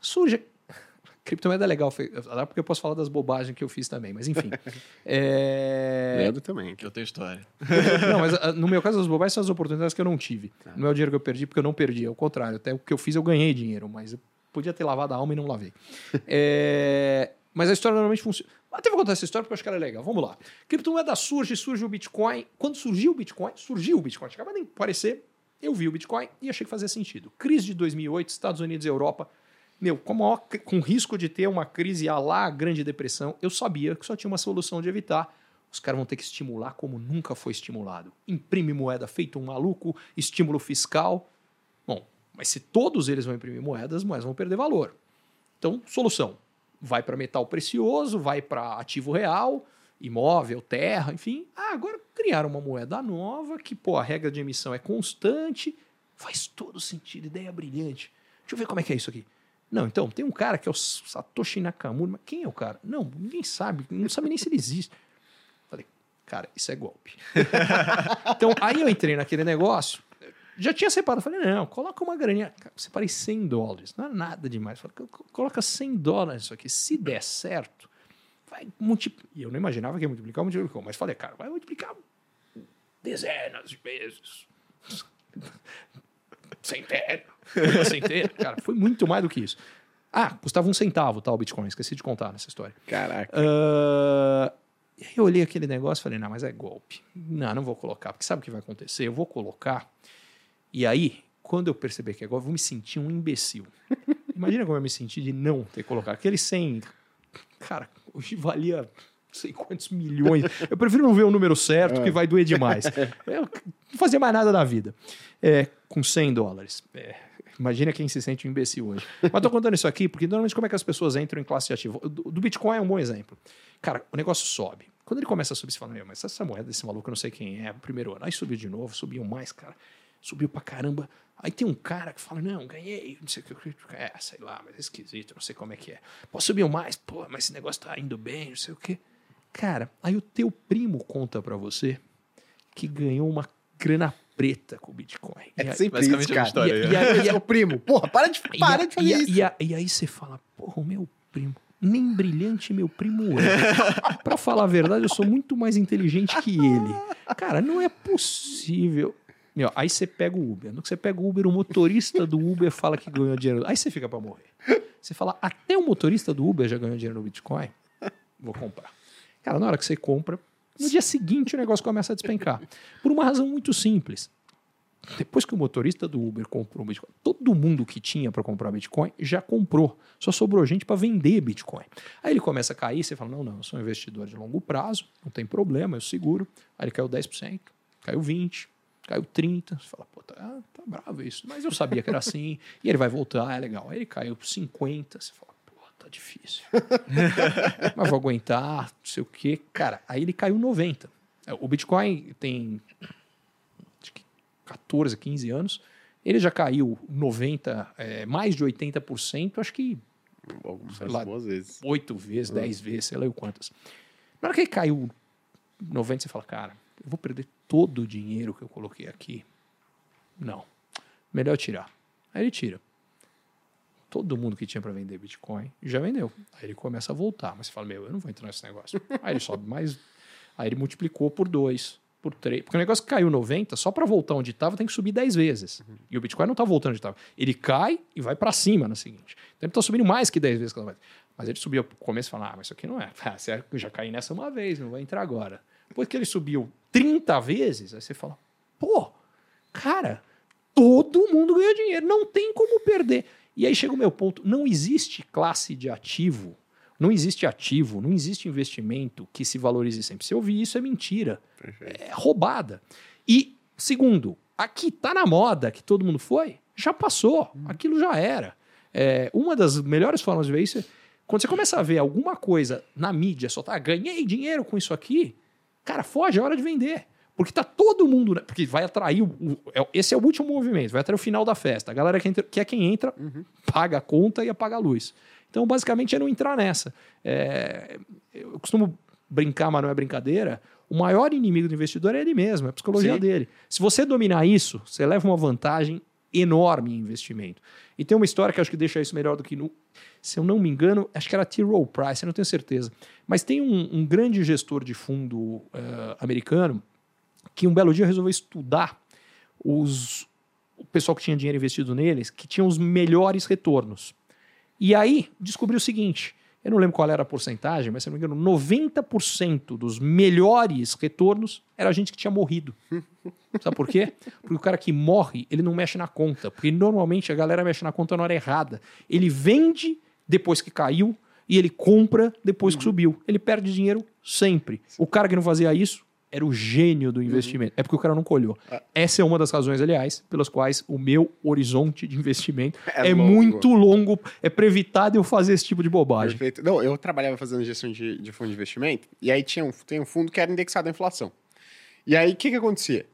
Surge. Criptomoeda é legal, porque eu posso falar das bobagens que eu fiz também, mas enfim. É... Leandro também. Que eu tenho história. Não, mas ah, no meu caso, as bobagens são as oportunidades que eu não tive. Não é o dinheiro que eu perdi, porque eu não perdi. Ao contrário, até o que eu fiz eu ganhei dinheiro, mas eu podia ter lavado a alma e não lavei. É, Mas a história normalmente funciona. Até vou contar essa história porque eu acho que ela é legal. Vamos lá. Criptomoeda surge, surge o Bitcoin. Quando surgiu o Bitcoin, surgiu o Bitcoin. Acaba de aparecer, eu vi o Bitcoin e achei que fazia sentido. Crise de 2008, Estados Unidos e Europa. Meu, com, maior com risco de ter uma crise a lá, a Grande Depressão, eu sabia que só tinha uma solução de evitar. Os caras vão ter que estimular como nunca foi estimulado. Imprime moeda feito um maluco, estímulo fiscal. Mas se todos eles vão imprimir moedas, as moedas vão perder valor. Então, solução. Vai para metal precioso, vai para ativo real, imóvel, terra, enfim. Ah, agora criaram uma moeda nova que, pô, a regra de emissão é constante. Faz todo sentido, ideia brilhante. Deixa eu ver como é que é isso aqui. Não, então, tem um cara que é o Satoshi Nakamura. Mas quem é o cara? Não, ninguém sabe. Não sabe nem se ele existe. Falei, cara, isso é golpe. então, aí eu entrei naquele negócio. Já tinha separado. Falei, não, coloca uma graninha. Cara, separei 100 dólares. Não é nada demais. Falei, co- co- coloca 100 dólares isso aqui. Se der certo, vai multiplicar. E eu não imaginava que ia multiplicar, multiplicou. Mas falei, cara, vai multiplicar dezenas de vezes. Centena. Centena. Cara, foi muito mais do que isso. Ah, custava um centavo, tá, o Bitcoin. Esqueci de contar nessa história. Caraca. Aí eu olhei aquele negócio e falei, não, mas é golpe. Não, não vou colocar, porque sabe o que vai acontecer? Eu vou colocar. E aí, quando eu perceber que é golpe, eu vou me sentir um imbecil. Imagina como eu me senti de não ter colocado. Aquele 100, cara, hoje valia não sei quantos milhões. Eu prefiro não ver o número certo, que vai doer demais. Eu não fazia mais nada da vida. É, com 100 dólares. É, imagina quem se sente um imbecil hoje. Mas tô contando isso aqui porque normalmente como é que as pessoas entram em classe ativa? O Do, do Bitcoin é um bom exemplo. Cara, o negócio sobe. Quando ele começa a subir, você fala, meu, mas essa moeda desse maluco eu não sei quem é, primeiro ano. Aí subiu de novo, subiu mais, cara. Subiu pra caramba. Aí tem um cara que fala, não, ganhei, não sei o que. É, sei lá, mas é esquisito, não sei como é que é. Pô, subiu mais, pô, mas esse negócio tá indo bem, não sei o quê. Cara, aí o teu primo conta pra você que ganhou uma grana preta com o Bitcoin. E É aí- sempre basicamente isso, é cara. história, e, é. e aí- é o primo. Porra, para de, e para a- de fazer e a- isso. E, a- e aí você fala, porra, o meu primo, nem brilhante meu primo é. pra falar a verdade, eu sou muito mais inteligente que ele. Cara, não é possível. Aí você pega o Uber. No que você pega o Uber, o motorista do Uber fala que ganhou dinheiro. Aí você fica pra morrer. Você fala, até o motorista do Uber já ganhou dinheiro no Bitcoin? Vou comprar. Cara, na hora que você compra, no dia seguinte o negócio começa a despencar. Por uma razão muito simples. Depois que o motorista do Uber comprou Bitcoin, todo mundo que tinha para comprar Bitcoin já comprou. Só sobrou gente para vender Bitcoin. Aí ele começa a cair, você fala: não, não, eu sou um investidor de longo prazo, não tem problema, eu seguro. Aí ele caiu 10%, caiu 20%, caiu 30%. Você fala: pô, tá, tá bravo isso. Mas eu sabia que era assim. e ele vai voltar, é legal. Aí ele caiu 50%, você fala: pô, tá difícil. Mas vou aguentar, não sei o quê. Cara, aí ele caiu 90%. O Bitcoin tem acho que 14, 15 anos. Ele já caiu 90, é, mais de 80%, acho que Algumas sei lá, vezes. oito vezes, dez vezes, sei lá o quantas. Na hora que ele caiu 90 você fala, cara, eu vou perder todo o dinheiro que eu coloquei aqui. Não. Melhor tirar. Aí ele tira. Todo mundo que tinha para vender Bitcoin já vendeu. Aí ele começa a voltar. Mas você fala, meu, eu não vou entrar nesse negócio. Aí ele sobe mais. Aí ele multiplicou por dois, por três. Porque o negócio que caiu 90, só para voltar onde estava, tem que subir 10 vezes. Uhum. E o Bitcoin não está voltando onde estava. Ele cai e vai para cima na seguinte. Então ele está subindo mais que 10 vezes. Mas ele subiu começo e falou: ah, mas isso aqui não é. Ah, eu já caí nessa uma vez, não vai entrar agora. Depois que ele subiu 30 vezes, aí você fala: pô, cara, todo mundo ganha dinheiro, não tem como perder. E aí chega o meu ponto: não existe classe de ativo, não existe ativo, não existe investimento que se valorize sempre. Se eu ouvir isso, é mentira. Perfeito. É roubada. E, segundo, aqui tá na moda que todo mundo foi, já passou, hum. aquilo já era. É, uma das melhores formas de ver isso é quando você começa a ver alguma coisa na mídia, só tá, ganhei dinheiro com isso aqui, cara, foge, é hora de vender. Porque tá todo mundo. Porque vai atrair. O, o, é, esse é o último movimento, vai atrair o final da festa. A galera que, entra, que é quem entra, uhum. paga a conta e apaga a luz. Então, basicamente, é não entrar nessa. É, eu costumo brincar, mas não é brincadeira. O maior inimigo do investidor é ele mesmo, é a psicologia Sim. dele. Se você dominar isso, você leva uma vantagem enorme investimento. E tem uma história que acho que deixa isso melhor do que no. Se eu não me engano, acho que era T. Rowe Price, eu não tenho certeza. Mas tem um, um grande gestor de fundo uh, americano que um belo dia resolveu estudar os, o pessoal que tinha dinheiro investido neles, que tinham os melhores retornos. E aí descobriu o seguinte: eu não lembro qual era a porcentagem, mas se não me engano, 90% dos melhores retornos era gente que tinha morrido. Sabe por quê? Porque o cara que morre, ele não mexe na conta. Porque normalmente a galera mexe na conta na hora errada. Ele vende depois que caiu e ele compra depois que uhum. subiu. Ele perde dinheiro sempre. O cara que não fazia isso era o gênio do investimento. Uhum. É porque o cara não colhou. É. Essa é uma das razões, aliás, pelas quais o meu horizonte de investimento é, é muito longo. É para evitar de eu fazer esse tipo de bobagem. Perfeito. Não, eu trabalhava fazendo gestão de, de fundo de investimento e aí tinha um, tem um fundo que era indexado à inflação. E aí o que, que acontecia?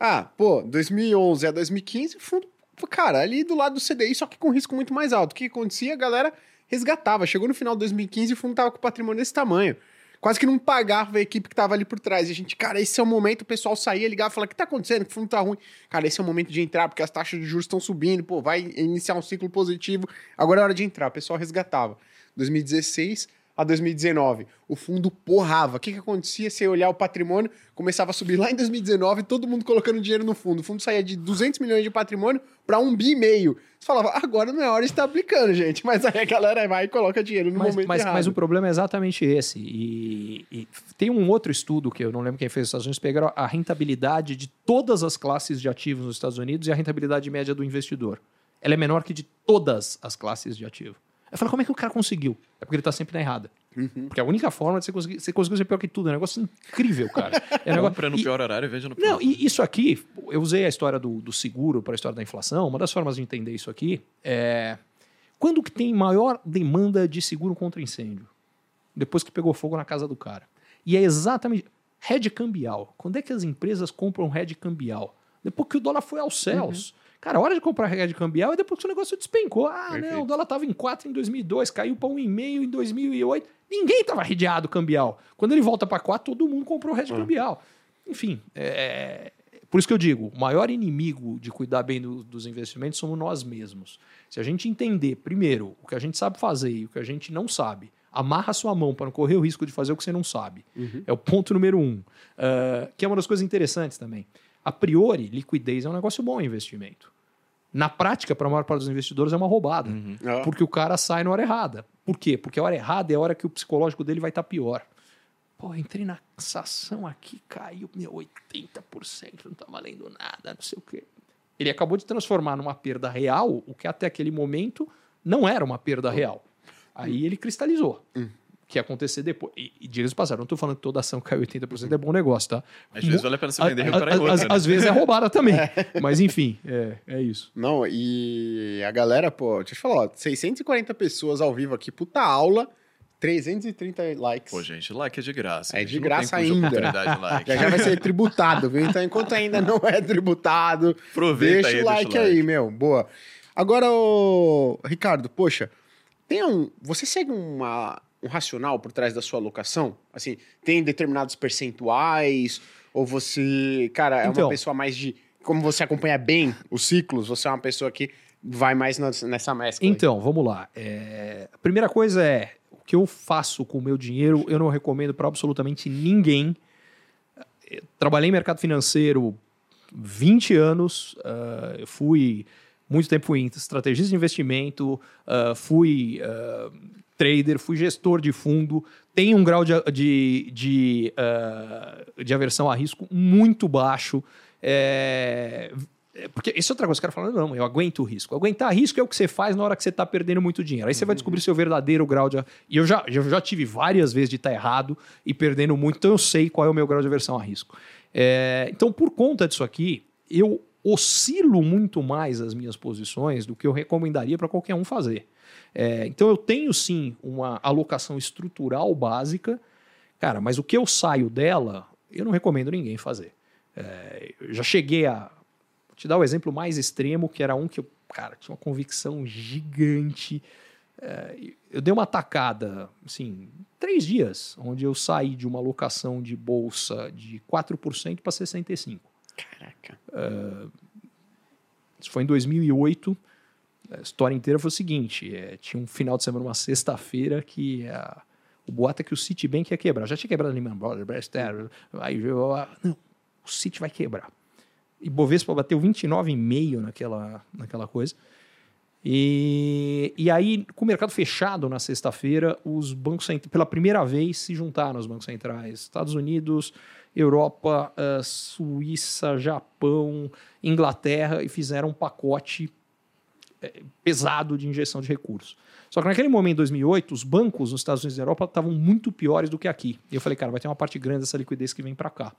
Ah, pô, 2011 a 2015, o fundo, cara, ali do lado do CDI, só que com risco muito mais alto. O que, que acontecia? A galera resgatava. Chegou no final de 2015 e o fundo tava com patrimônio desse tamanho quase que não pagava a equipe que estava ali por trás. E a gente, cara, esse é o momento, o pessoal saía, ligava falava, o que tá acontecendo? Que o fundo tá ruim. Cara, esse é o momento de entrar, porque as taxas de juros estão subindo, pô, vai iniciar um ciclo positivo. Agora é hora de entrar. O pessoal resgatava. 2016 a 2019. O fundo porrava. O que, que acontecia? Você olhar o patrimônio, começava a subir lá em 2019, todo mundo colocando dinheiro no fundo. O fundo saía de 200 milhões de patrimônio para um bi e meio. Você falava, agora não é hora de estar aplicando, gente. Mas aí a galera vai e coloca dinheiro no mas, momento mas, errado. Mas o problema é exatamente esse. E, e, tem um outro estudo que eu não lembro quem fez nos Estados Unidos, pegaram a rentabilidade de todas as classes de ativos nos Estados Unidos e a rentabilidade média do investidor. Ela é menor que de todas as classes de ativo. Eu falo, como é que o cara conseguiu? É porque ele está sempre na errada. Uhum. Porque a única forma de você conseguir, você conseguir ser pior que tudo. É um negócio incrível, cara. É um negócio... no e, pior horário e veja no pior. Não, e isso aqui, eu usei a história do, do seguro para a história da inflação. Uma das formas de entender isso aqui é quando que tem maior demanda de seguro contra incêndio? Depois que pegou fogo na casa do cara. E é exatamente. Rede cambial. Quando é que as empresas compram rede cambial? Depois que o dólar foi aos céus. Uhum. Cara, a hora de comprar regra de cambial é depois que o negócio despencou. Ah, Perfeito. não, o dólar estava em 4 em 2002, caiu para 1,5 em 2008. Ninguém estava redeado cambial. Quando ele volta para 4, todo mundo comprou rede hum. cambial. Enfim, é... por isso que eu digo, o maior inimigo de cuidar bem do, dos investimentos somos nós mesmos. Se a gente entender, primeiro, o que a gente sabe fazer e o que a gente não sabe, amarra a sua mão para não correr o risco de fazer o que você não sabe. Uhum. É o ponto número um. Uh, que é uma das coisas interessantes também. A priori, liquidez é um negócio bom em investimento. Na prática, para a maior parte dos investidores, é uma roubada. Uhum. É. Porque o cara sai na hora errada. Por quê? Porque a hora errada é a hora que o psicológico dele vai estar tá pior. Pô, entrei nessa ação aqui, caiu meu 80%, não tá valendo nada, não sei o quê. Ele acabou de transformar numa perda real o que até aquele momento não era uma perda real. Aí ele cristalizou. Uhum que acontecer depois. E, e diga-se passar, não estou falando que toda ação que caiu 80% é bom negócio, tá? Às vezes vale a pena se vender e recuperar outra. Às, né? às vezes é roubada também. É. Mas enfim, é, é isso. Não, e a galera, pô, deixa eu te falar, ó, 640 pessoas ao vivo aqui, puta aula. 330 likes. Pô, gente, like é de graça. É de graça ainda. Like. Já, já vai ser tributado, viu? Então, enquanto ainda não é tributado, Aproveita deixa aí, o like deixa o like aí, meu. Boa. Agora, ô, Ricardo, poxa, tem um. Você segue uma um racional por trás da sua alocação? Assim, tem determinados percentuais? Ou você, cara, é Então. uma pessoa mais de. Como você acompanha bem os ciclos, você é uma pessoa que vai mais nessa mescla. aí. Então, vamos lá. É, A primeira coisa é o que eu faço com o meu dinheiro, eu não recomendo para absolutamente ninguém. Eu trabalhei em mercado financeiro 20 anos, ah, eu fui muito tempo fui estrategista de investimento, ah, fui ah, trader, fui gestor de fundo, tenho um grau de, de, de, ah, de aversão a risco muito baixo. É, Porque isso é outra coisa, os caras falam, não, eu aguento o risco. Aguentar risco é o que você faz na hora que você está perdendo muito dinheiro. Aí você vai descobrir seu verdadeiro grau de. E eu já, eu já tive várias vezes de estar errado e perdendo muito, então eu sei qual é o meu grau de aversão a risco. É, Então, por conta disso aqui, eu oscilo muito mais as minhas posições do que eu recomendaria para qualquer um fazer. É, então, eu tenho sim uma alocação estrutural básica, cara, mas o que eu saio dela, eu não recomendo ninguém fazer. É, eu já cheguei a Vou te dar o exemplo mais extremo, que era um que eu, cara, tinha uma convicção gigante. É, eu dei uma atacada, assim, três dias, onde eu saí de uma alocação de bolsa de 4% para 65%. Caraca. Isso foi em 2008. A história inteira foi o seguinte: é, tinha um final de semana, uma sexta-feira, que a- o boato é que o Citibank ia quebrar. Já tinha quebrado a Lehman Brothers, Stearns, aí não, o Citi vai quebrar. E Bovespa bateu 29,5 naquela, naquela coisa. E, e aí, com o mercado fechado na sexta-feira, os bancos pela primeira vez se juntaram os bancos centrais. Estados Unidos, Europa, eh, Suíça, Japão, Inglaterra e fizeram um pacote eh, pesado de injeção de recursos. Só que naquele momento, em 2008, os bancos nos Estados Unidos e Europa estavam muito piores do que aqui. E eu falei, cara, vai ter uma parte grande dessa liquidez que vem para cá.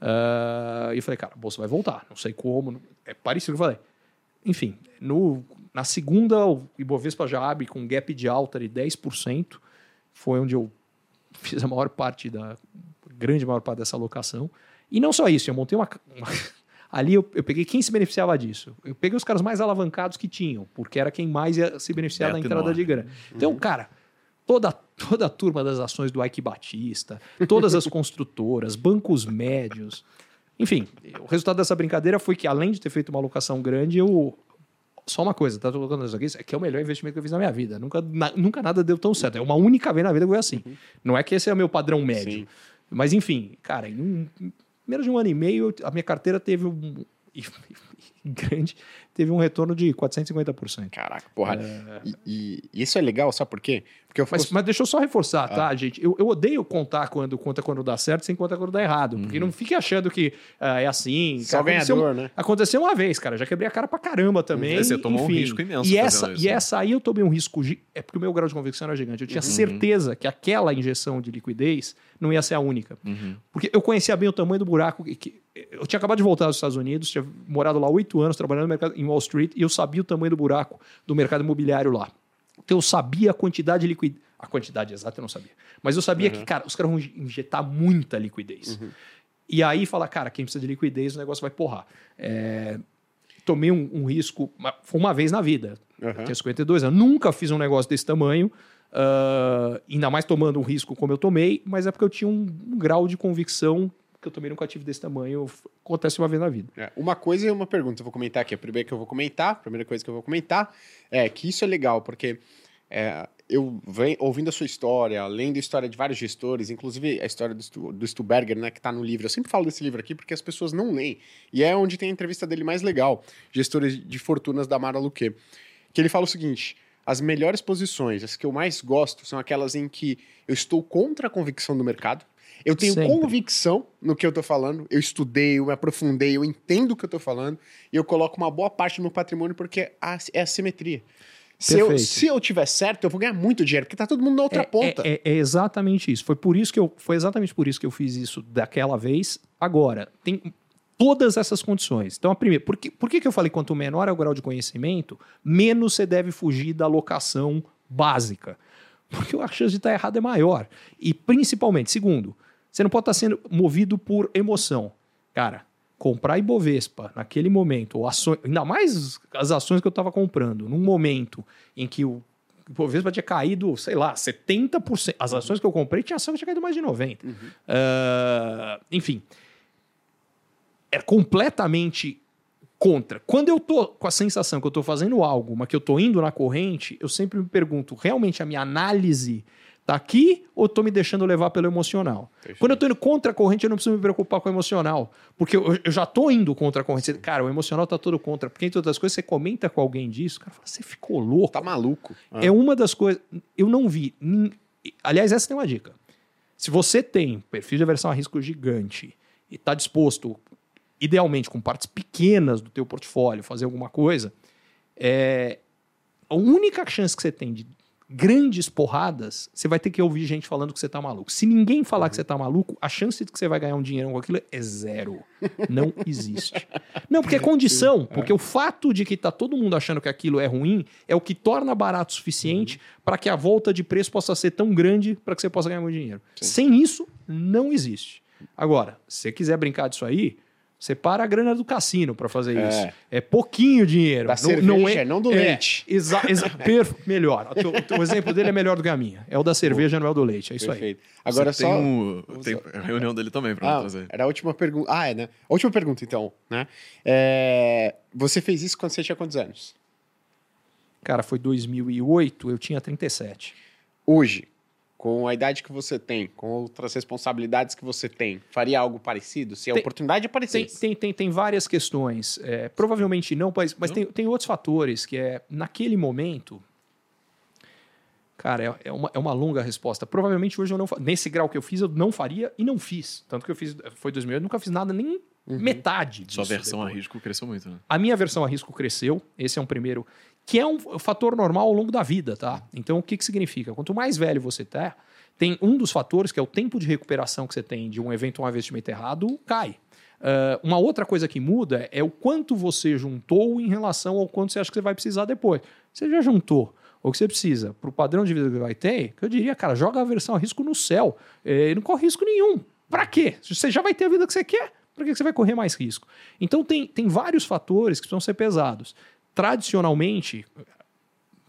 Ah, e eu falei, cara, a bolsa vai voltar. Não sei como. não- É parecido que eu falei. Enfim, no, na segunda, o Ibovespa já abre com um gap de alta de 10%. Foi onde eu fiz a maior parte da grande maior parte dessa alocação. E não só isso, eu montei uma. uma- ali eu, eu peguei quem se beneficiava disso. Eu peguei os caras mais alavancados que tinham, porque era quem mais ia se beneficiar da entrada de grana. Então, cara, toda, toda a turma das ações do Ike Batista, todas as construtoras, bancos médios. Enfim, o resultado dessa brincadeira foi que, além de ter feito uma alocação grande, eu. Só uma coisa, tá colocando isso aqui, é que é o melhor investimento que eu fiz na minha vida. Nunca, na- nunca nada deu tão certo. É uma única vez na vida que foi assim. Não é que esse é o meu padrão médio. Sim. Mas, enfim, cara, em, um, menos de um ano e meio, a minha carteira teve um. grande, teve um retorno de 450%. Caraca, porra. E, e- e isso é legal, sabe por quê? Porque eu fico... Mas, mas deixa eu só reforçar, Ah. tá, gente? Eu, eu odeio contar quando conta quando dá certo sem contar quando dá errado. Porque não fique achando que ah, é assim. Uhum. Só aconteceu- ganhador, né? Aconteceu uma vez, cara. Já quebrei a cara pra caramba também. Uhum. Você tomou um enfim. risco imenso E essa, isso, e né? essa aí eu tomei um risco. É porque o meu grau de convicção era gigante. Eu Uhum. tinha certeza que aquela injeção de liquidez não ia ser a única. Uhum. Porque eu conhecia bem o tamanho do buraco. que- que- eu tinha acabado de voltar dos Estados Unidos, tinha morado lá oito anos trabalhando no mercado, em Wall Street, e eu sabia o tamanho do buraco do mercado imobiliário lá. Então eu sabia a quantidade de liquidez. A quantidade exata eu não sabia. Mas eu sabia que, cara, os caras vão injetar muita liquidez. E aí fala, cara, quem precisa de liquidez, o negócio vai porrar. É, Tomei um, um risco, foi uma vez na vida. Uhum. Eu tenho 52 anos. Nunca fiz um negócio desse tamanho, ah, ainda mais tomando um risco como eu tomei, mas é porque eu tinha um, um grau de convicção eu também nunca tive desse tamanho. Acontece uma vez na vida. É, uma coisa e uma pergunta eu vou comentar aqui. A primeira que eu vou comentar, a primeira coisa que eu vou comentar é que isso é legal, porque é, eu venho ouvindo a sua história, lendo a história de vários gestores, inclusive a história do, Stu, do Stuberger, né, que está no livro. Eu sempre falo desse livro aqui porque as pessoas não leem. E é onde tem a entrevista dele mais legal, Gestores de Fortunas da Mara Luque. Que ele fala o seguinte: as melhores posições, as que eu mais gosto, são aquelas em que eu estou contra a convicção do mercado. Eu tenho Sempre. convicção no que eu tô falando, eu estudei, eu me aprofundei, eu entendo o que eu tô falando, e eu coloco uma boa parte do meu patrimônio porque é a simetria. Se eu, se eu tiver certo, eu vou ganhar muito dinheiro, porque tá todo mundo na outra é, ponta. É, é- é exatamente isso. Foi por isso que eu, foi exatamente por isso que eu fiz isso daquela vez. Agora, tem todas essas condições. Então, a primeira, por que, por que, que eu falei quanto menor é o grau de conhecimento, menos você deve fugir da alocação básica? Porque a chance de estar errado é maior. E principalmente, segundo, você não pode estar sendo movido por emoção. Cara, comprar Ibovespa naquele momento, ou ações, ainda mais as ações que eu estava comprando, num momento em que o o Bovespa tinha caído, sei lá, 70%. As ações que eu comprei tinha ação que tinha caído mais de 90%. Ah, enfim, é completamente contra. Quando eu tô com a sensação que eu tô fazendo algo, mas que eu tô indo na corrente, eu sempre me pergunto, realmente a minha análise tá aqui ou tô me deixando levar pelo emocional? Perfeito. Quando eu tô indo contra a corrente, eu não preciso me preocupar com o emocional, porque eu, eu já tô indo contra a corrente. Você- Cara, o emocional tá todo contra, porque entre outras coisas, você comenta com alguém disso, o cara fala, você ficou louco. Tá maluco. Ah. É uma das coisas. Eu não vi. Aliás, essa tem uma dica. Se você tem perfil de aversão a risco gigante e está disposto, idealmente com partes pequenas do teu portfólio, fazer alguma coisa, é, a única chance que você tem de grandes porradas, você vai ter que ouvir gente falando que você tá maluco. Se ninguém falar que você tá maluco, a chance de que você vai ganhar um dinheiro com aquilo é zero. Não existe. Não, porque é condição. Porque o fato de que tá todo mundo achando que aquilo é ruim é o que torna barato o suficiente para que a volta de preço possa ser tão grande para que você possa ganhar muito dinheiro. Sem isso, não existe. Agora, se você quiser brincar disso aí, separa a grana do cassino para fazer É. isso. É pouquinho dinheiro. Da cerveja, não do leite. Exa, exa, perf- melhor. O, teu- o exemplo dele é melhor do que a minha. É o da cerveja, não é o do leite. É isso aí. Perfeito. Agora Você só. Tem, um, tem a reunião dele também pra Ah, trazer. era a última pergunta. Ah, é, né? A última pergunta, então, né? É, Você fez isso quando você tinha quantos anos? Cara, foi 2008, eu tinha 37. Hoje, com a idade que você tem, com outras responsabilidades que você tem, faria algo parecido? Se a Tem- oportunidade Tem, aparecesse. tem, tem, tem várias questões. É, provavelmente não, mas, mas Não? tem, tem outros fatores que é, naquele momento. Cara, é, é uma, é uma longa resposta. Provavelmente hoje eu não. Nesse grau que eu fiz, eu não faria e não fiz. Tanto que eu fiz. Foi 2008, eu nunca fiz nada, nem metade disso. Sua versão a depois. risco cresceu muito, né? A minha versão a risco cresceu, esse é um primeiro, que é um fator normal ao longo da vida, tá? Então, o que, que significa? Quanto mais velho você tá, tem um dos fatores, que é o tempo de recuperação que você tem de um evento, um investimento errado, cai. Ah, uma outra coisa que muda é o quanto você juntou em relação ao quanto você acha que você vai precisar depois. Você já juntou o que você precisa para o padrão de vida que vai ter, que eu diria, cara, joga a versão a risco no céu. Eh, não corre risco nenhum. Para quê? Você já vai ter a vida que você quer. Para que você vai correr mais risco? Então tem, tem vários fatores que precisam ser pesados. Tradicionalmente,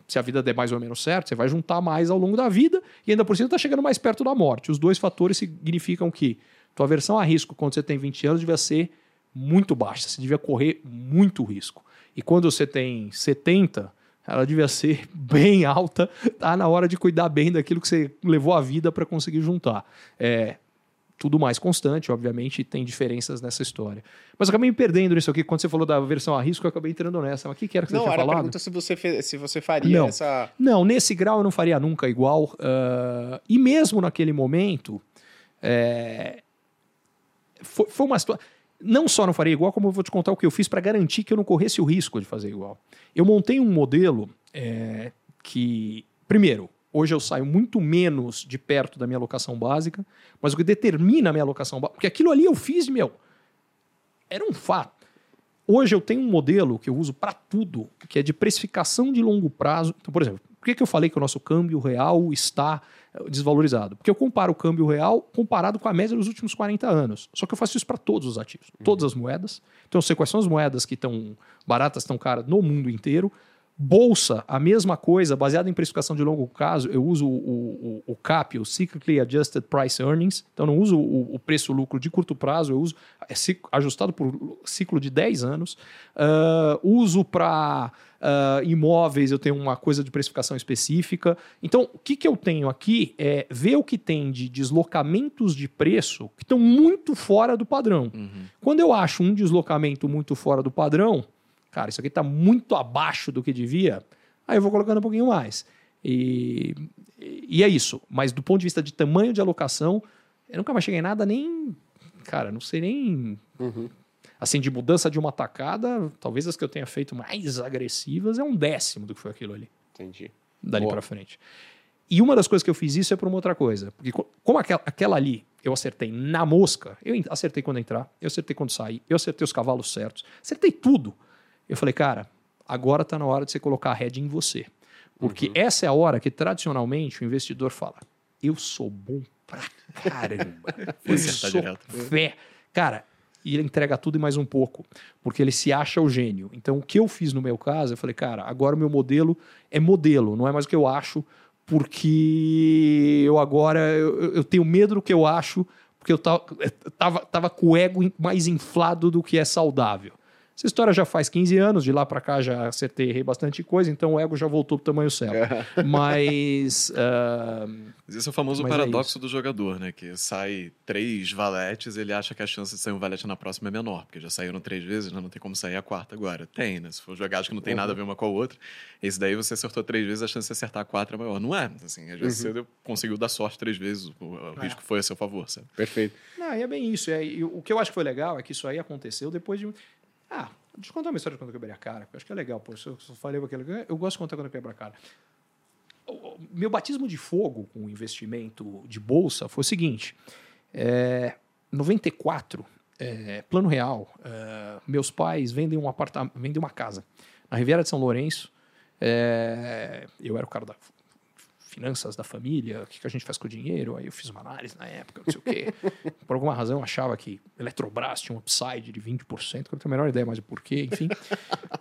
se a vida der mais ou menos certo, você vai juntar mais ao longo da vida e ainda por cima está chegando mais perto da morte. Os dois fatores significam que tua aversão a risco quando você tem 20 anos devia ser muito baixa, você devia correr muito risco. E quando você tem 70, ela devia ser bem alta, tá na hora de cuidar bem daquilo que você levou a vida para conseguir juntar. É, tudo mais constante, obviamente, tem diferenças nessa história. Mas eu acabei me perdendo nisso aqui. Quando você falou da aversão a risco, eu acabei entrando nessa. Mas o que, que era que você Não, tinha era a falado? pergunta se você, fe- se você faria Não. essa. Não, nesse grau eu não faria nunca igual. ah, e mesmo naquele momento, é, foi, foi uma situação. Não só não faria igual, como eu vou te contar o que eu fiz para garantir que eu não corresse o risco de fazer igual. Eu montei um modelo é, que, primeiro, hoje eu saio muito menos de perto da minha alocação básica, mas o que determina a minha alocação básica, porque aquilo ali eu fiz, meu, era um fato. Hoje eu tenho um modelo que eu uso para tudo, que é de precificação de longo prazo. Então, por exemplo, por que, que eu falei que o nosso câmbio real está eh, desvalorizado? Porque eu comparo o câmbio real comparado com a média dos últimos 40 anos. Só que eu faço isso para todos os ativos, todas as moedas. Então eu sei quais são as moedas que estão baratas, estão caras no mundo inteiro. Bolsa, a mesma coisa, baseado em precificação de longo prazo, eu uso o, o, o CAP, o Cyclically Adjusted Price Earnings, então não uso o, o preço-lucro de curto prazo, eu uso é ajustado por ciclo de 10 anos. Ah, uso para imóveis, eu tenho uma coisa de precificação específica. Então, o que, que eu tenho aqui é ver o que tem de deslocamentos de preço que estão muito fora do padrão. Quando eu acho um deslocamento muito fora do padrão, cara, isso aqui está muito abaixo do que devia, aí eu vou colocando um pouquinho mais. E, e é isso. Mas do ponto de vista de tamanho de alocação, eu nunca mais cheguei em nada nem. Cara, não sei nem. Assim, de mudança de uma tacada, talvez as que eu tenha feito mais agressivas é um décimo do que foi aquilo ali, Entendi. dali Boa. pra frente. E uma das coisas que eu fiz isso é por uma outra coisa. Porque co- como aquela, aquela ali eu acertei na mosca, eu acertei quando entrar, eu acertei quando sair, eu acertei os cavalos certos, acertei tudo. Eu falei, cara, agora tá na hora de você colocar a head em você. Porque essa é a hora que tradicionalmente o investidor fala: eu sou bom pra caramba. eu sou direto. fé. Cara, e ele entrega tudo e mais um pouco, porque ele se acha o gênio. Então, o que eu fiz no meu caso, eu falei, cara, agora o meu modelo é modelo, não é mais o que eu acho, porque eu agora eu, eu tenho medo do que eu acho, porque eu tava, tava, tava com o ego mais inflado do que é saudável. Essa história já faz 15 anos, de lá para cá já acertei errei bastante coisa, então o ego já voltou pro tamanho certo. mas. Uh, esse é o famoso é paradoxo é do jogador, né? Que sai três valetes, ele acha que a chance de sair um valete na próxima é menor, porque já saíram três vezes, já não tem como sair a quarta agora. Tem, né? Se for jogar, acho que não tem uhum. nada a ver uma com a outra. Esse daí você acertou três vezes, a chance de acertar a quatro é maior. Não é, assim, às vezes uhum. você conseguiu dar sorte três vezes, o, o é. risco foi a seu favor, sabe? Perfeito. Não, e é bem isso. É, o que eu acho que foi legal é que isso aí aconteceu depois de ah, deixa eu contar uma história de quando eu quebrei a cara. Eu acho que é legal, pô. Se eu, falei aquilo, eu gosto de contar quando eu quebro a cara. Meu batismo de fogo com investimento de bolsa foi o seguinte: é, 94, é, plano real, é, meus pais vendem um apartamento, vendem uma casa na Riviera de São Lourenço. É, eu era o cara da finanças da família, o que, que a gente faz com o dinheiro. Aí eu fiz uma análise na época, não sei o quê. Por alguma razão eu achava que Eletrobras tinha um upside de 20%, que eu não tenho a menor ideia mais do porquê, enfim.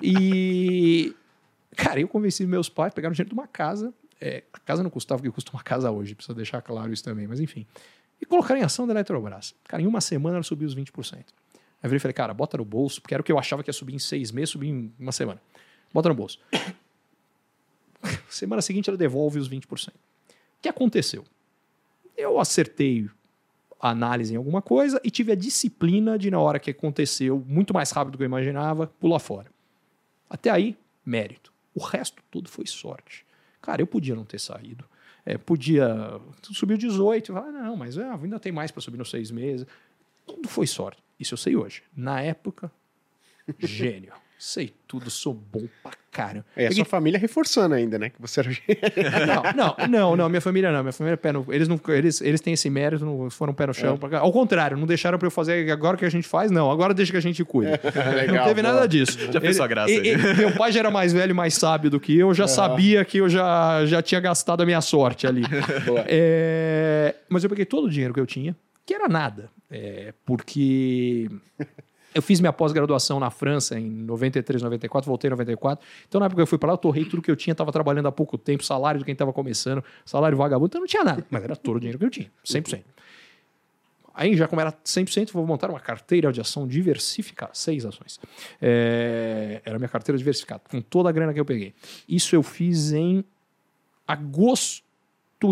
E, cara, eu convenci meus pais, pegaram dinheiro de uma casa. É, a casa não custava o que custa uma casa hoje, precisa deixar claro isso também, mas enfim. E colocaram em ação da Eletrobras. Cara, em uma semana ela subiu os 20%. Aí eu falei, cara, bota no bolso, porque era o que eu achava que ia subir em seis meses, subir em uma semana. Bota no bolso. Semana seguinte ela devolve os 20%. O que aconteceu? Eu acertei a análise em alguma coisa e tive a disciplina de, na hora que aconteceu, muito mais rápido do que eu imaginava, pular fora. Até aí, mérito. O resto tudo foi sorte. Cara, eu podia não ter saído. É, podia. Subiu 18, falar, não, mas é, ainda tem mais para subir nos seis meses. Tudo foi sorte. Isso eu sei hoje. Na época, gênio sei tudo, sou bom pra caramba. É, a sua família reforçando ainda, né? Que você era não, não, não, não, minha família não. Minha família é pé no... eles, não, eles, eles têm esse mérito, não foram pé no chão. É. Pra... Ao contrário, não deixaram pra eu fazer agora que a gente faz, não. Agora deixa que a gente cuida. Legal, não teve nada disso. Já fez sua graça. Meu pai já era mais velho e mais sábio do que eu, já sabia que eu já, já tinha gastado a minha sorte ali. é... Mas eu peguei todo o dinheiro que eu tinha, que era nada. É, porque eu fiz minha pós-graduação na França em 93, 94, voltei em 94. Então, na época que eu fui para lá, eu torrei tudo que eu tinha, estava trabalhando há pouco tempo, salário de quem estava começando, salário vagabundo, então não tinha nada. Mas era todo o dinheiro que eu tinha, 100%. Aí, já como era 100%, vou montar uma carteira de ação diversificada, seis ações. É, era minha carteira diversificada, com toda a grana que eu peguei. Isso eu fiz em agosto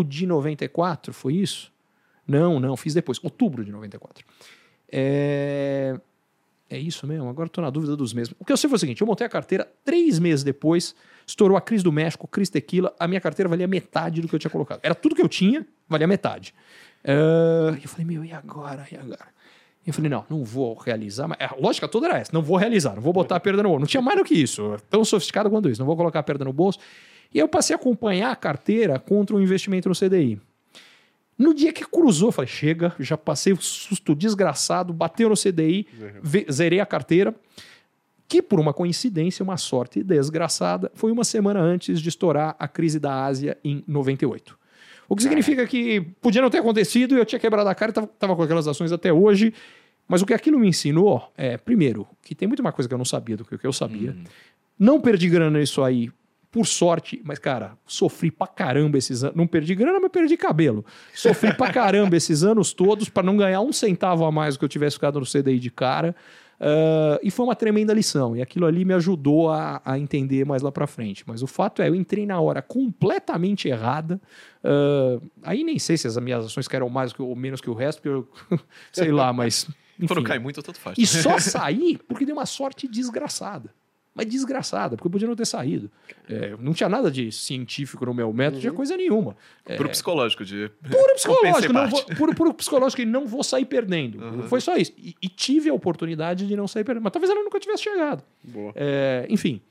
de 94, foi isso? Não, não, fiz depois, outubro de 94. É, é isso mesmo? Agora estou na dúvida dos mesmos. O que eu sei foi o seguinte: eu montei a carteira três meses depois, estourou a crise do México, crise tequila, a minha carteira valia metade do que eu tinha colocado. Era tudo que eu tinha, valia metade. Uh, eu falei, meu, e agora? E agora? Eu falei, não, não vou realizar. Mas a lógica toda era essa: não vou realizar, não vou botar a perda no bolso. Não tinha mais do que isso, tão sofisticado quanto isso, não vou colocar a perda no bolso. E eu passei a acompanhar a carteira contra o um investimento no CDI. No dia que cruzou, eu falei: chega, já passei o um susto desgraçado, bateu no CDI, zerei a carteira. Que por uma coincidência, uma sorte desgraçada, foi uma semana antes de estourar a crise da Ásia em 98. O que significa que podia não ter acontecido e eu tinha quebrado a cara e estava com aquelas ações até hoje. Mas o que aquilo me ensinou é, primeiro, que tem muito mais coisa que eu não sabia do que eu sabia. Hum. Não perdi grana nisso aí por sorte, mas cara, sofri pra caramba esses anos. Não perdi grana, mas perdi cabelo. Sofri pra caramba esses anos todos para não ganhar um centavo a mais do que eu tivesse ficado no CDI de cara. Uh, e foi uma tremenda lição. E aquilo ali me ajudou a, a entender mais lá para frente. Mas o fato é, eu entrei na hora completamente errada. Uh, aí nem sei se as minhas ações querem mais ou menos que o resto, porque eu sei lá, mas. Enfim. Quando cai muito, tanto faz. E só saí porque deu uma sorte desgraçada mas desgraçada, porque eu podia não ter saído. É, não tinha nada de científico no meu método, uhum. tinha coisa nenhuma. É, puro psicológico, de. Puro psicológico, não vou, puro, puro psicológico e não vou sair perdendo. Uhum. Foi só isso. E, e, tive a oportunidade de não sair perdendo. Mas talvez ela nunca tivesse chegado. É, enfim.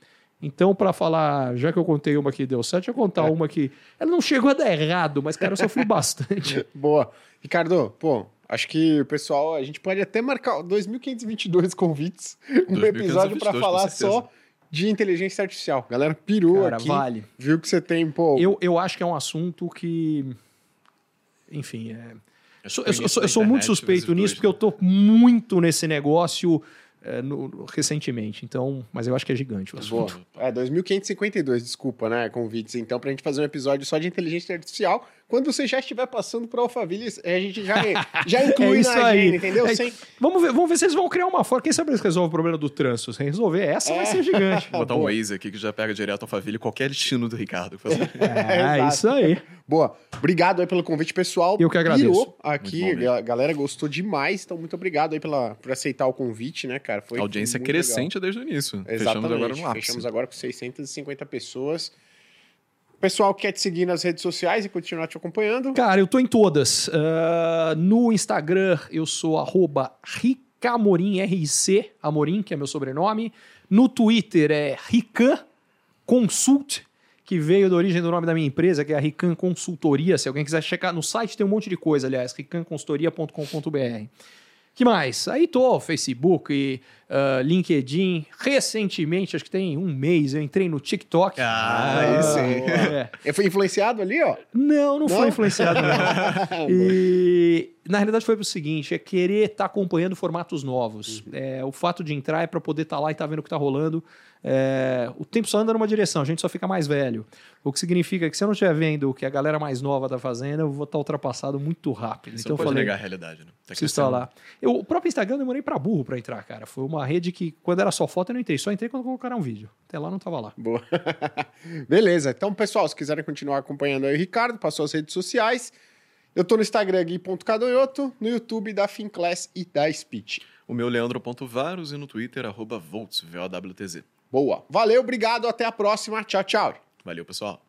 Então, para falar, já que eu contei uma que deu certo, eu contar é. uma que. Ela não chegou a dar errado, mas, cara, eu sofri bastante. Boa. Ricardo, pô, Acho que o pessoal, a gente pode até marcar 2.522 convites, um episódio para falar só de inteligência artificial. Galera pirou Cara, aqui. Vale. Viu que você tem, pô. Eu, eu acho que é um assunto que. Enfim, é. Eu sou, eu sou- eu sou- muito suspeito nisso, dois, porque eu tô muito nesse negócio é, no- recentemente. Então, mas eu acho que é gigante o Boa. assunto. É, 2552, desculpa, né? Convites, então, pra gente fazer um episódio só de inteligência artificial. Quando você já estiver passando por Alphaville, a gente já, já inclui É isso na aí. agenda, entendeu? É- Sem... Vamos, ver, vamos ver se eles vão criar uma forma. Quem sabe eles resolvem o problema do trânsito? Se resolver essa, vai ser gigante. Vou botar um. Waze aqui que já pega direto ao Faville qualquer destino do Ricardo. É, Exato. isso aí. Boa. Obrigado aí pelo convite, pessoal. Eu que agradeço. Pirou aqui, Muito bom mesmo. a galera gostou demais, então muito obrigado aí pela, por aceitar o convite, né, cara? Foi A audiência muito crescente desde o início. legal. Fechamos Exatamente. agora no ápice. Fechamos agora com 650 pessoas. O pessoal que quer te seguir nas redes sociais e continuar te acompanhando. Cara, eu tô em todas. Ah, no Instagram, eu sou arroba Ricamorim, R-I-C, Amorim, que é meu sobrenome. No Twitter é Rican Consult, que veio da origem do nome da minha empresa, que é a Rican Consultoria. Se alguém quiser checar no site, tem um monte de coisa, aliás, ricanconsultoria.com.br. que mais? Aí tô, Facebook, ah, LinkedIn. Recentemente, acho que tem um mês, eu entrei no TikTok. Ah, aí sim. É. Eu fui influenciado ali, ó. Não, não, Não? foi influenciado, não. e na realidade foi pro seguinte: é querer estar acompanhando formatos novos. É, o fato de entrar é para poder estar lá e estar vendo o que está rolando. É, o tempo só anda numa direção, a gente só fica mais velho. O que significa que se eu não estiver vendo o que a galera mais nova tá fazendo, eu vou estar ultrapassado muito rápido. Você então não eu pode falei, negar a realidade, né? Tá preciso estar crescendo. lá. Eu, o próprio Instagram eu demorei pra burro pra entrar, cara. Foi uma rede que, quando era só foto, eu não entrei. Só entrei quando colocaram um vídeo. Até lá não tava lá. Boa. Beleza. Então, pessoal, se quiserem continuar acompanhando aí o Ricardo, passou as redes sociais. Eu tô no Instagram gui.cadonhoto, no YouTube da Finclass e da Speech. O meu leandro.varos e no Twitter, arroba volts, V-O-W-T-Z. Boa. Valeu, obrigado, até a próxima. Tchau, tchau. Valeu, pessoal.